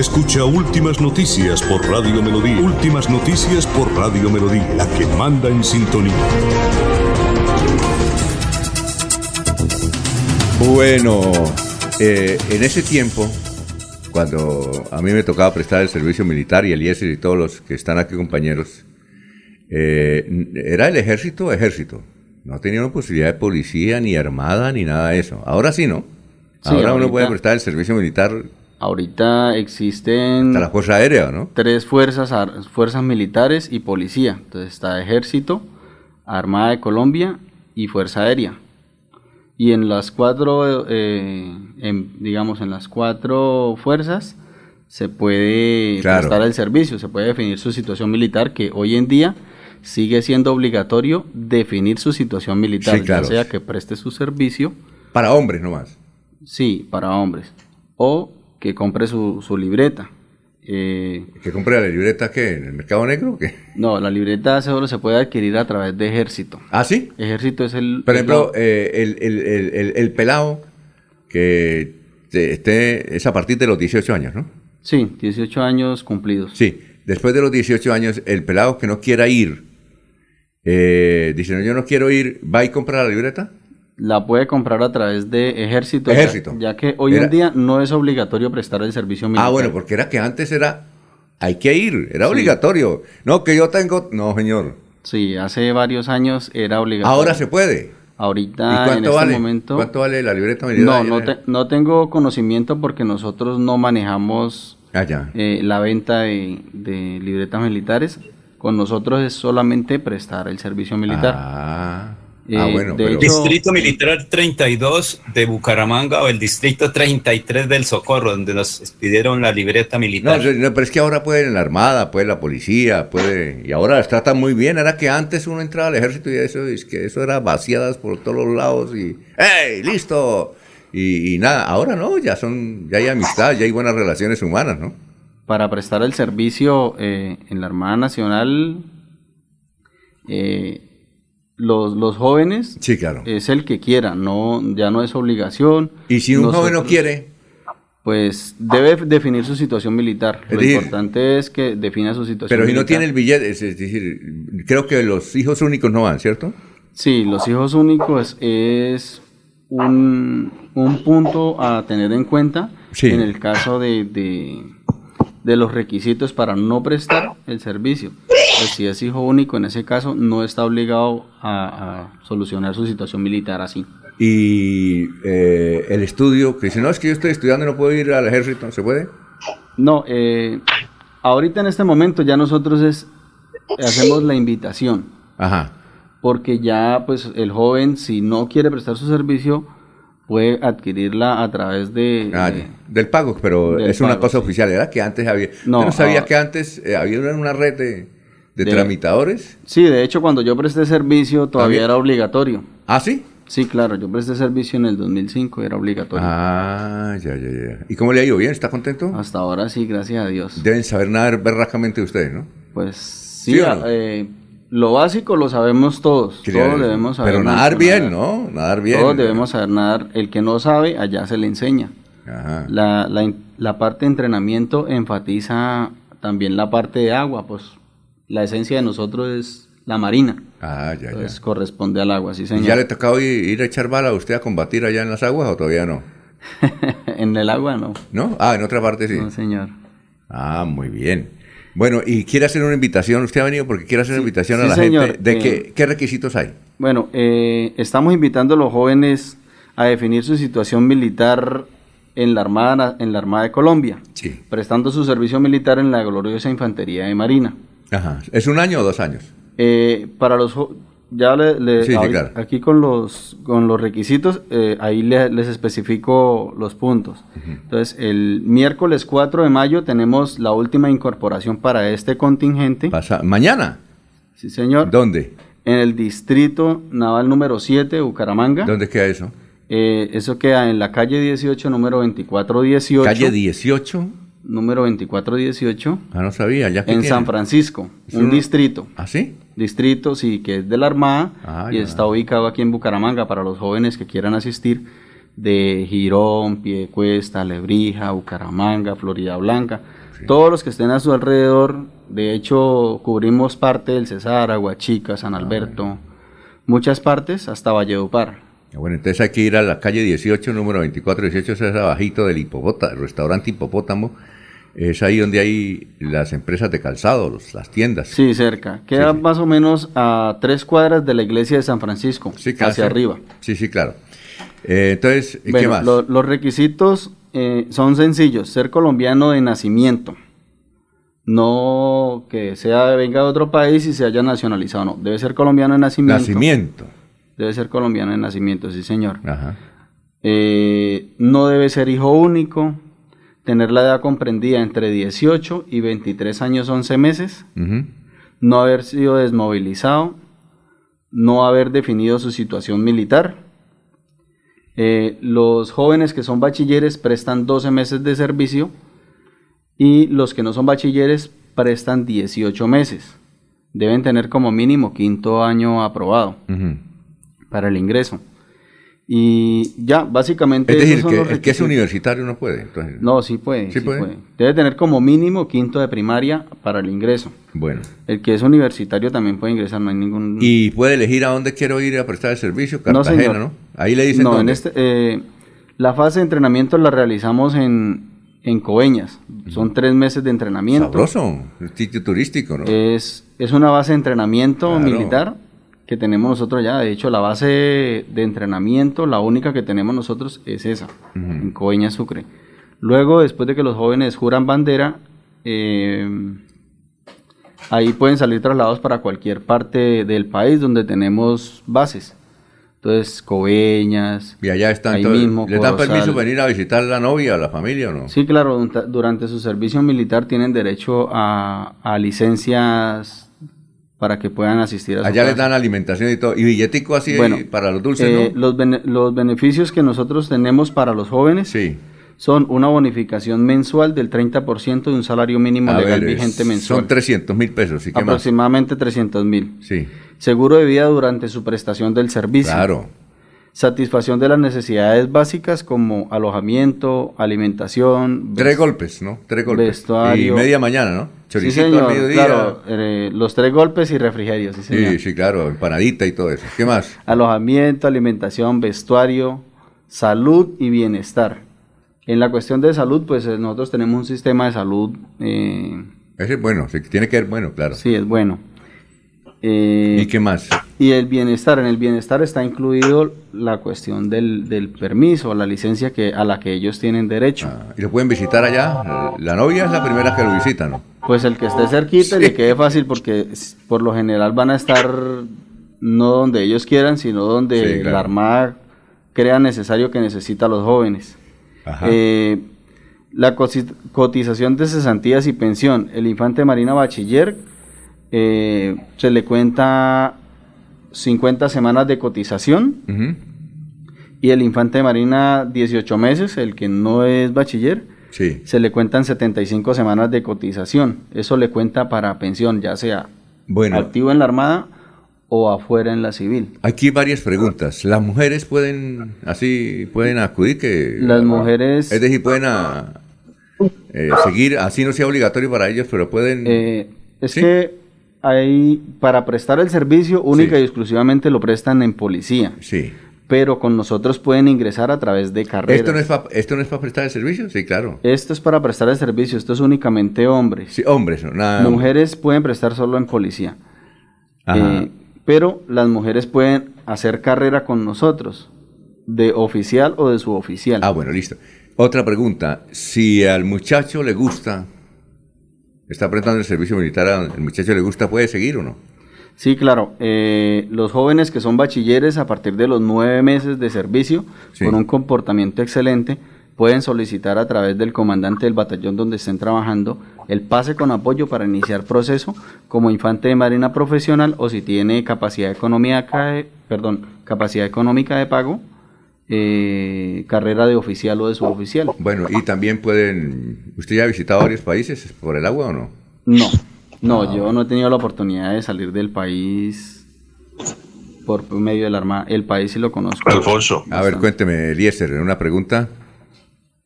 Escucha Últimas Noticias por Radio Melodía. Últimas Noticias por Radio Melodía, la que manda en sintonía. Bueno, eh, en ese tiempo, cuando a mí me tocaba prestar el servicio militar y el IESER y todos los que están aquí compañeros, eh, era el ejército, ejército. No tenía una posibilidad de policía, ni armada, ni nada de eso. Ahora sí, ¿no? Sí, Ahora uno puede prestar el servicio militar Ahorita existen hasta la Fuerza Aérea, ¿no? tres fuerzas, fuerzas militares y policía. Entonces está Ejército, Armada de Colombia y Fuerza Aérea. Y en las cuatro, eh, en- digamos, en las cuatro fuerzas se puede Claro. prestar el servicio, se puede definir su situación militar, que hoy en día sigue siendo obligatorio definir su situación militar, Sí, claro. ya sea que preste su servicio. Para hombres nomás. Sí, para hombres. O que compre su, su libreta. Eh, ¿Que compre la libreta qué? ¿En el mercado negro o qué? no, la libreta solo se puede adquirir a través de ejército. ¿Ah, sí? Ejército es el... Por ejemplo, la- eh, el, el, el, el- el pelado que esté, es a partir de los 18 años, ¿no? sí, 18 años cumplidos. Sí, después de los 18 años, el pelado que no quiera ir, eh, dice, no, yo no quiero ir, ¿va y compra la libreta? La puede comprar a través de ejército. Ejército. Ya, que hoy Era- en día no es obligatorio prestar el servicio militar. Ah, bueno, porque era que antes era, hay que ir, era Sí. obligatorio. No, que yo tengo, no, señor. Sí, hace varios años era obligatorio. Ahora se puede. Ahorita, ¿Y en este vale? momento... ¿Cuánto vale la libreta No, militar? no, te- no tengo conocimiento porque nosotros no manejamos Ah, eh, la venta de, de libretas militares. Con nosotros es solamente prestar el servicio militar. Ah, Eh, ah, bueno, de pero- hecho- Distrito Militar 32 de Bucaramanga o el Distrito 33 del Socorro, donde nos pidieron la libreta militar. no, pero es que ahora pueden la armada, puede la policía, puede y ahora las tratan muy bien. Era que antes uno entraba al ejército y eso es que eso era vaciadas por todos los lados y ¡hey, listo! Y, y nada, ahora no, ya son, ya hay amistad, ya hay buenas relaciones humanas, ¿no? Para prestar el servicio eh, en la Armada Nacional, eh, los, los jóvenes Sí, claro. es el que quiera, no, ya no es obligación. Y si un joven no quiere, Pues debe definir su situación militar. Es Lo decir, importante es que defina su situación pero si no tiene el billete, es, es decir, creo que los hijos únicos no van, ¿cierto? Sí, los hijos únicos es un, un punto a tener en cuenta Sí. en el caso de, de, de los requisitos para no prestar el servicio. Pues si es hijo único, en ese caso, no está obligado a, a solucionar su situación militar así. Y eh, el estudio, que dice, no, es que yo estoy estudiando y no puedo ir al ejército, ¿se puede? No, eh, ahorita en este momento ya nosotros es, hacemos la invitación. Ajá. Porque ya, pues, el joven, si no quiere prestar su servicio, puede adquirirla a través de... Ah, de- del pago, pero del es una cosa sí. oficial, ¿era? Que antes había... No, No, sabía ah. que antes eh, había una, red de, de De- tramitadores. Sí, de hecho, cuando yo presté servicio todavía era obligatorio. ¿Ah, sí? Sí, claro, yo presté servicio en el 2005, era obligatorio. Ah, ya, ya, ya. ¿Y cómo le ha ido? ¿Bien? ¿Está contento? Hasta ahora sí, gracias a Dios. Deben saber nadar berracamente ustedes, ¿no? Pues sí, ¿Sí o no? eh, lo básico lo sabemos todos, todos debemos saber. Pero nadar bien, nadar. ¿no? Nadar bien. Todos debemos saber nadar. El que no sabe, allá se le enseña. Ajá. La, la, parte de entrenamiento enfatiza también la parte de agua, pues la esencia de nosotros es la marina. Ah, ya, ya. Entonces corresponde al agua, sí ¿Y señor. ya le tocaba ir, ir a echar bala a usted a combatir allá en las aguas o todavía no? en el agua no. ¿No? Ah, en otra parte sí. No, señor. Ah, muy bien. Bueno, y quiere hacer una invitación. Usted ha venido porque quiere hacer una invitación a sí, la señor. gente. ¿De Eh, qué, qué requisitos hay? Bueno, eh, estamos invitando a los jóvenes a definir su situación militar en la Armada, en la Armada de Colombia, Sí. prestando su servicio militar en la gloriosa Infantería de Marina. Ajá. ¿Es un año o dos años? Eh, para los ya le, le- Sí, sí, ahorita- claro. aquí con los con los requisitos eh, ahí le- les especifico los puntos. Entonces el miércoles 4 de mayo tenemos la última incorporación para este contingente. Pasa, ¿Mañana? Sí, señor. ¿Dónde? En el distrito naval número 7, Bucaramanga. ¿Dónde queda eso? Eh, eso queda en la calle 18, número 2418. Calle 18. Número 2418. Ah, no sabía. ¿Ya En tiene? San Francisco, un- distrito. ¿Ah, sí? Distrito, sí, que es de la Armada Ah, y ya. está ubicado aquí en Bucaramanga para los jóvenes que quieran asistir de Girón, Piedecuesta, Lebrija, Bucaramanga, Florida Blanca. Todos los que estén a su alrededor, de hecho, cubrimos parte del Cesar, Aguachica, Ah, San Alberto, muchas partes hasta Valledupar. Ah, Bueno, entonces hay que ir a la calle 18, número 2418, ese es abajito del hipopótamo, restaurante Hipopótamo. Es ahí donde hay las empresas de calzado, los- las tiendas. Sí, cerca. Queda más o menos a tres cuadras de la iglesia de San Francisco, claro, hacia sí. arriba. Sí, sí, claro. Eh, entonces, ¿y ¿qué Bueno, más? lo- los requisitos eh, son sencillos. Ser colombiano de nacimiento. No que sea venga de otro país y se haya nacionalizado. No, debe ser colombiano de nacimiento. Nacimiento. Debe ser colombiano de nacimiento, sí señor. Ajá. Eh, no debe ser hijo único. Tener la edad comprendida entre 18 y 23 años 11 meses. No haber sido desmovilizado. No haber definido su situación militar. Eh, los jóvenes que son bachilleres prestan 12 meses de servicio y los que no son bachilleres prestan 18 meses. Deben tener como mínimo quinto año aprobado para el ingreso. Y ya, básicamente... Es decir, que el que es universitario no puede. Entonces, No, sí puede, ¿Sí sí puede? puede. Debe tener como mínimo quinto de primaria para el ingreso. Bueno. El que es universitario también puede ingresar, no hay ningún... Y puede elegir a dónde quiero ir a prestar el servicio, No, Cartagena, señor. ¿no? Ahí le dicen No, en este, eh, la fase de entrenamiento la realizamos en, en Coveñas. Son tres meses de entrenamiento. Sabroso, sitio turístico, ¿no? Es, es una base de entrenamiento Claro. militar que tenemos nosotros ya. De hecho, la base de entrenamiento, la única que tenemos nosotros es esa, en Coveñas, Sucre. Luego, después de que los jóvenes juran bandera, eh, ahí pueden salir trasladados para cualquier parte del país donde tenemos bases. Entonces, Coveñas, Y allá están ahí mismo, ¿Les dan permiso venir a visitar la novia, a la familia o no? Sí, claro, durante- durante su servicio militar tienen derecho a, a licencias para que puedan asistir a su Allá les dan alimentación y todo. Y billetico así Bueno, para los dulces, Eh, ¿no? los, bene- los beneficios que nosotros tenemos para los jóvenes son una bonificación mensual del 30% de un salario mínimo A legal ver, vigente mensual. Son 300 mil pesos, ¿y qué más? aproximadamente 300 mil. Sí. Seguro de vida durante su prestación del servicio. Claro. Satisfacción de las necesidades básicas como alojamiento, alimentación, Tres golpes, ¿no? Tres golpes. vestuario. Y media mañana, ¿no? Sí, Choricito señor, al mediodía. claro, eh, los tres golpes y refrigerio, sí, señor. Sí, sí, claro, empanadita y todo eso. ¿Qué más? Alojamiento, alimentación, vestuario, salud y bienestar. En la cuestión de salud, pues eh, nosotros tenemos un sistema de salud. Eh, Ese es bueno, sí, tiene que ser bueno, claro. sí, es bueno. Eh, ¿Y qué más? Y el bienestar, en el bienestar está incluido la cuestión del, del permiso, la licencia que, a la que ellos tienen derecho. ¿Y lo pueden visitar allá? La novia es la primera que lo visita, ¿no? Pues el que esté cerquita y le quede fácil porque por lo general van a estar no donde ellos quieran, sino donde Sí, claro. la Armada crea necesario que necesita a los jóvenes. Ajá. Eh, la cotización de cesantías y pensión. El infante Marina Bachiller eh, se le cuenta 50 semanas de cotización y el infante de Marina 18 meses, el que no es bachiller, Sí. se le cuentan 75 semanas de cotización. Eso le cuenta para pensión, ya sea Bueno. activo en la Armada o afuera en la civil. Aquí hay varias preguntas. ¿Las mujeres pueden, así, pueden acudir? que Las mujeres- Es decir, pueden a- eh, seguir, así no sea obligatorio para ellos, pero pueden... Eh, es que hay, para prestar el servicio, única y exclusivamente lo prestan en policía. Sí. Pero con nosotros pueden ingresar a través de carreras. ¿Esto no, es pa- ¿Esto no es para prestar el servicio? Sí, claro. Esto es para prestar el servicio, esto es únicamente hombres. Sí, hombres, no, nada. Mujeres pueden prestar solo en policía. Ajá. Eh, pero las mujeres pueden hacer carrera con nosotros, de oficial o de suboficial. Ah, bueno, listo. Otra pregunta. Si al muchacho le gusta, está prestando el servicio militar, al muchacho le gusta, ¿puede seguir o no? Sí, claro. eh, los jóvenes que son bachilleres a partir de los nueve meses de servicio, Sí. con un comportamiento excelente, pueden solicitar a través del comandante del batallón donde estén trabajando el pase con apoyo para iniciar proceso como infante de marina profesional o si tiene capacidad económica de, perdón, capacidad económica de pago, eh, carrera de oficial o de suboficial. Bueno, y también pueden... ¿Usted ya ha visitado varios países por el agua o no? No, no, yo no he tenido la oportunidad de salir del país por medio de la Armada. El país sí lo conozco. Alfonso. A ver, cuénteme, Eliezer, una pregunta.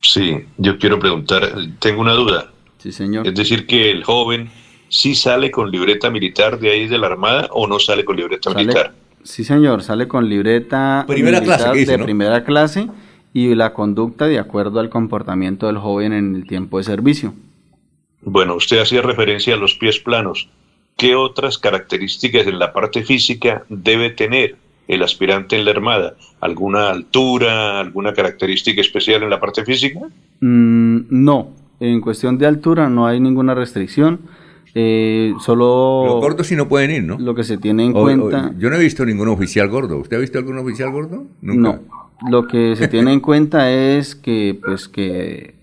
Sí, yo quiero preguntar, tengo una duda. Sí, señor. Es decir, que el joven sí sale con libreta militar de ahí de la Armada o no sale con libreta Sale- militar. Sí, señor, sale con libreta Primera clase, ¿qué dice, de no? primera clase y la conducta de acuerdo al comportamiento del joven en el tiempo de servicio. Bueno, usted hacía referencia a los pies planos. ¿Qué otras características en la parte física debe tener el aspirante en la Armada? ¿Alguna altura, alguna característica especial en la parte física? Mm, no, en cuestión de altura no hay ninguna restricción. Eh, solo Los gordos sí no pueden ir, ¿no? lo que se tiene en O- o- cuenta. yo no he visto ningún oficial gordo. ¿Usted ha visto algún oficial gordo? Nunca. No, lo que se tiene en cuenta es que pues que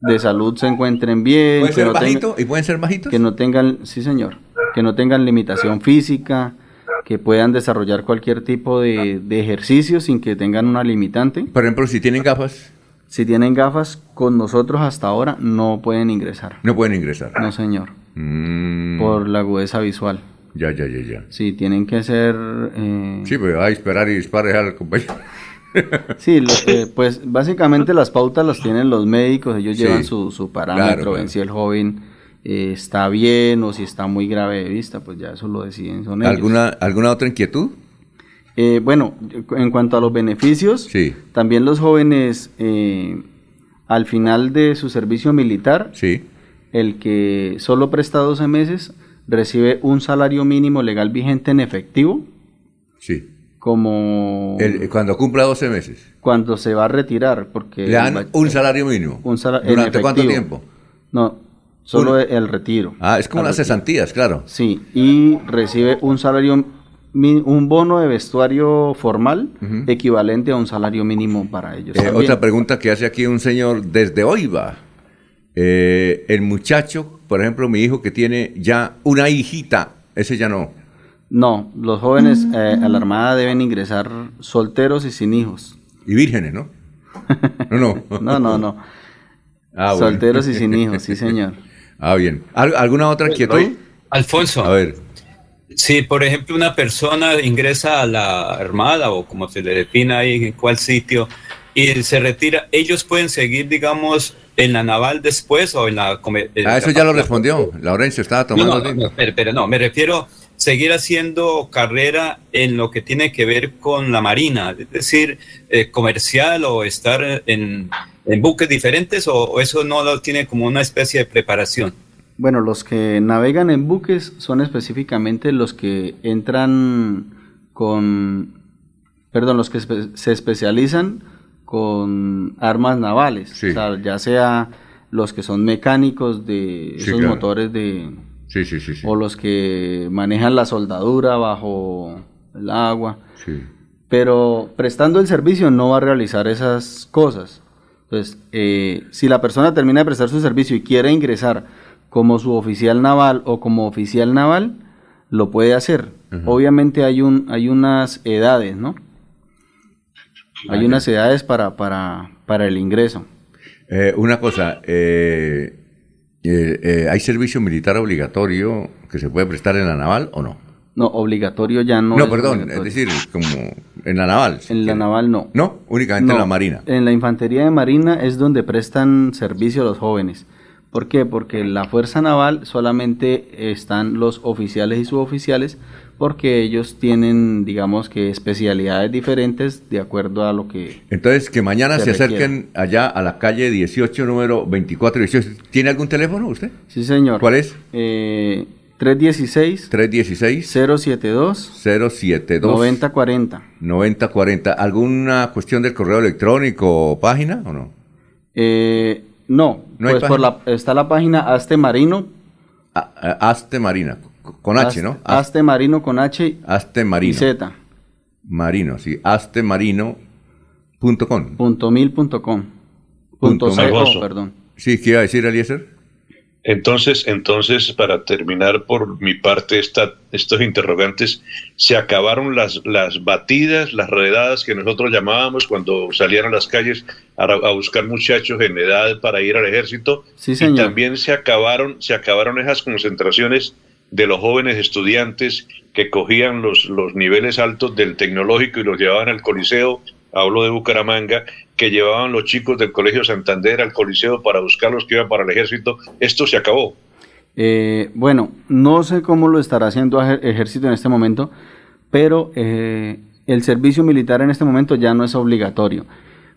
de salud se encuentren bien, ¿Puede que ser no, tenga- bajito? ¿Y pueden ser bajitos? que no tengan, sí señor, que no tengan limitación física, que puedan desarrollar cualquier tipo de, de ejercicio sin que tengan una limitante. Por ejemplo, si tienen gafas, Si tienen gafas, con nosotros hasta ahora no pueden ingresar. no pueden ingresar. No señor, Mm, por la agudeza visual. Ya, ya, ya, ya. Sí, tienen que ser... eh, Sí, pues va a esperar y dispare al compañero. Sí, lo- pues básicamente las pautas las tienen los médicos, ellos Sí. llevan su, su parámetro, Claro, claro. ven si el joven eh, está bien o si está muy grave de vista, pues ya eso lo deciden son ellos. ¿Alguna, ¿Alguna otra inquietud? Eh, bueno, en cuanto a los beneficios, Sí. también los jóvenes eh, al final de su servicio militar, Sí. El que solo presta 12 meses recibe un salario mínimo legal vigente en efectivo, Sí. como El- cuando cumpla 12 meses. cuando se va a retirar, porque Le dan un salario mínimo. un en ¿Durante cuánto tiempo? No, solo Un- el retiro. Ah, es como las retiro. cesantías, claro. Sí, y recibe un salario, un bono de vestuario formal equivalente a un salario mínimo para ellos. Eh, otra pregunta que hace aquí un señor desde hoy va. Eh, el muchacho, por ejemplo, mi hijo que tiene ya una hijita, ese ya no. No, los jóvenes eh, a la Armada deben ingresar solteros y sin hijos. Y vírgenes, ¿no? No, no. No, no, no. Ah, bueno. Solteros y sin hijos, sí, señor. Ah, bien. ¿Al- ¿Alguna otra inquietud? Alfonso. A ver. Si, por ejemplo, una persona ingresa a la Armada o como se le defina ahí en cuál sitio y se retira, ellos pueden seguir, digamos, en la naval después o en la... en Ah, la- eso ya lo respondió. Laurencio estaba No, tomando no, no, tinto. no, me refiero seguir haciendo carrera en lo que tiene que ver con la marina, es decir, eh, comercial o estar en, en buques diferentes o, o eso no lo tiene como una especie de preparación? Bueno, los que navegan en buques son específicamente los que entran con, perdón, los que se especializan con armas navales, Sí. o sea, ya sea los que son mecánicos de Sí, esos claro. motores de, Sí, sí, sí. sí. o los que manejan la soldadura bajo el agua, pero prestando el servicio no va a realizar esas cosas. Entonces, eh, si la persona termina de prestar su servicio y quiere ingresar como su oficial naval o como oficial naval, lo puede hacer. Obviamente hay un hay unas edades, ¿no? Hay unas edades para, para, para el ingreso. Eh, una cosa, eh, eh, ¿hay servicio militar obligatorio que se puede prestar en la naval o no? No, obligatorio ya no. No, es perdón, es decir, como en la naval. si En la naval no. No, únicamente en la marina. En la infantería de marina es donde prestan servicio los jóvenes. ¿Por qué? Porque en la fuerza naval solamente están los oficiales y suboficiales porque ellos tienen, digamos que, especialidades diferentes de acuerdo a lo que... Entonces, que mañana se, Se acerquen allá a la calle 18, número 2418. ¿Tiene algún teléfono usted? Sí, señor. ¿Cuál es? Eh, 316 316 072 072 9040. 9040. ¿Alguna cuestión del correo electrónico o página o no? Eh, no, ¿No pues por la, está la página Aste Marino. A- a- Aste Marina, con H, ¿no? Aste, Marino con H Aste y Marino. Z. Marino, sí. Astemarino.com. Punto mil punto com. Punto Punto co, Alfonso. perdón. Sí, ¿qué iba a decir, Eliezer? Entonces, entonces, para terminar por mi parte esta, estos interrogantes, se acabaron las, las batidas, las redadas que nosotros llamábamos cuando salían a las calles a, a buscar muchachos en edad para ir al ejército. Sí, Y señor. también se acabaron, se acabaron esas concentraciones de los jóvenes estudiantes que cogían los, los niveles altos del tecnológico y los llevaban al Coliseo, hablo de Bucaramanga, que llevaban los chicos del Colegio Santander al Coliseo para buscar los que iban para el ejército. Esto se acabó. Eh, bueno, no sé cómo lo estará haciendo ejército en este momento, pero eh, el servicio militar en este momento ya no es obligatorio.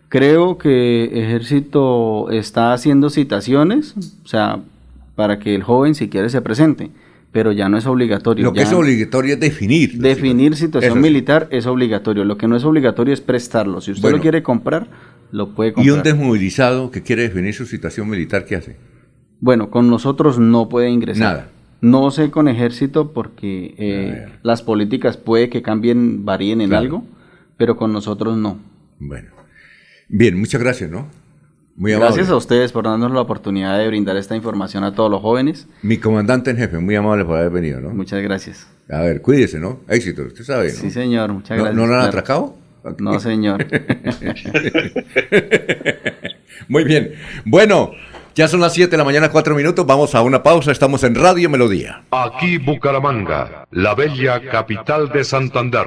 Creo que ejército está haciendo citaciones, o sea, para que el joven si quiere se presente, pero ya no es obligatorio. Lo que es obligatorio es definir. definir situación Eso sí. militar es obligatorio. Lo que no es obligatorio es prestarlo. Si usted Bueno. lo quiere comprar, lo puede ¿Y comprar. un desmovilizado que quiere definir su situación militar, qué hace? Bueno, con nosotros no puede ingresar. Nada. No sé con ejército porque eh, las políticas puede que cambien, varíen en Claro. algo, pero con nosotros no. Bueno. Bien, muchas gracias, ¿no? Muy Gracias a ustedes por darnos la oportunidad de brindar esta información a todos los jóvenes. Mi comandante en jefe, muy amable por haber venido, ¿no? Muchas gracias. A ver, cuídese, ¿no? Éxito, usted sabe, ¿no? Sí, señor, muchas ¿No, gracias. ¿No lo han atracado? No, señor. Muy bien. Bueno, ya son las 7 de la mañana, 4 minutos. Vamos a una pausa. Estamos en Radio Melodía. Aquí Bucaramanga, la bella capital de Santander.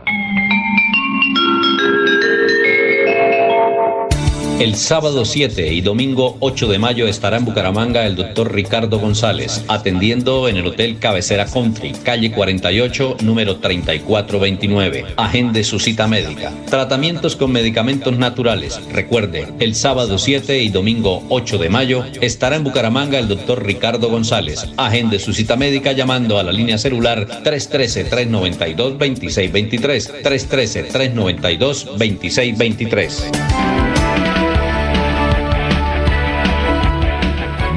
El sábado 7 y domingo 8 de mayo estará en Bucaramanga el doctor Ricardo González, atendiendo en el Hotel Cabecera Country, calle 48, número 3429. Agende su cita médica. Tratamientos con medicamentos naturales. Recuerde, el sábado 7 y domingo 8 de mayo estará en Bucaramanga el doctor Ricardo González. Agende su cita médica llamando a la línea celular 313-392-2623. 313-392-2623.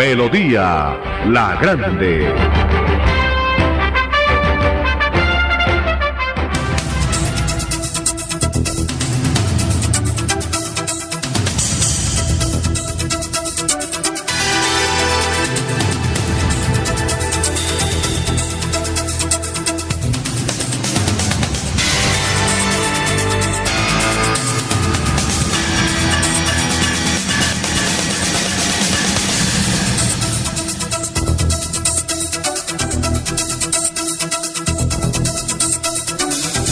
Melodía, la grande.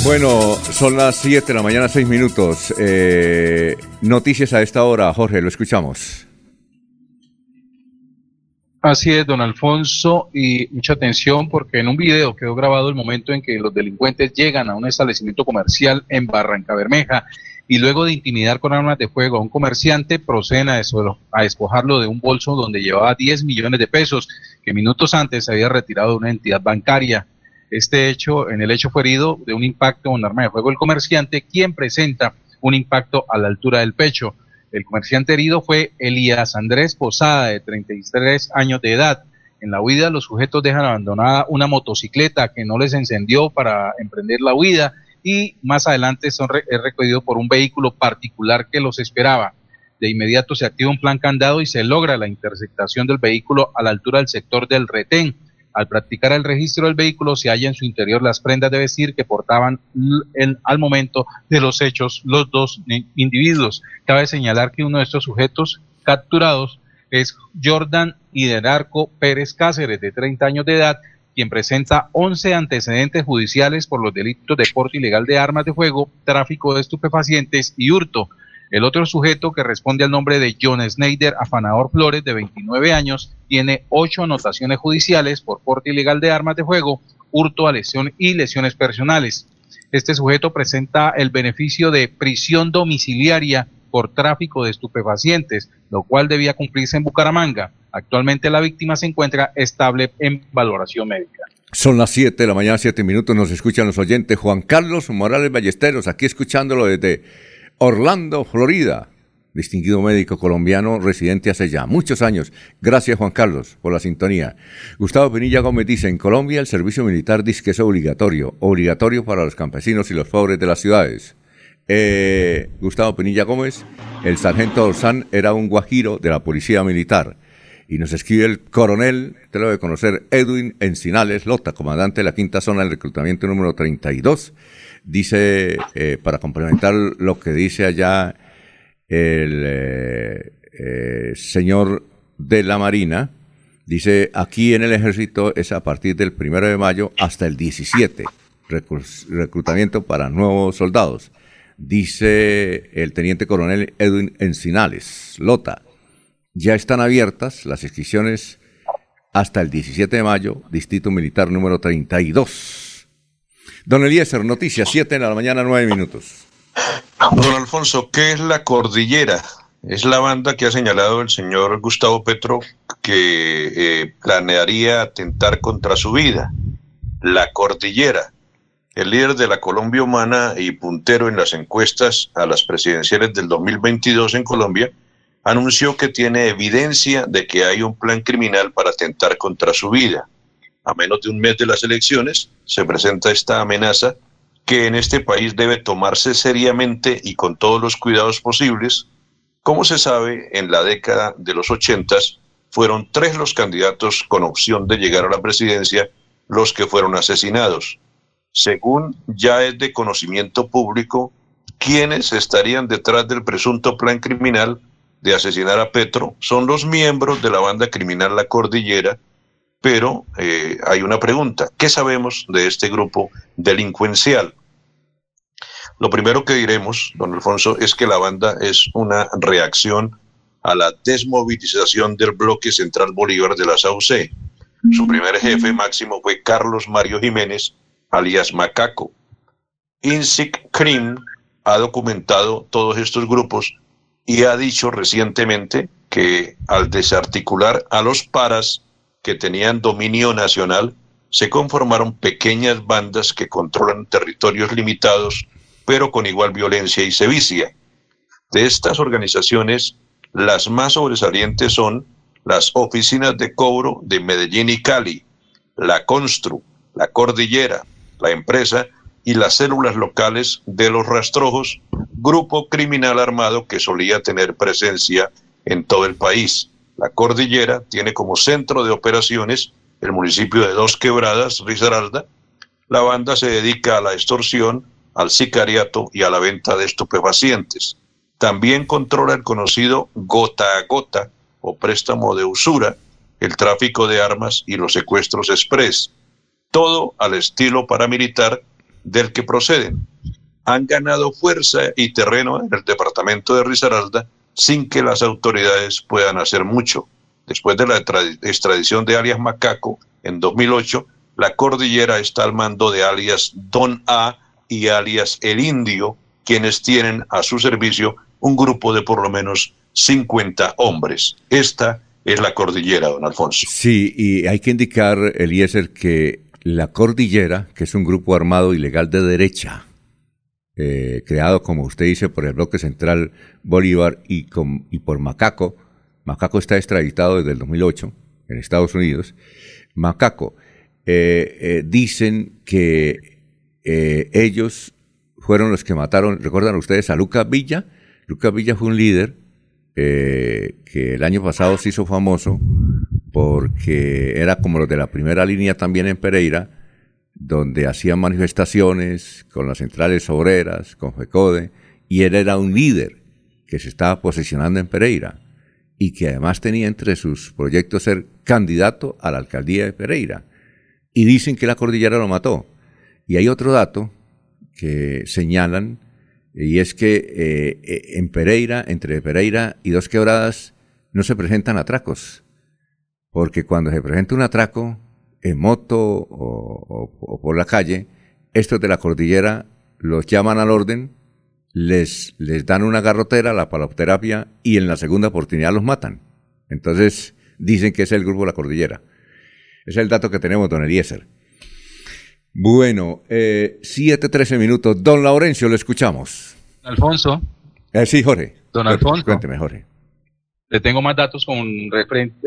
Bueno, son las 7 de la mañana, 6 minutos. Eh, noticias a esta hora, Jorge, lo escuchamos. Así es, don Alfonso, y mucha atención porque en un video quedó grabado el momento en que los delincuentes llegan a un establecimiento comercial en Barranca Bermeja y luego de intimidar con armas de fuego a un comerciante proceden a, a despojarlo de un bolso donde llevaba 10 millones de pesos que minutos antes había retirado de una entidad bancaria. Este hecho, en el hecho fue herido de un impacto con arma de fuego el comerciante, quien presenta un impacto a la altura del pecho. El comerciante herido fue Elías Andrés Posada, de 33 años de edad. En la huida, los sujetos dejan abandonada una motocicleta que no les encendió para emprender la huida y más adelante son es recogido por un vehículo particular que los esperaba. De inmediato se activa un plan candado y se logra la interceptación del vehículo a la altura del sector del retén. Al practicar el registro del vehículo se halla en su interior las prendas de vestir que portaban al momento de los hechos los dos individuos. Cabe señalar que uno de estos sujetos capturados es Jordan Hiderarco Pérez Cáceres, de 30 años de edad, quien presenta 11 antecedentes judiciales por los delitos de porte ilegal de armas de fuego, tráfico de estupefacientes y hurto. El otro sujeto, que responde al nombre de John Snyder Afanador Flores, de 29 años, tiene ocho anotaciones judiciales por porte ilegal de armas de fuego, hurto a lesión y lesiones personales. Este sujeto presenta el beneficio de prisión domiciliaria por tráfico de estupefacientes, lo cual debía cumplirse en Bucaramanga. Actualmente la víctima se encuentra estable en valoración médica. Son las 7 de la mañana, 7 minutos, nos escuchan los oyentes. Juan Carlos Morales Ballesteros, aquí escuchándolo desde Orlando, Florida. Distinguido médico colombiano residente hace ya muchos años. Gracias Juan Carlos por la sintonía. Gustavo Pinilla Gómez dice, en Colombia el servicio militar dice que es obligatorio, obligatorio para los campesinos y los pobres de las ciudades. Eh, Gustavo Pinilla Gómez, el sargento Orsán era un guajiro de la policía militar. Y nos escribe el coronel, te lo debe conocer, Edwin Encinales Lota, comandante de la quinta zona del reclutamiento número 32 dice, eh, para complementar lo que dice allá el eh, eh, señor de la Marina, dice, aquí en el ejército es a partir del primero de mayo hasta el 17, reclutamiento para nuevos soldados. Dice el teniente coronel Edwin Encinales, Lota, ya están abiertas las inscripciones hasta el 17 de mayo, Distrito Militar número 32 Don Eliezer, noticias, 7 de la mañana, 9 minutos. Don Alfonso, ¿qué es la cordillera? Es la banda que ha señalado el señor Gustavo Petro que eh, planearía atentar contra su vida. La cordillera. El líder de la Colombia Humana y puntero en las encuestas a las presidenciales del 2022 en Colombia, anunció que tiene evidencia de que hay un plan criminal para atentar contra su vida a menos de un mes de las elecciones, se presenta esta amenaza que en este país debe tomarse seriamente y con todos los cuidados posibles. Como se sabe, en la década de los ochentas fueron tres los candidatos con opción de llegar a la presidencia los que fueron asesinados. Según ya es de conocimiento público, quienes estarían detrás del presunto plan criminal de asesinar a Petro son los miembros de la banda criminal La Cordillera, pero eh, hay una pregunta. ¿Qué sabemos de este grupo delincuencial? Lo primero que diremos, don Alfonso, es que la banda es una reacción a la desmovilización del bloque central Bolívar de la SAUC. Su primer jefe máximo fue Carlos Mario Jiménez, alias Macaco. INSIC CRIM ha documentado todos estos grupos y ha dicho recientemente que al desarticular a los paras que tenían dominio nacional, se conformaron pequeñas bandas que controlan territorios limitados, pero con igual violencia y sevicia. De estas organizaciones, las más sobresalientes son las oficinas de cobro de Medellín y Cali, la Constru, la Cordillera, la empresa y las células locales de los rastrojos, grupo criminal armado que solía tener presencia en todo el país. La Cordillera tiene como centro de operaciones el municipio de Dos Quebradas, Risaralda. La banda se dedica a la extorsión, al sicariato y a la venta de estupefacientes. También controla el conocido gota a gota o préstamo de usura, el tráfico de armas y los secuestros express. Todo al estilo paramilitar del que proceden. Han ganado fuerza y terreno en el departamento de Risaralda sin que las autoridades puedan hacer mucho. Después de la extradición de alias Macaco en 2008, la cordillera está al mando de alias Don A y alias El Indio, quienes tienen a su servicio un grupo de por lo menos 50 hombres. Esta es la cordillera, don Alfonso. Sí, y hay que indicar, Eliezer, que la cordillera, que es un grupo armado ilegal de derecha, eh, creado, como usted dice, por el bloque central Bolívar y, con, y por Macaco. Macaco está extraditado desde el 2008 en Estados Unidos. Macaco, eh, eh, dicen que ellos fueron los que mataron, ¿recuerdan ustedes a Lucas Villa? Lucas Villa fue un líder que el año pasado se hizo famoso porque era como los de la primera línea también en Pereira, donde hacían manifestaciones con las centrales obreras, con FECODE, y él era un líder que se estaba posicionando en Pereira y que además tenía entre sus proyectos ser candidato a la alcaldía de Pereira. Y dicen que la cordillera lo mató. Y hay otro dato que señalan, y es que eh, eh, en Pereira, entre Pereira y Dos Quebradas, no se presentan atracos. Porque cuando se presenta un atraco, en moto o, por la calle, estos de la cordillera los llaman al orden, les, les dan una garrotera, la palopterapia, y en la segunda oportunidad los matan. Entonces dicen que es el grupo de la cordillera. Ese es el dato que tenemos, don Eliezer. Bueno, eh, 7, minutos. Don Laurencio, lo escuchamos. Alfonso. Eh, sí, Jorge. Don Alfonso. Cuénteme, Jorge. Le tengo más datos con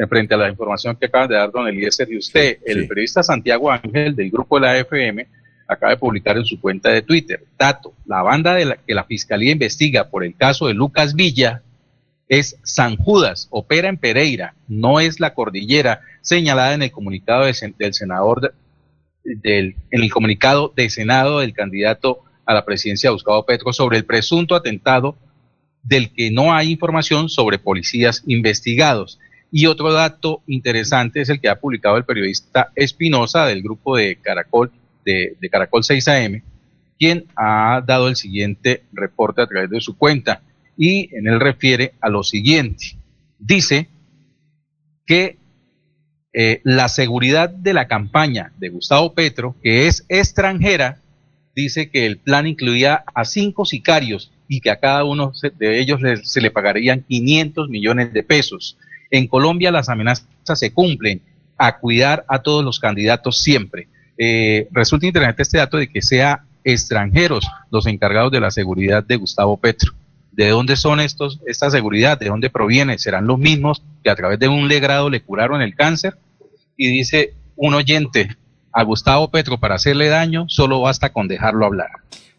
frente, a la información que acaba de dar don Eliezer y usted. el periodista Santiago Ángel del grupo de la FM acaba de publicar en su cuenta de Twitter. Dato, la banda de la, que la Fiscalía investiga por el caso de Lucas Villa es San Judas, opera en Pereira, no es la cordillera señalada en el comunicado del senador del, en el comunicado de Senado del candidato a la presidencia Gustavo Petro sobre el presunto atentado del que no hay información sobre policías investigados. Y otro dato interesante es el que ha publicado el periodista Espinosa del grupo de Caracol, de, Caracol 6 AM, quien ha dado el siguiente reporte a través de su cuenta y en él refiere a lo siguiente. Dice que eh, la seguridad de la campaña de Gustavo Petro, que es extranjera, dice que el plan incluía a cinco sicarios y que a cada uno de ellos se le pagarían 500 millones de pesos. En Colombia las amenazas se cumplen a cuidar a todos los candidatos siempre. Eh, resulta interesante este dato de que sea extranjeros los encargados de la seguridad de Gustavo Petro. ¿De dónde son estos, esta seguridad? ¿De dónde proviene? ¿Serán los mismos que a través de un legrado le curaron el cáncer? Y dice un oyente, a Gustavo Petro para hacerle daño solo basta con dejarlo hablar.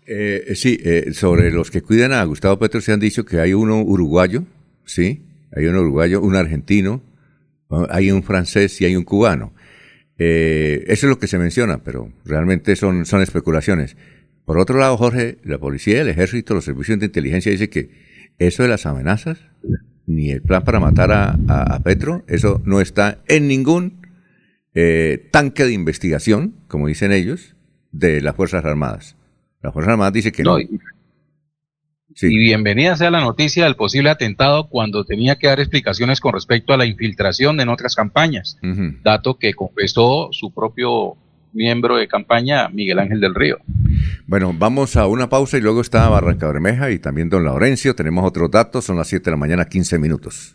Eh, sí, eh, sobre los que cuidan a Gustavo Petro se han dicho que hay uno uruguayo, sí, hay uno uruguayo, un argentino, hay un francés y hay un cubano. Eh, eso es lo que se menciona, pero realmente son, son especulaciones. Por otro lado, Jorge, la policía, el ejército, los servicios de inteligencia dice que eso de las amenazas, ni el plan para matar a, a, Petro, eso no está en ningún eh, tanque de investigación, como dicen ellos, de las Fuerzas Armadas. La Fuerza Armada dice que no. Y, bienvenida sea la noticia del posible atentado cuando tenía que dar explicaciones con respecto a la infiltración en otras campañas, dato que confesó su propio miembro de campaña, Miguel Ángel del Río. Bueno, vamos a una pausa y luego está Barranca Bermeja y también don Laurencio. Tenemos otros datos, son las 7 de la mañana, 15 minutos.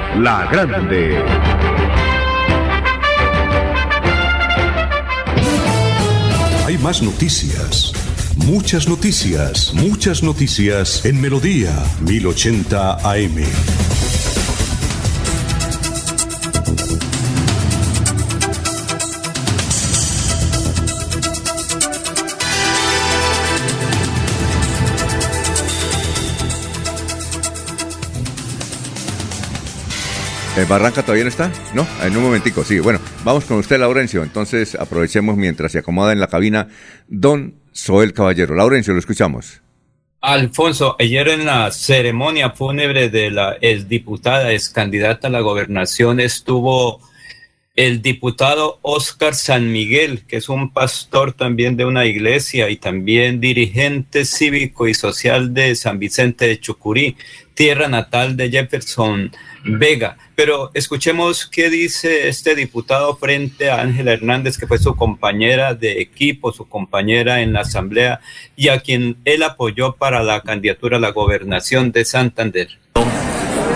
La Grande. Hay más noticias. Muchas noticias, muchas noticias en Melodía 1080 AM. ¿En Barranca todavía no está? No, en un momentico, sí. Bueno, vamos con usted, Laurencio. Entonces aprovechemos mientras se acomoda en la cabina don Soel Caballero. Laurencio, lo escuchamos. Alfonso, ayer en la ceremonia fúnebre de la exdiputada, ex candidata a la gobernación, estuvo el diputado Oscar San Miguel, que es un pastor también de una iglesia y también dirigente cívico y social de San Vicente de Chucurí, tierra natal de Jefferson Vega. Pero escuchemos qué dice este diputado frente a Ángela Hernández, que fue su compañera de equipo, su compañera en la asamblea y a quien él apoyó para la candidatura a la gobernación de Santander.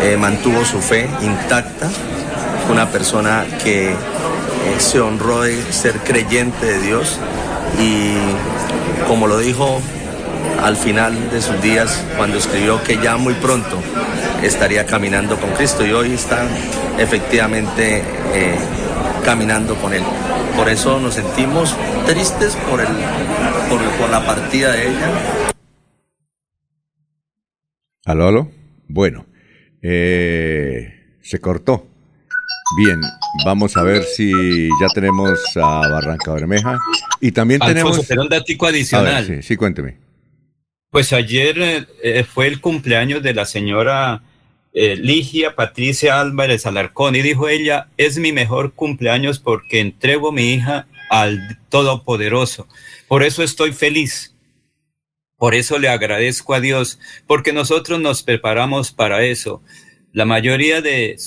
eh, mantuvo su fe intacta, una persona que eh, se honró de ser creyente de Dios y como lo dijo al final de sus días cuando escribió que ya muy pronto estaría caminando con Cristo y hoy está efectivamente eh, caminando con Él. Por eso nos sentimos tristes por, el, por, por la partida de ella, ¿Aló, aló? Bueno, eh, se cortó. Bien, vamos a ver si ya tenemos a Barranca Bermeja. Y también Alfonso, tenemos... pero un ver, adicional. sí, sí, cuénteme. Pues ayer eh, eh, fue el cumpleaños de la señora eh, Ligia Patricia Álvarez Alarcón y dijo ella, es mi mejor cumpleaños porque entrego mi hija al Todopoderoso. Por eso estoy feliz. Por eso le agradezco a Dios, porque nosotros nos preparamos para eso. La mayoría de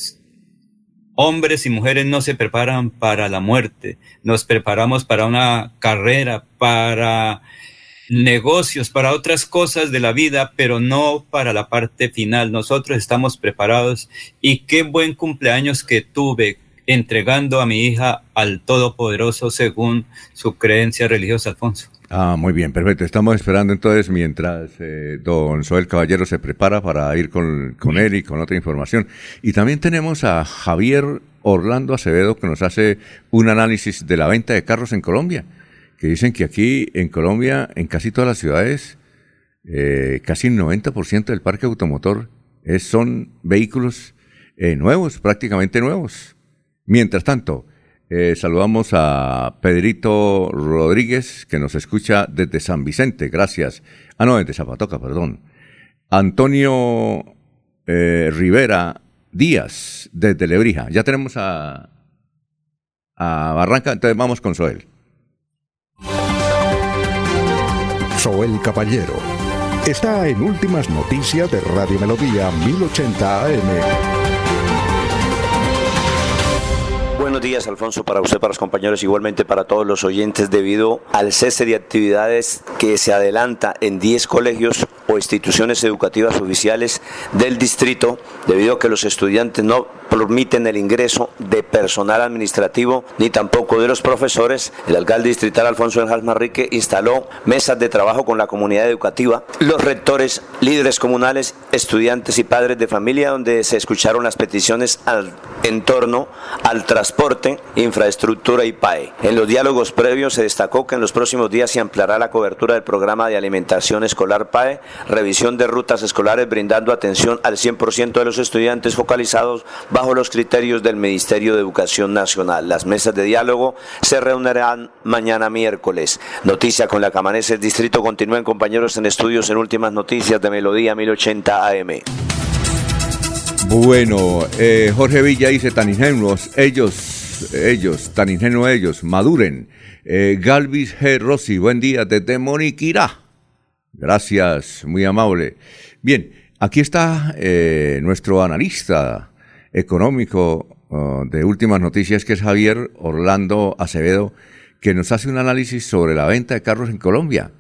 hombres y mujeres no se preparan para la muerte, nos preparamos para una carrera, para negocios, para otras cosas de la vida, pero no para la parte final. Nosotros estamos preparados y qué buen cumpleaños que tuve entregando a mi hija al Todopoderoso según su creencia religiosa, Alfonso. Ah, muy bien, perfecto. Estamos esperando entonces mientras eh, don Soel Caballero se prepara para ir con, con él y con otra información. Y también tenemos a Javier Orlando Acevedo que nos hace un análisis de la venta de carros en Colombia, que dicen que aquí en Colombia, en casi todas las ciudades, eh, casi el 90% del parque automotor es, son vehículos eh, nuevos, prácticamente nuevos. Mientras tanto, eh, saludamos a Pedrito Rodríguez, que nos escucha desde San Vicente, gracias. Ah, no, desde Zapatoca, perdón. Antonio Rivera Díaz, desde Lebrija. Ya tenemos a, a Barranca, entonces vamos con Soel. Soel Caballero está en Últimas Noticias de Radio Melodía 1080 AM. Buenos días, Alfonso, para usted, para los compañeros, igualmente para todos los oyentes, debido al cese de actividades que se adelanta en 10 colegios o instituciones educativas oficiales del distrito, debido a que los estudiantes no permiten el ingreso de personal administrativo ni tampoco de los profesores. El alcalde distrital Alfonso Enjal Marrique instaló mesas de trabajo con la comunidad educativa, los rectores, líderes comunales, estudiantes y padres de familia, donde se escucharon las peticiones al, en torno al transporte, infraestructura y PAE. En los diálogos previos se destacó que en los próximos días se ampliará la cobertura del programa de alimentación escolar PAE, revisión de rutas escolares brindando atención al 100% de los estudiantes focalizados los criterios del Ministerio de Educación Nacional. Las mesas de diálogo se reunirán mañana miércoles. Noticia con la Camaneses Distrito. Continúen compañeros en estudios en últimas noticias de Melodía 1080 AM. Bueno, eh, Jorge Villa dice tan ingenuos, ellos, ellos, tan ingenuos ellos, maduren. Eh, Galvis G. Rossi, buen día desde Moniquirá. Gracias, muy amable. Bien, aquí está eh, nuestro analista económico uh, de últimas noticias, que es Javier Orlando Acevedo, que nos hace un análisis sobre la venta de carros en Colombia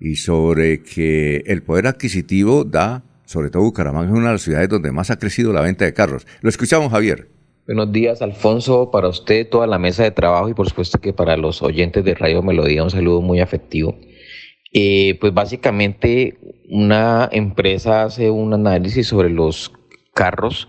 y sobre que el poder adquisitivo da, sobre todo Bucaramanga, es una de las ciudades donde más ha crecido la venta de carros. Lo escuchamos, Javier. Buenos días, Alfonso, para usted, toda la mesa de trabajo y por supuesto que para los oyentes de Radio Melodía un saludo muy afectivo. Eh, pues básicamente una empresa hace un análisis sobre los carros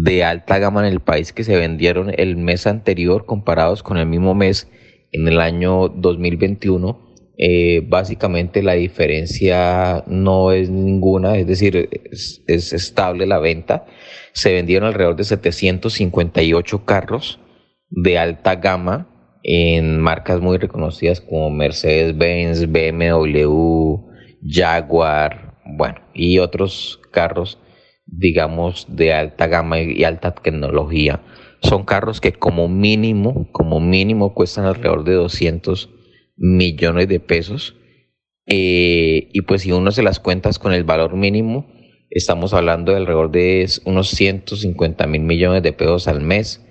de alta gama en el país que se vendieron el mes anterior comparados con el mismo mes en el año 2021. Eh, básicamente la diferencia no es ninguna, es decir, es, es, estable la venta. Se vendieron alrededor de 758 carros de alta gama en marcas muy reconocidas como Mercedes-Benz, BMW, Jaguar, bueno, y otros carros digamos, de alta gama y alta tecnología. Son carros que como mínimo, como mínimo cuestan alrededor de 200 millones de pesos. Eh, y pues si uno se las cuentas con el valor mínimo, estamos hablando de alrededor de unos 150 mil millones de pesos al mes,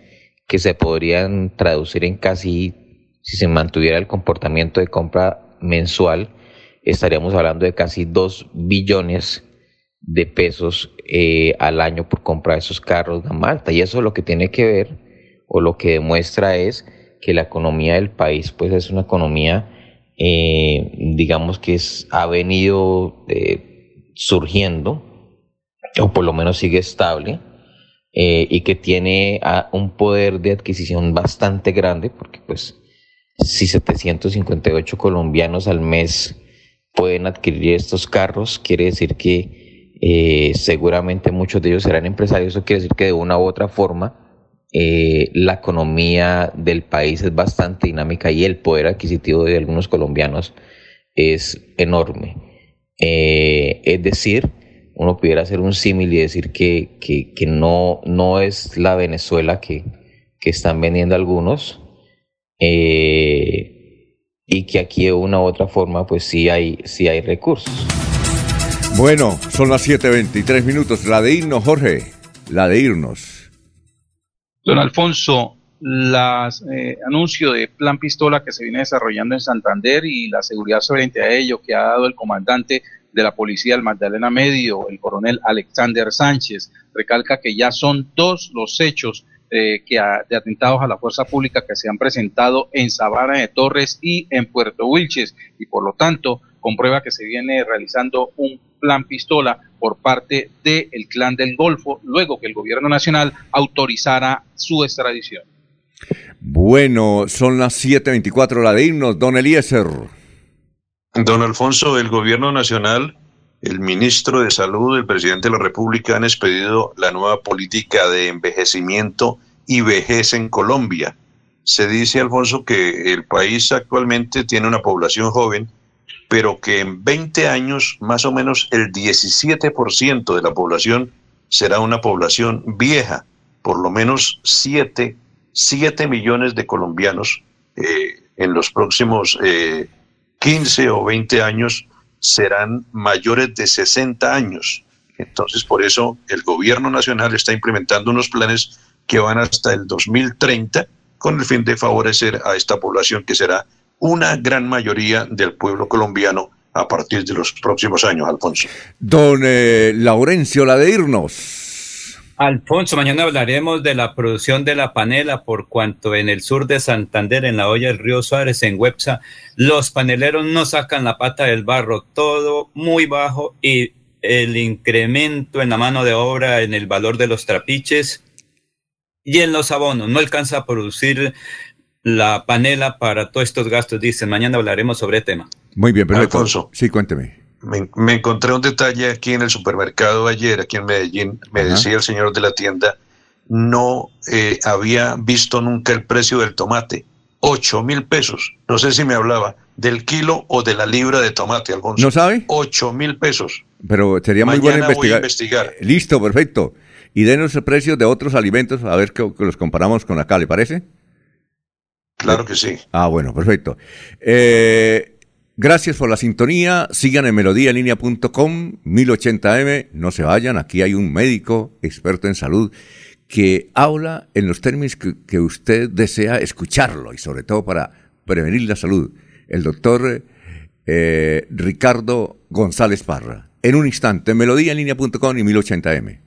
que se podrían traducir en casi, si se mantuviera el comportamiento de compra mensual, estaríamos hablando de casi 2 billones de pesos eh, al año por comprar esos carros de Malta. Y eso lo que tiene que ver o lo que demuestra es que la economía del país pues es una economía eh, digamos que es, ha venido eh, surgiendo o por lo menos sigue estable y que tiene ah, un poder de adquisición bastante grande porque pues si 758 colombianos al mes pueden adquirir estos carros quiere decir que eh, seguramente muchos de ellos serán empresarios, eso quiere decir que de una u otra forma eh, la economía del país es bastante dinámica y el poder adquisitivo de algunos colombianos es enorme. Eh, es decir, uno pudiera hacer un símil y decir que, que, no, no es la Venezuela que, que están vendiendo algunos y que aquí de una u otra forma pues sí hay, sí hay recursos. Bueno, son las 7.23 minutos. La de irnos, Jorge. La de irnos. Don Alfonso, las eh, anuncio de plan pistola que se viene desarrollando en Santander y la seguridad frente a ello que ha dado el comandante de la policía del Magdalena Medio, el coronel Alexander Sánchez, recalca que ya son dos los hechos eh, que de atentados a la fuerza pública que se han presentado en Sabana de Torres y en Puerto Wilches y por lo tanto comprueba que se viene realizando un plan pistola por parte del clan del Golfo, luego que el gobierno nacional autorizara su extradición. Bueno, son las 7.24 la de himnos, don Eliezer. Don Alfonso, el gobierno nacional, el ministro de Salud, el presidente de la República han expedido la nueva política de envejecimiento y vejez en Colombia. Se dice, Alfonso, que el país actualmente tiene una población joven pero que en 20 años más o menos el 17% de la población será una población vieja, por lo menos 7, 7 millones de colombianos eh, en los próximos 15 eh, o 20 años serán mayores de 60 años. Entonces, por eso el gobierno nacional está implementando unos planes que van hasta el 2030 con el fin de favorecer a esta población que será una gran mayoría del pueblo colombiano a partir de los próximos años, Alfonso. Don eh, Laurencio, la de irnos. Alfonso, mañana hablaremos de la producción de la panela, por cuanto en el sur de Santander, en la olla del río Suárez, en Websa, los paneleros no sacan la pata del barro, todo muy bajo y el incremento en la mano de obra, en el valor de los trapiches y en los abonos. No alcanza a producir la panela para todos estos gastos, dicen. Mañana hablaremos sobre el tema. Muy bien, perfecto. Alfonso. Sí, cuénteme. Me, me encontré un detalle aquí en el supermercado ayer, aquí en Medellín. Me Ajá. decía el señor de la tienda, no eh, había visto nunca el precio del tomate. Ocho mil pesos. No sé si me hablaba del kilo o de la libra de tomate, Alfonso. ¿No sabe? Ocho mil pesos. Pero sería muy bueno Mañana voy a investigar. investigar. Listo, perfecto. Y denos el precio de otros alimentos, a ver que, que los comparamos con acá, ¿le parece? Claro que sí. Ah, bueno, perfecto. Eh, gracias por la sintonía. Sigan en melodíaenlínea.com, 1080m. No se vayan, aquí hay un médico experto en salud que habla en los términos que, usted desea escucharlo y sobre todo para prevenir la salud. El doctor eh, Ricardo González Parra. En un instante, melodíaenlínea.com y 1080m.